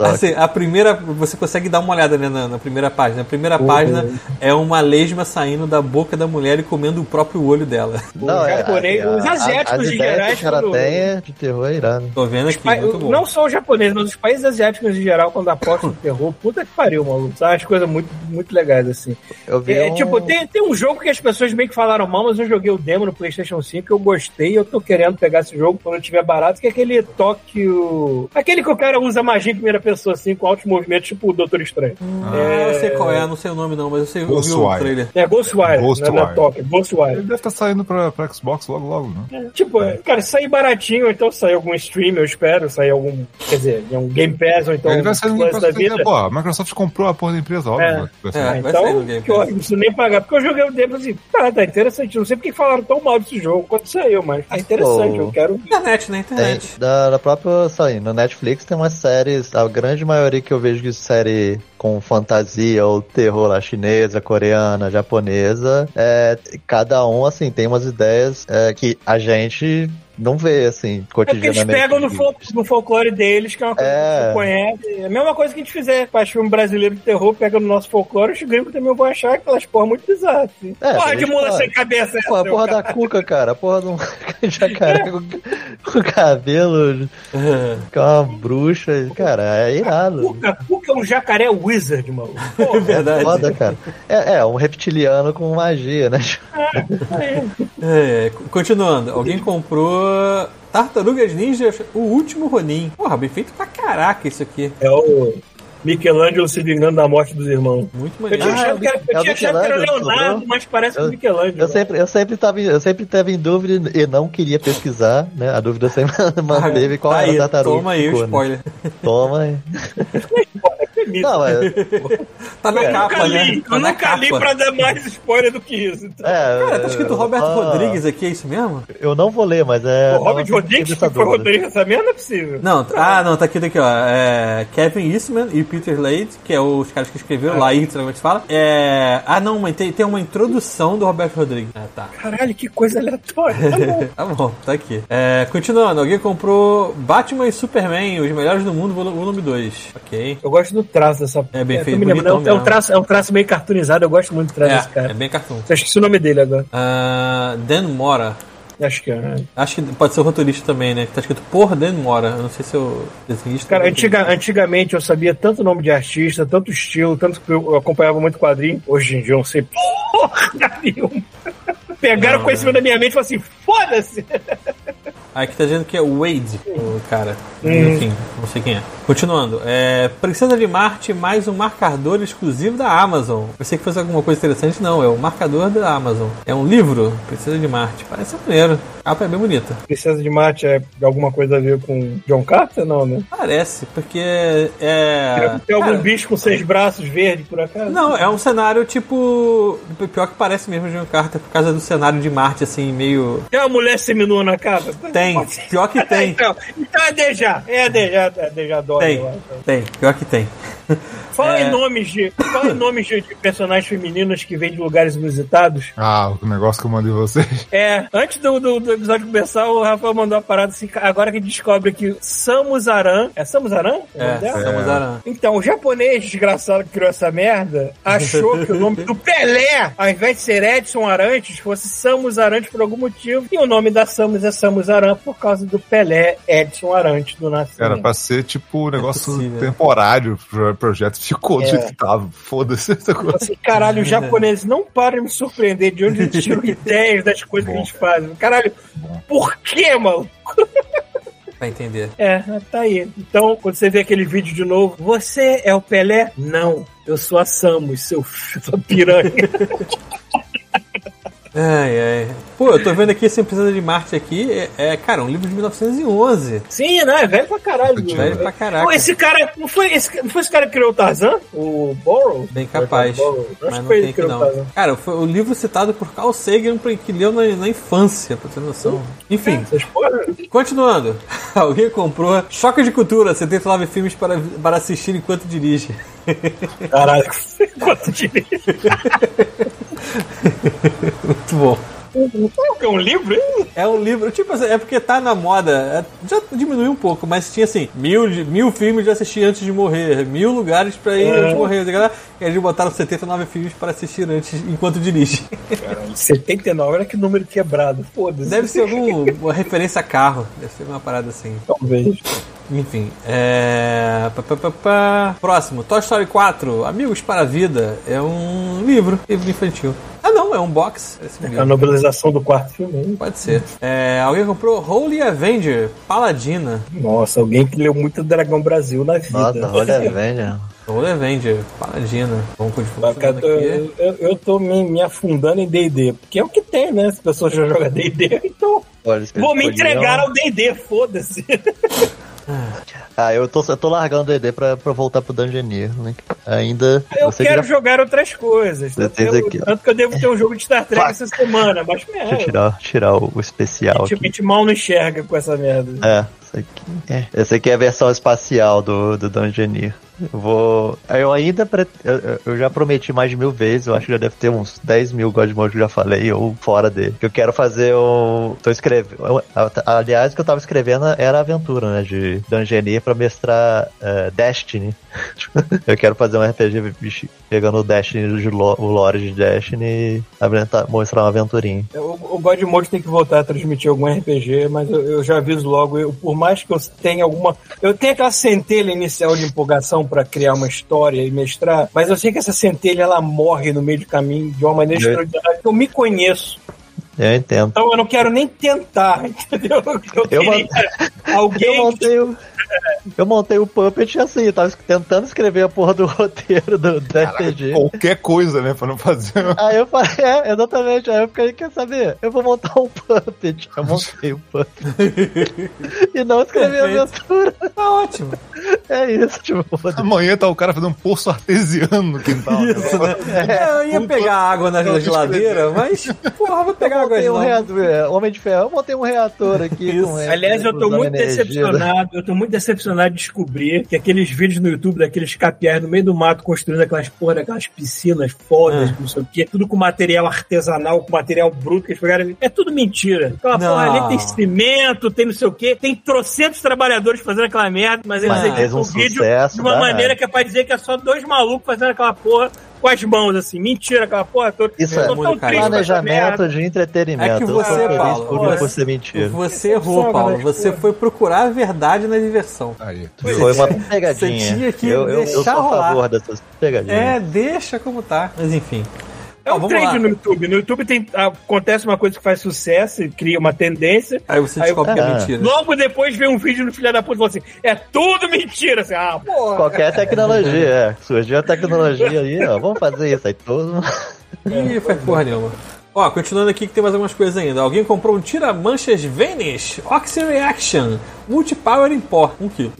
Assim, a primeira. Você consegue dar uma olhada né, na, na primeira página. A primeira página é uma lesma saindo da boca da mulher e comendo o próprio olho dela. Não, é, japonês- os asiáticos as em geral, o cara tem é de terror é irado. Tô vendo aqui, Pa- muito bom. Não só os japoneses, mas os países asiáticos em geral, quando apostam no terror, puta que pariu, maluco. São as coisas muito, muito legais, assim. Eu vi É, um... Tipo, tem, tem um jogo que as pessoas meio que falaram mal, mas eu joguei o demo no PlayStation 5, eu gostei, eu tô querendo pegar esse jogo quando tiver barato, que é aquele Tóquio. Aquele que o cara usa magia em primeira pessoa, assim, com altos movimentos, tipo o Doutor Estranho. Ah, eu sei qual é, não sei o nome não, mas eu sei vi o trailer. É Ghostwire, Ghostwire. não é Tóquio, Ele Ghostwire. deve estar saindo pra, pra Xbox logo, logo, né? Tipo, é, cara, se sair baratinho, ou então sair algum stream, eu espero, sair algum, quer dizer, um Game Pass, ou então ele vai sair no Game da Pass. vida. Pô, a Microsoft comprou a porra da empresa, óbvio. É. vai- vai ser. É. Vai sair no então, Game que eu Pass. não preciso nem pagar, porque eu joguei o demo assim, tá, tá interessante. Não sei porque falaram tão mal desse jogo quando saiu, mas tá interessante, Pô. eu quero. Internet, né? Tem, Internet. da, da própria, saindo, no Netflix tem umas séries, a grande maioria que eu vejo de série com fantasia ou terror lá, chinesa, coreana, japonesa, é, cada um, assim, tem umas ideias é, que a gente não vê, assim, É porque eles cotidianamente. pegam no, fol no folclore deles, que é uma coisa É. que você conhece. É a mesma coisa que a gente fizer com filme brasileiro de terror, pega no nosso folclore, os gringos também vão achar aquelas porra muito bizarras. Assim. É, porra a de mula sem cabeça Pô, a porra meu da cara. cuca, cara. A porra de um jacaré com, com cabelo, com uma bruxa. Cara, é irado. Cuca, Cuca é um jacaré wizard, mano. É verdade. Foda, cara. É, é, um reptiliano com magia, né? É, c- continuando, alguém comprou Tartarugas Ninjas, o último Ronin. Porra, bem feito pra caraca isso aqui. é o Michelangelo se vingando da morte dos irmãos. Muito Eu tinha maneiro. achado que era, eu é o tinha achado que era Leonardo, mas parece Eu- o Michelangelo. Eu sempre, eu sempre tava, em- eu sempre tava em dúvida e não queria pesquisar, né? A dúvida sempre manteve qual Tá era aí, a tartaruga. Toma aí o né? spoiler. Toma aí. Não, mas, Tá na Eu capa, nunca né? li, Tá eu nunca li capa. pra dar mais spoiler do que isso. Então. é, Cara, tá escrito Roberto ah, Rodrigues aqui, é isso mesmo? Eu não vou ler, mas é. o Robert Rodrigues foi. Rodrigues essa merda não é possível. Não, ah, não, tá aqui daqui, ó. É Kevin Eastman e Peter Slade, que é os caras que escreveram, lá aí, como é que se fala. É, ah, não, mas tem, tem uma introdução do Roberto Rodrigues. Ah, tá. Caralho, que coisa aleatória. Tá bom. Tá bom, tá aqui. É, continuando, alguém comprou Batman e Superman, os melhores do mundo, volu- volume 2. Ok. Eu gosto do traço dessa. É bem tô feito, bonitão é, um, é um traço, é um traço meio cartoonizado, eu gosto muito do traço desse É, cara. é bem cartoon. Eu esqueci o nome dele agora. Ah, Dan Mora. Acho que é. né? Acho que pode ser o roteirista também, né? Que tá escrito por Demora. Eu não sei se é o desenhista. Cara, antiga- antigamente eu sabia tanto nome de artista, tanto estilo, tanto que eu acompanhava muito quadrinho. Hoje em dia eu não sei porra nenhuma. Pegaram o conhecimento da minha mente e falaram assim: foda-se! Aqui tá dizendo que é o Wade, o cara. Hum. Enfim, não sei quem é. Continuando. É, Princesa de Marte mais um marcador exclusivo da Amazon. Pensei que fosse alguma coisa interessante. Não, é o marcador da Amazon. É um livro, Princesa de Marte. Parece maneiro. A capa é bem bonita. Princesa de Marte é alguma coisa a ver com John Carter? Não, né? Parece, porque é... Tem algum cara, bicho com seis braços verdes, por acaso? Não, é um cenário tipo... Pior que parece mesmo John Carter, por causa do cenário de Marte, assim, meio... Tem uma mulher seminua na capa? Tem, pior que tem. então, então é Deja. É Deja, é Deja Dória, Tem, tem, pior que tem. Fala É. em nomes de. Fala em nomes de, de personagens femininos que vêm de lugares inusitados. Ah, o negócio que eu mandei vocês. É, antes do, do, do episódio começar, o Rafael mandou uma parada assim. Agora que descobre que Samus Aran. É Samus Aran? o nome É, dela? Samus Aran. Então, o japonês desgraçado que criou essa merda achou que o nome do Pelé, ao invés de ser Edson Arantes, fosse Samus Arantes por algum motivo. E o nome da Samus é Samus Aran por causa do Pelé Edson Arantes do Era Nascimento. pra ser tipo um negócio possível. temporário pro projeto. Ficou do É. jeito que tava. Foda-se essa coisa. Assim, caralho, os japoneses não param de me surpreender de onde eles tiram ideias das coisas que a gente faz. Caralho, por que, mano? Pra entender. É, tá aí. Então, quando você vê aquele vídeo de novo, você é o Pelé? Não, eu sou a Samus, seu filho da piranha. Ai, ai. Pô, eu tô vendo aqui esse Princesa de Marte aqui. É, é, cara, um livro de 1911. Sim, né? É velho pra caralho. Velho pra caraca. Pô, esse cara, não foi esse, não foi esse cara que criou o Tarzan? O Burroughs? Bem capaz. Acho Mas que não tem ele que criou o não. Tarzan. Cara, foi o livro citado por Carl Sagan pra- que leu na, na infância, pra ter noção. Enfim, Essas porra. continuando. Alguém comprou Choque de Cultura, 79 filmes para, para assistir enquanto dirige. Caralho, quanto dinheiro. Muito bom. É um livro, hein? É um livro, tipo assim, é porque tá na moda, é, já diminuiu um pouco, mas tinha assim, mil, mil filmes de assistir antes de morrer, mil lugares pra ir antes de morrer, tá ligado? e eles botaram 79 filmes para assistir antes, enquanto dirige. 79, olha que número quebrado. Foda-se. Deve ser alguma referência a carro, deve ser uma parada assim. Talvez. Enfim, é. pá, pá, pá, pá. Próximo, Toy Story 4, Amigos para a Vida. É um livro, livro infantil. Ah, não, é um box. Esse A livro. novelização do quarto filme. Pode ser. É, alguém comprou Holy Avenger, Paladina. Nossa, alguém que leu muito Dragão Brasil na vida. Nossa, olha, velho. Holy Avenger, Paladina. Vamos continuar Cara, aqui. eu, eu, eu tô me, me afundando em D&D, porque é o que tem, né? As pessoas já jogam D&D, então Olha, vou me entregar ao D&D, foda-se. Ah, eu tô, eu tô largando o DD pra, pra voltar pro Dungeoneer. Né? Ainda. Eu quero já... jogar outras coisas. Tanto, eu- tanto que eu devo ter um jogo de Star Trek essa semana, mas Deixa eu é, tirar, tirar o, o especial a gente, a aqui. gente mal não enxerga com essa merda. É, esse aqui. É. Aqui é a versão espacial do, do Dungeoneer. Vou. Eu ainda. Pre... Eu, já prometi mais de mil vezes, eu acho que já deve ter uns 10 mil God Mode que eu já falei, ou fora dele. Eu quero fazer um. Tô escrevendo. Aliás, o que eu tava escrevendo era aventura, né? De Dungeoneer pra mestrar eh, Destiny. eu quero fazer um RPG pegando o Destiny, de o lore de Destiny e mostrar uma aventurinha. O, o tem que voltar a transmitir algum RPG, mas eu, eu já aviso logo, eu, por mais que eu tenha alguma. Eu tenho aquela centelha inicial de empolgação pra criar uma história e mestrar, mas eu sei que essa centelha ela morre no meio do caminho de uma maneira É. extraordinária. Eu me conheço, Eu entendo. então eu não quero nem tentar, entendeu? Eu, Eu queria Eu alguém. montei o. Eu montei o Puppet assim, eu tava tentando escrever a porra do roteiro do, do RPG. Qualquer coisa, né? Pra não fazer. Aí eu falei, é, exatamente. Aí eu fiquei, quer saber? Eu vou montar um Puppet. Eu montei o Puppet. e não escrevi a aventura. Tá ótimo. É isso, tipo, foda-se. Amanhã tá o cara fazendo um poço artesiano no quintal. Isso, né? eu ia pegar água na geladeira, mas, porra, vou pegar montei um reator, é, Homem de Ferro, eu montei um reator aqui. Isso. com Aliás, eu tô muito decepcionado, eu tô muito decepcionado de descobrir que aqueles vídeos no YouTube daqueles capiais no meio do mato construindo aquelas porra daquelas piscinas fodas, Ah. não sei o quê, tudo com material artesanal, com material bruto que eles pegaram. É tudo mentira. Aquela Não. porra ali tem cimento, tem não sei o quê, tem trocentos trabalhadores fazendo aquela merda, mas eles Mas editam um vídeo sucesso de uma maneira que é pra dizer que é só dois malucos fazendo aquela porra com as mãos, assim. Mentira, aquela porra toda. Isso Eu é tô tão muito triste com essa planejamento de entretenimento. É que Eu você, Paulo, por, você- ser mentira. Você errou, Paulo. Você foi procurar a verdade na diversão. Aí. Foi uma pegadinha. Você tinha que eu, eu, eu deixar sou a favor dessas pegadinhas. É, deixa como tá. Mas enfim. É um trend no YouTube. No YouTube tem, acontece uma coisa que faz sucesso e cria uma tendência. Aí você Aí descobre que é Ah. mentira. Logo depois vem um vídeo no filho da puta e fala assim: é tudo mentira. Assim, ah, porra. Qualquer tecnologia, é. Surgiu a tecnologia aí, ó. Vamos fazer isso aí todo mundo. Ih, faz porra nenhuma. Ó, continuando aqui que tem mais algumas coisas ainda. Alguém comprou um tira-manchas Vanish Oxy Reaction Multipower Import, 1 kg.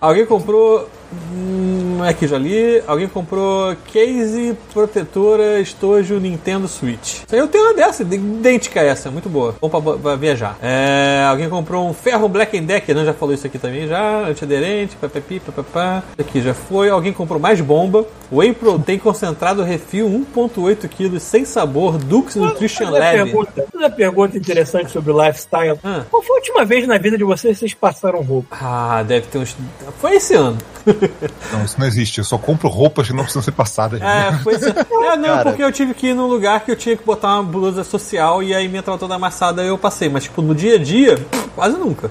Alguém comprou. Hum, aqui já li. Alguém comprou case protetora estojo Nintendo Switch. Isso aí eu tenho uma dessa, idêntica a essa, muito boa. Bom pra, pra viajar. É, alguém comprou um ferro Black Decker, não já falou isso aqui também já. Antiaderente, papapi, papapá. Aqui já foi. Alguém comprou mais bomba. Whey Protein concentrado refil 1.8 kg sem sabor Dux Nutrition Uma Lab. pergunta, uma pergunta interessante sobre lifestyle. Ah. Qual foi a última vez na vida de vocês que vocês passaram roupa? Ah, deve ter uns. Foi esse ano. Não, isso não existe. Eu só compro roupas que não precisam ser passadas. É, foi esse ano. É, não, Cara. porque eu tive que ir num lugar que eu tinha que botar uma blusa social e aí minha tava toda amassada e eu passei. Mas, tipo, no dia a dia, quase nunca.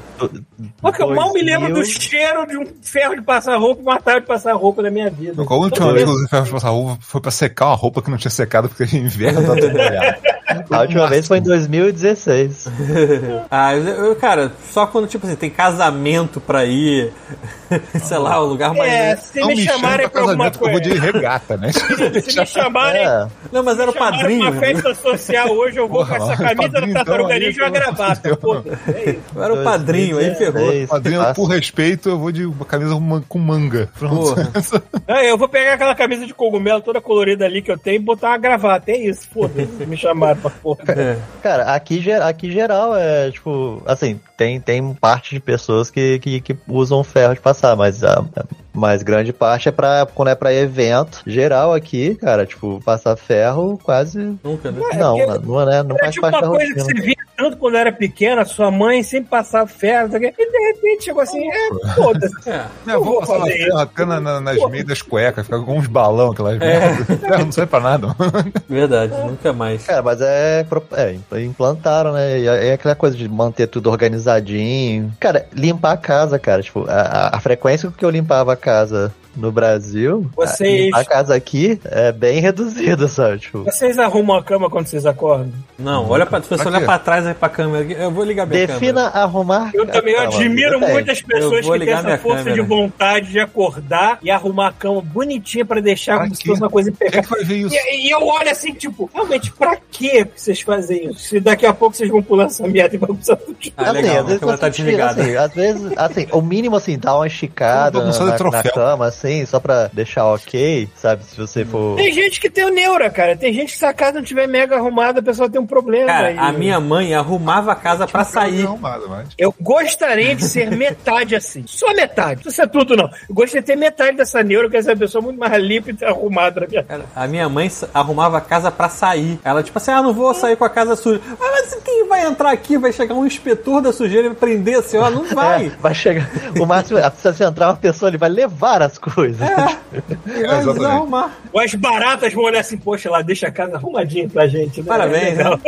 Porque eu mal me lembro do 2000. cheiro de um ferro de passar roupa, uma tarde de passar roupa na minha vida. Nunca, a última vez que eu usei ferro de passar roupa foi pra secar uma roupa que não tinha secado porque inverno tá tudo molhado. A última vez foi em 2016. Ah, eu, eu, cara, só quando, tipo assim, tem casamento pra ir, sei lá, um lugar mais. É, se Não me me chama chamarem pra alguma casamento que eu vou coisa. de regata, né? Se me chamarem, É, Não, mas era o chamarem pra padrinho. uma festa social hoje, eu vou com essa camisa da padrinho, tartaruga então, ninja e uma gravata. Pô, é isso. Eu era o padrinho, aí ferrou. 2016, Padrinho, passa. por respeito, eu vou de uma camisa com man- com manga. Pronto. Porra. Ah, eu vou pegar aquela camisa de cogumelo toda colorida ali que eu tenho e botar uma gravata. É isso, foda-se. Me chamaram pra porra. É. Cara, aqui, aqui geral é tipo, assim, tem, tem parte de pessoas que, que, que usam ferro de passar, mas a, a mais grande parte é pra quando é pra evento. Geral aqui, cara, tipo, passar ferro quase. Nunca, né? não, porque- não, não, é, não Era faz tipo parte da uma coisa que rotina. você via tanto quando era pequena, sua mãe sempre passava ferro, e de repente chegou assim, é, foda-se. É. É, eu vou passar ferro até na- na- nas meias das cuecas, ficar com uns balão, aquelas merdas. Ferro não serve pra nada. Verdade, nunca mais. Cara, mas é, é, implantaram, né? E é aquela coisa de manter tudo organizadinho. Cara, limpar a casa, cara. Tipo, a, a- frequência com que eu limpava a casa no Brasil, Vocês- a, casa aqui é bem reduzida, sabe? Tipo, Vocês arrumam a cama quando vocês acordam? Não, olha pra, se você Pra olhar pra trás aí pra câmera, aqui, eu vou ligar minha defina câmera. arrumar. Eu também cama. admiro muitas Eu pessoas que têm essa força câmera. de vontade de acordar e arrumar a cama bonitinha pra deixar Pra como se fosse uma coisa é impecável. isso? E, e eu olho assim, tipo, realmente, pra que vocês fazem isso? Se daqui a pouco vocês vão pular essa merda e vão precisar de Ah, Assim, legal, às vezes a câmera tá desligada. assim, às vezes, assim, o mínimo assim, dá uma esticada na, na- cama, assim, só pra deixar ok, sabe? Se você for. Tem gente que tem o neura, cara. Tem gente que se a casa não tiver mega arrumada, a pessoa tem um problema. Cara, aí. a minha mãe arrumava a casa pra sair. Mas- mas- Eu gostaria de ser metade assim. Só metade. Não precisa ser tudo, não. Eu gostaria de ter metade dessa neura, que essa pessoa muito mais limpa e arrumada na minha Cara, a minha mãe arrumava a casa pra sair. Ela, tipo assim, ah, não vou sair com a casa suja. Ah, mas quem vai entrar aqui? Vai chegar um inspetor da sujeira e prender a senhora? Não vai. É, vai chegar. O máximo, se você entrar uma pessoa, ele vai levar as coisas. E vai exatamente. desarrumar. Ou as baratas vão olhar assim, poxa, lá, deixa a casa arrumadinha pra gente. Né? Parabéns, Legal.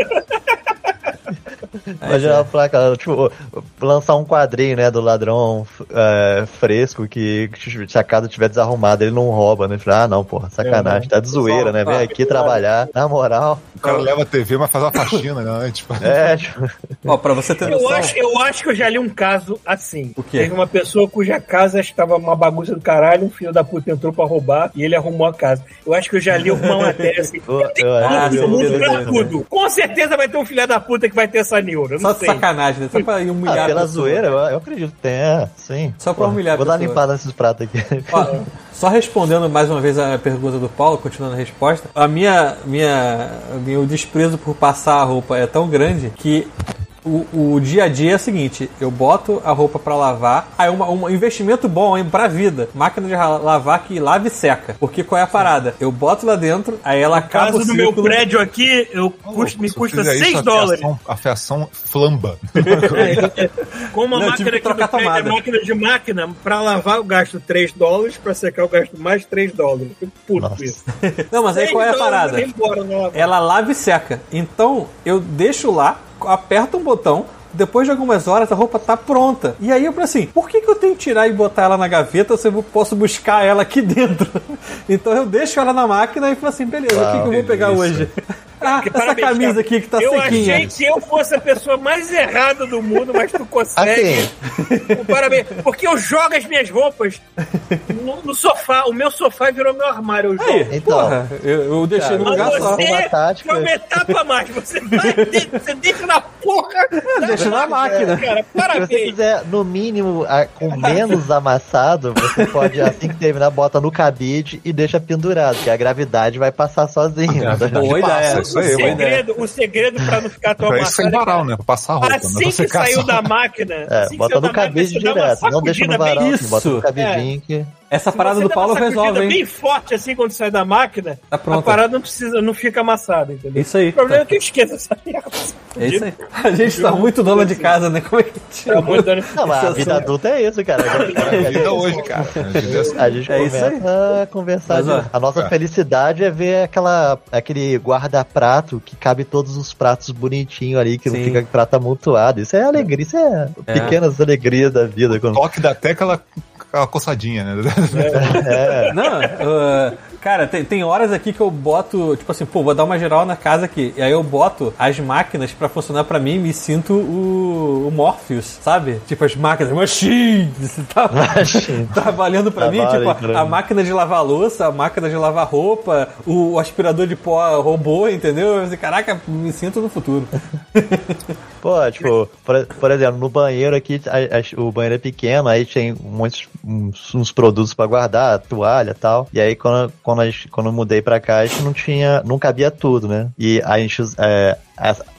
Imagina a placa, tipo, lançar um quadrinho, né, do ladrão é, fresco que, que se a casa tiver desarrumada, ele não rouba, né? Fala, Ah, não, porra, sacanagem, tá de zoeira, né? Vem aqui trabalhar, na moral. O cara leva a TV, mas faz uma faxina, né? Tipo, É, tipo, Ó, pra você ter Eu acho, eu acho que eu já li um caso assim. O quê? Teve uma pessoa cuja casa estava uma bagunça do caralho, um filho da puta entrou pra roubar e ele arrumou a casa. Eu acho que eu já li uma matéria assim. eu, Ah, Mundo pra tudo. Com certeza vai ter um filho da puta que vai ter essa neura. eu Só sei. sacanagem, né? Só pra ir humilhar Ah, pela zoeira, eu, eu acredito que tem, é, sim. Só pra Porra, humilhar Vou dar limpada nesses pratos aqui. Ó, só respondendo mais uma vez a pergunta do Paulo, continuando a resposta, a minha, minha, meu desprezo por passar a roupa é tão grande que O, o dia a dia é o seguinte: eu boto a roupa pra lavar, aí uma- um investimento bom, hein, pra vida. Máquina de lavar que lava e seca. Porque qual é a parada? Eu boto lá dentro, aí ela acaba caso o do meu prédio aqui, eu custo, me custa fizer 6 isso, dólares. A fiação flamba. Como a Não, máquina que aqui do prédio é tomada. máquina de máquina, pra lavar eu gasto 3 dólares, pra secar eu gasto mais 3 dólares. Eu puto com isso. Não, mas aí 6 qual é a parada? embora, ela lava e seca. Então eu deixo lá, aperto um botão. Depois de algumas horas a roupa tá pronta. E aí eu falei assim: por que, que eu tenho que tirar e botar ela na gaveta se eu posso buscar ela aqui dentro? Então eu deixo ela na máquina e falo assim: beleza, o que, que eu vou pegar delícia. hoje? Ah, Que essa parabéns, camisa cara. aqui que tá eu sequinha. achei que eu fosse a pessoa mais errada do mundo, mas tu consegue. Assim, Parabéns. Porque eu jogo as minhas roupas no, no sofá. O meu sofá virou meu armário. Eu jogo. Aí, Então. porra, eu, eu deixei no Cara, lugar Mas só. você Uma tática. foi uma etapa a mais. Você, vai, você deixa na porra. Deixa na máquina. Cara, se você parabéns. quiser, no mínimo, com menos amassado, você pode, assim que terminar, bota no cabide e deixa pendurado, que a gravidade vai passar sozinha. Boa ideia. Isso O aí, mano. segredo, o segredo pra não ficar tão Pra isso sem amassado. varal, né? Pra passar a roupa. Assim né? Que saiu da máquina. É, assim bota no cabide direto, não deixa no varal, assim, bota no Isso. cabidinho que... Essa Se parada você do Paulo resolve, hein? bem forte assim quando sai da máquina, Tá a parada não precisa, não fica amassada, entendeu? Isso aí. O problema é que eu esqueço essa merda. É isso aí. A gente tá muito dona de casa, né? Como é que Tá tira? muito dano- Não, mas a vida assunto. adulta é isso, cara. A vida hoje, cara. A é assim. a gente É isso aí. começa a conversar. Mas, de- a nossa é. felicidade é ver aquela, aquele guarda-prato que cabe todos os pratos bonitinho ali, que Sim. não fica prato amontoado. Isso é alegria, isso é, É. pequenas alegrias da vida. Quando... Toque dá até aquela, coçadinha, né? É, Não, uh, cara, tem, tem horas aqui que eu boto, tipo assim, pô, vou dar uma geral na casa aqui. E aí eu boto as máquinas pra funcionar pra mim e me sinto o, o Morpheus, sabe? Tipo, as máquinas, machines tal. Trabalhando pra mim, tipo, pra a mim. máquina de lavar louça, a máquina de lavar roupa, o, aspirador de pó robô, entendeu? Eu assim, caraca, me sinto no futuro. Pô, tipo, por, por exemplo, no banheiro aqui, a- a- o banheiro é pequeno, aí tem muitos uns, uns produtos pra guardar, toalha e tal. E aí quando, quando, gente, quando eu mudei pra cá, a gente não tinha, não cabia tudo, né? E a gente, é,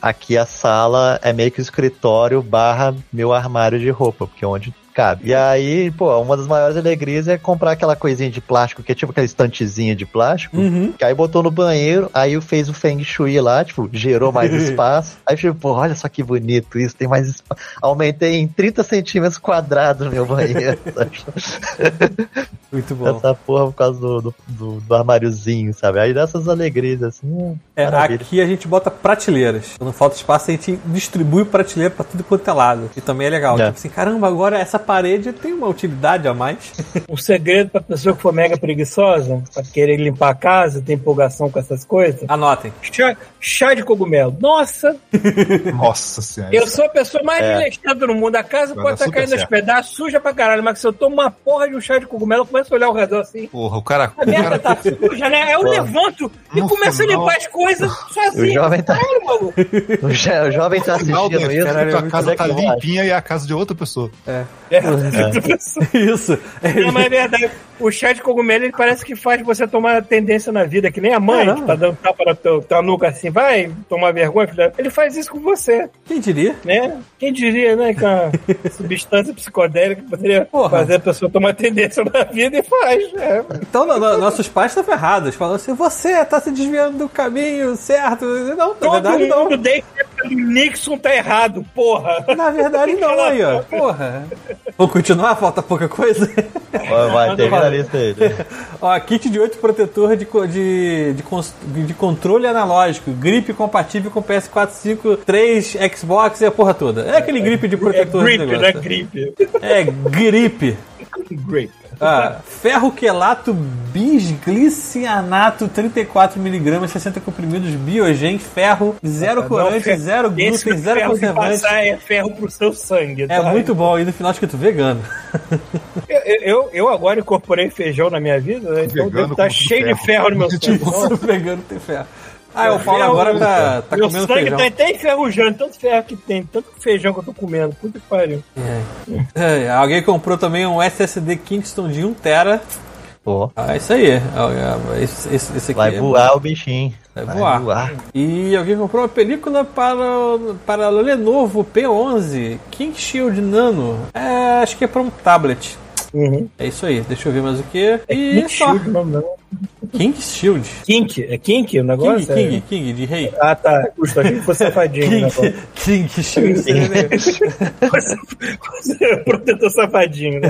aqui a sala é meio que escritório barra meu armário de roupa, porque é onde cabe. E aí, pô, uma das maiores alegrias é comprar aquela coisinha de plástico, que é tipo aquela estantezinha de plástico, Uhum. que aí botou no banheiro, aí fez o Feng Shui lá, tipo, gerou mais espaço. Aí tipo, pô, olha só que bonito isso, tem mais espaço. Aumentei em 30 centímetros quadrados no meu banheiro. Muito bom. Essa porra por causa do, do, do, do armáriozinho, sabe? Aí dessas alegrias, assim, É, maravilha. aqui a gente bota prateleiras. Quando falta espaço, a gente distribui prateleira pra tudo quanto é lado. E também é legal. É. Tipo assim, caramba, agora essa parede tem uma utilidade a mais. Um segredo pra pessoa que for mega preguiçosa, pra querer limpar a casa, tem empolgação com essas coisas. Anotem. Chá, chá de cogumelo. Nossa, Nossa senhora. eu sou a pessoa mais É. desleixada do mundo. A casa Vai pode estar super caindo aos certo. pedaços, suja pra caralho, mas se eu tomo uma porra de um chá de cogumelo, eu começo a olhar ao redor assim. Porra, o cara. A merda tá suja, né? Eu levanto e No começo a final- limpar as coisas sozinho. O jovem tá- Caralho, maluco. O, jo- o jovem tá No final assistindo isso. efeito, a como casa é tá limpinha e é a casa de outra pessoa. É, Isso. Não, mas é verdade. O chá de cogumelo ele parece que faz você tomar a tendência na vida, que nem a mãe Caramba. que tá dando tapa na tua, tua nuca assim, vai tomar vergonha, filha. Ele faz isso com você, Quem diria? né? Quem diria, né, que a substância psicodélica poderia Porra. fazer a pessoa tomar tendência na vida e faz. É. Então, no- no- nossos pais estavam errados. Falando assim, você tá se desviando do caminho certo. Não, Todo verdade não. mundo do Nixon tá errado, porra. Na verdade não, aí, ó. Porra. Vamos continuar? Falta pouca coisa? Ó, Vai, termina a lista aí. né? Ó, kit de 8 protetor de, de, de, de controle analógico, grip compatível com PS4, 5, 3, Xbox e a porra toda. É aquele grip de É protetor grip, do né? negócio. Grip. É grip. Grip. Ah, ferro quelato bisglicianato 34mg, 60 comprimidos, biogen, ferro, zero corante, Não, zero Esse glúten, zero conservante. passar é ferro pro seu sangue. É tá? muito bom. E no final escrito vegano. Eu, eu, eu agora incorporei feijão na minha vida, né? então Vegano deve estar com cheio ferro. de ferro no meu sangue. Isso, vegano tem ferro. Ah, o Paulo agora tá, tá meu comendo sangue feijão. tá até enferrujando, tanto ferro que tem, tanto feijão que eu tô comendo. Puta que pariu. É, alguém comprou também um SSD Kingston de 1TB Pô, Ah, isso aí. Esse, esse, esse aqui vai é voar o bichinho. Vai voar. E alguém comprou uma película para, para Lenovo P11 King Shield Nano. É, acho que é para um tablet. Uhum. É isso aí. Deixa eu ver mais o que. E Kink só. Shield, não, não. King Shield. Kink, é Kink o King, negócio? King, É- King, de rei. Ah, tá. Custa aqui que fosse safadinho. né, King, King Shield. seria legal. Você protetor safadinho, né?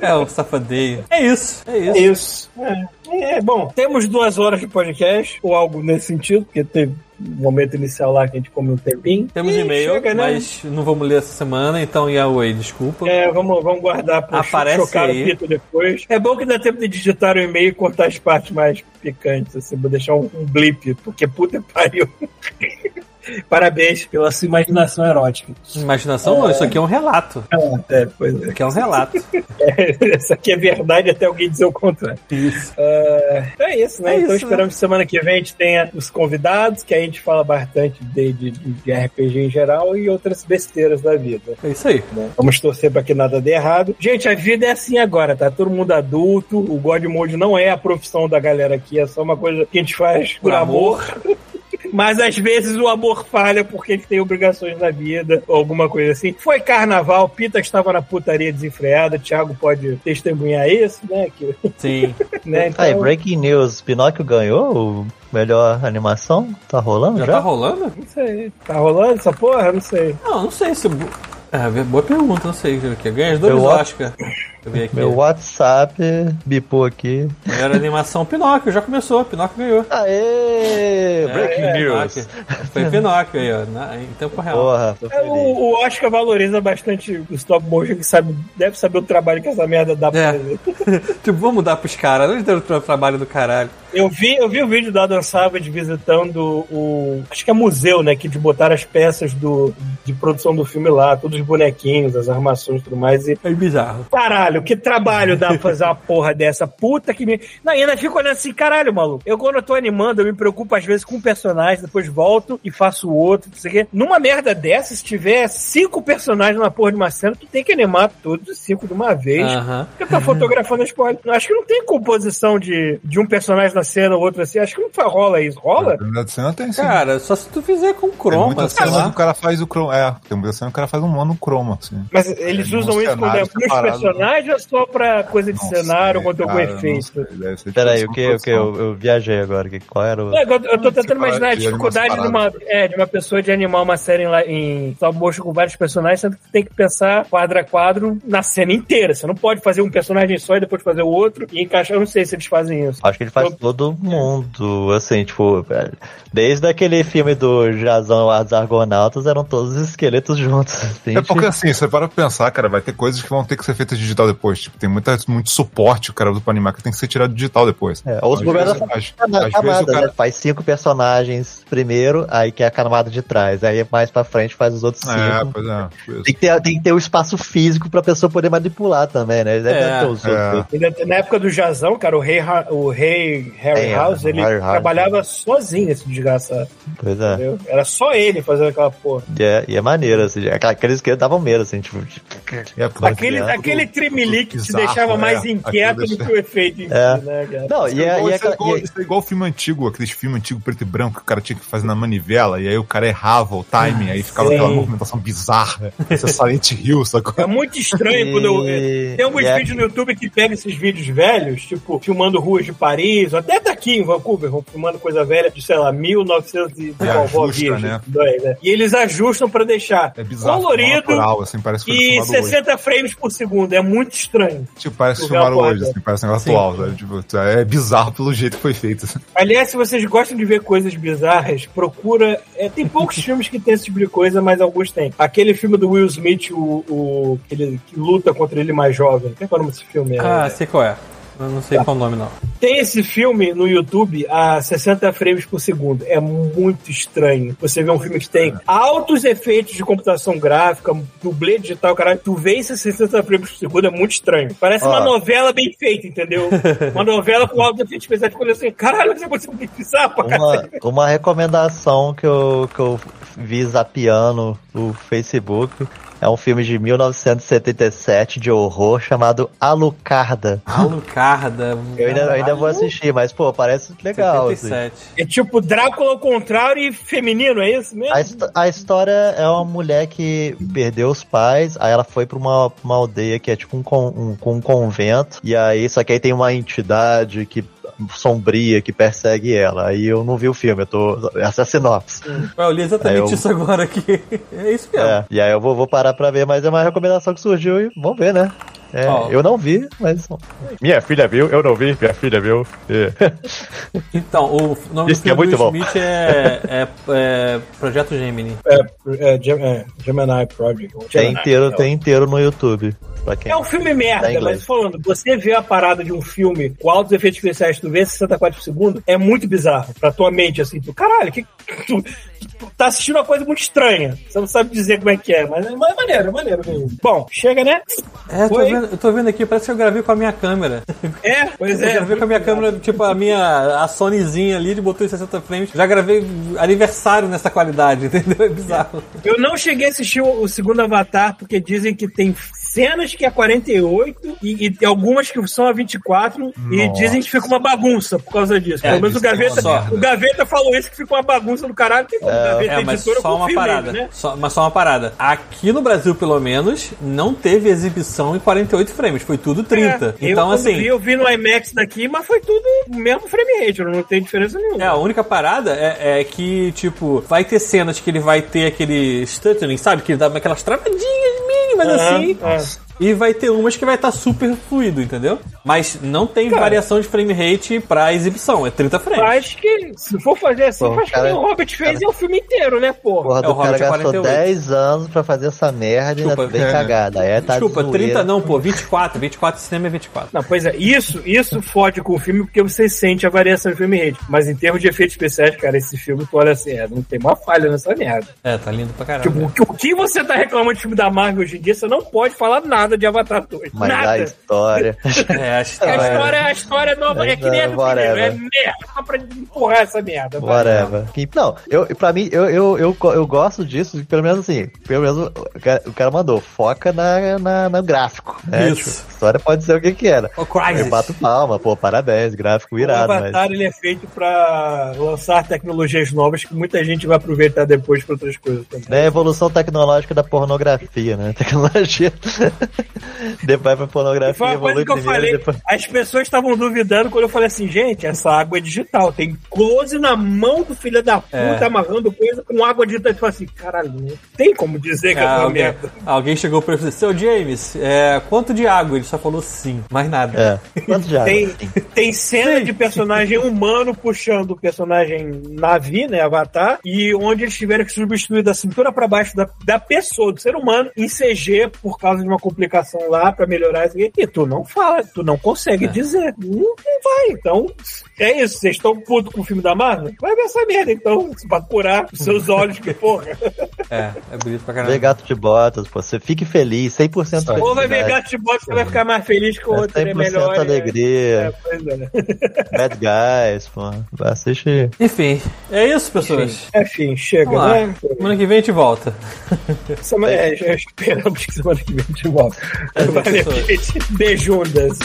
É, o safadeio. É isso. É isso. É isso. É. É, bom, temos duas horas de podcast, ou algo nesse sentido, porque teve momento inicial lá que a gente comeu um tempinho. Temos e-mail, chega, né? mas não vamos ler essa semana, então Yahweh, desculpa. É, vamos, vamos guardar Aparece chocar aí. o Pito depois. É bom que dá tempo de digitar o e-mail e cortar as partes mais picantes, assim, vou deixar um, um blip, porque puta pariu. Parabéns pela sua imaginação erótica. Imaginação, não, isso aqui é um relato. É, pois é. Isso aqui é um relato. É, Isso aqui é verdade até alguém dizer o contrário. Isso. É, então é isso, né? É então isso, esperamos que semana que vem a gente tenha os convidados, que a gente fala bastante de, de, de RPG em geral e outras besteiras da vida. É isso aí. né? Vamos torcer para que nada dê errado. Gente, a vida é assim agora, tá? Todo mundo adulto. O God Mode não é a profissão da galera aqui, é só uma coisa que a gente faz por, Por amor. Mas às vezes o amor falha porque gente tem obrigações na vida, ou alguma coisa assim. Foi carnaval, Pita estava na putaria desenfreada, Thiago pode testemunhar isso, né? Que, Sim. né? Então, Aí, breaking news, Pinóquio ganhou o melhor animação? Tá rolando Já já? tá rolando? não sei. Tá rolando essa porra? Não sei. Não, não sei se. É, boa pergunta, não sei. Que ganha os dois Eu acho- Oscar. Meu WhatsApp bipou aqui. Melhor animação Pinóquio, já começou. Pinóquio ganhou. Aê! Breaking É, news. Pinóquio. Foi Pinóquio aí, ó. na- em tempo real. Porra, tô É, o, o Oscar valoriza bastante o stop motion, que sabe, deve saber o trabalho que essa merda dá pra É. fazer. tipo, vamos dar pros caras. Onde tem o tra- trabalho do caralho? Eu vi, eu vi o vídeo da Adam Savage visitando o. Acho que é museu, né? Que de botar as peças do, de produção do filme lá, todos os bonequinhos, as armações e tudo mais. E, É bizarro. caralho, que trabalho dá pra fazer uma porra dessa? Puta que me. Não, e ainda fico olhando assim, caralho, maluco. Eu, quando eu tô animando, eu me preocupo às vezes com um personagem, depois volto e faço outro, não sei o quê. Numa merda dessa, se tiver cinco personagens na porra de uma cena, tu tem que animar todos os cinco de uma vez. Aham. Porque tá fotografando as porras. Acho que não tem composição de, de um personagem na cena, outro assim. Acho que não rola isso. Rola? Na cena tem sim. Cara, só se tu fizer com tem croma, muita sei cena lá. o cara faz o croma. É, tem muita cena que o cara faz um mono croma, assim. Mas eles É, usam isso quando é pros separado. Personagens ou só pra coisa de Não cenário, sei, quando algum efeito? Peraí, tipo o que, o que? Eu, eu viajei agora. que- Qual era o. É, eu, eu tô tentando imaginar a de dificuldade de uma, é, de uma pessoa de animar uma série em, em motion com vários personagens, sendo que tem que pensar quadro a quadro na cena inteira. Você não pode fazer um personagem só e depois fazer o outro e encaixar. Eu não sei se eles fazem isso. Acho que ele faz Eu- todo mundo, assim, tipo, velho, desde aquele filme do Jazão Ar dos Argonautas, eram todos os esqueletos juntos. assim, É porque assim, você para pra pensar, cara, vai ter coisas que vão ter que ser feitas digital depois. Tipo, tem muita, muito suporte, o cara do animar que tem que ser tirado digital depois. É, ou fazem às vezes camada, cara- né? Faz cinco personagens primeiro, aí que é a camada de trás. Aí mais pra frente faz os outros É, cinco. pois é. isso. Tem que, ter, tem que ter o espaço físico pra pessoa poder manipular também, né? Deve É, ter os é. outros. Ainda- Na época do Jazão, cara, o rei, o rei Harry É, House, ele Harry House. trabalhava sozinho esse desgraçado. Pois é. Entendeu? Era só ele fazendo aquela porra. E é, e é maneiro, assim. Aqueles que davam medo, assim, tipo. É, Aquele, é, aquele tremelique que te deixava é. mais inquieto do que o efeito em si, É. né, cara? Não, Isso e é, é, igual, e é isso, é igual, e é- isso é igual filme antigo, aqueles filmes antigos preto e branco que o cara tinha que fazer na manivela, e aí o cara errava o timing, aí ficava Sim. aquela movimentação bizarra. Esse é Silent Hill, sacou? É muito estranho quando eu. E- Tem alguns e é- vídeos no YouTube que pegam esses vídeos velhos, tipo, filmando ruas de Paris, até daqui em Vancouver, filmando coisa velha de, sei lá, 1900 e E vovó ajusta, virgem, né? dois, né? E eles ajustam pra deixar É bizarro. colorido natural, assim, parece e filmado hoje. 60 frames por segundo. É muito estranho. Tipo, parece que filmaram hoje, assim, parece um negócio Sim. atual, sabe? Tipo, é bizarro pelo jeito que foi feito. Aliás, se vocês gostam de ver coisas bizarras, procura. é, tem poucos filmes que tem esse tipo de coisa, mas alguns tem. Aquele filme do Will Smith, o, o que, ele, que luta contra ele mais jovem. Qual é o nome desse filme? É, Ah, sei qual é. Eu não sei qual o nome, não. Tem esse filme no YouTube a 60 frames por segundo. É muito estranho. Você vê um filme que tem altos efeitos de computação gráfica, dublê digital, caralho. Tu vê isso a 60 frames por segundo, é muito estranho. Parece uma novela bem feita, entendeu? uma novela com altos efeitos especiais. Quando assim, caralho, você conseguiu muito bizarro pra Uma, uma recomendação que eu, que eu vi zapeando no Facebook É um filme de 1977 de horror chamado Alucarda. Alucarda. Eu ainda, eu ainda vou assistir, mas, pô, parece legal. assim. 77. É tipo Drácula ao contrário e feminino, é isso mesmo? A, a história é uma mulher que perdeu os pais, aí ela foi pra uma, uma aldeia que é tipo um, um, com um convento, e aí, só que aí tem uma entidade que sombria que persegue ela. Aí eu não vi o filme, eu tô. Essa é a sinopse. Eu li exatamente eu- isso agora aqui. É isso mesmo. É, e aí eu vou, vou parar pra ver, mas é uma recomendação que surgiu e vamos ver, né? É, Ó. Eu não vi, mas. Minha filha viu, eu não vi, minha filha viu. É. Então, o nome Isso do é filme do muito Will bom. Smith é, é- é Projeto Gemini. É, é, é, Gemini Project. Tem Gemini, inteiro, é. tem inteiro no YouTube. É um filme Tá merda, mas falando, você vê a parada de um filme com altos efeitos especiais, tu vê 60 quadros por segundo, é muito bizarro pra tua mente, assim, tu, caralho, que, tu, tá assistindo uma coisa muito estranha. Você não sabe dizer como é que é, mas é, maneiro, é maneiro. mesmo. Bom, chega, né? É, eu tô, vendo, eu tô vendo aqui, parece que eu gravei com a minha câmera. É, pois Eu é. gravei com a minha câmera, tipo, a minha a Sonyzinha ali de botou em 60 frames. Já gravei aniversário nessa qualidade, entendeu? É bizarro. Eu não cheguei a assistir o segundo Avatar, porque dizem que tem cenas que é 48 e, e algumas que são a 24 e dizem que fica uma bagunça por causa disso. É, Pelo menos o é Gaveta, o Gaveta falou isso que fica uma bagunça do caralho. Como o Gaveta É, mas editora só uma parada. né? Só, mas só uma parada. Aqui no Brasil, pelo menos, não teve exibição em 48 frames. Foi tudo 30. É, eu, então, quando assim. Vi, eu vi no IMAX daqui, mas foi tudo o mesmo frame rate, não tem diferença nenhuma. É, a única parada é, é que, tipo, vai ter cenas que ele vai ter aquele stuttering, sabe? Que ele dá aquelas travadinhas mínimas Aham, assim. é. E vai ter umas que vai estar super fluido, entendeu? Mas não tem variação de frame rate pra exibição, é 30 frames. Acho que, se for fazer assim, Bom, faz que cara- nem o Hobbit fez e é o filme inteiro, né, porra? Porra É, o cara Hobbit é gastou 48. 10 anos pra fazer essa merda e ainda Desculpa, bem é. cagada. Aí é, tá zoeira. 30 não, pô, 24. 24 cinema é 24. Não, pois é, isso, isso fode com o filme porque você sente a variação de frame rate. Mas em termos de efeitos especiais, cara, esse filme, tu olha assim, é, não tem uma falha nessa merda. É, tá lindo pra caramba. Tipo, o que, o que você tá reclamando de filme da Marvel hoje em dia, você não pode falar nada de Avatar 2. Mas nada. a história. É, a A história. história, a história nova é que nem a do primeiro, é merda, só pra empurrar essa merda. Whatever. Não, eu, pra mim, eu, eu, eu, eu gosto disso, pelo menos assim, pelo menos o cara, o cara mandou, foca na, na, no gráfico. Né? Isso. Tipo, a história pode ser o que que era. O Crysis. Eu bato palma, pô, parabéns, gráfico O irado, mas... Avatar ele é feito pra lançar tecnologias novas que muita gente vai aproveitar depois pra outras coisas também. É a evolução tecnológica da pornografia, né? Tecnologia. depois pra pornografia Foi uma coisa que eu primeiro, falei. depois... As pessoas estavam duvidando quando eu falei assim, gente, essa água é digital. Tem close na mão do filho da puta É. amarrando coisa com água digital. Eu falei assim, caralho, não tem como dizer que é Ah, uma alguém, merda. alguém chegou pra ele e disse, seu James, é, quanto de água? Ele só falou sim, mais nada. É. Quanto já? Tem, tem cena de personagem humano puxando o personagem Navi, né, Avatar, e onde eles tiveram que substituir da cintura pra baixo da, da pessoa, do ser humano, em CG por causa de uma complicação lá pra melhorar isso aqui. E tu não fala, tu não consegue dizer. Não, não vai. Então, é isso. Vocês estão putos com o filme da Marvel? Vai ver essa merda, então, pra curar os seus olhos, que porra. É, é bonito pra Vê caramba. gato de botas, pô. Você fique feliz, 100% feliz. Ou vai ver gato de bota, você vai ficar mais feliz que o É outro, é 100% melhor. né? alegria. É, pois é. Bad Guys, pô. Vai assistir. Enfim, é isso, pessoas. Enfim, chega, Vamos lá. né? Semana que vem a gente volta. Semana, é, já esperamos que semana que vem a gente volta. Valeu, gente. Beijundas.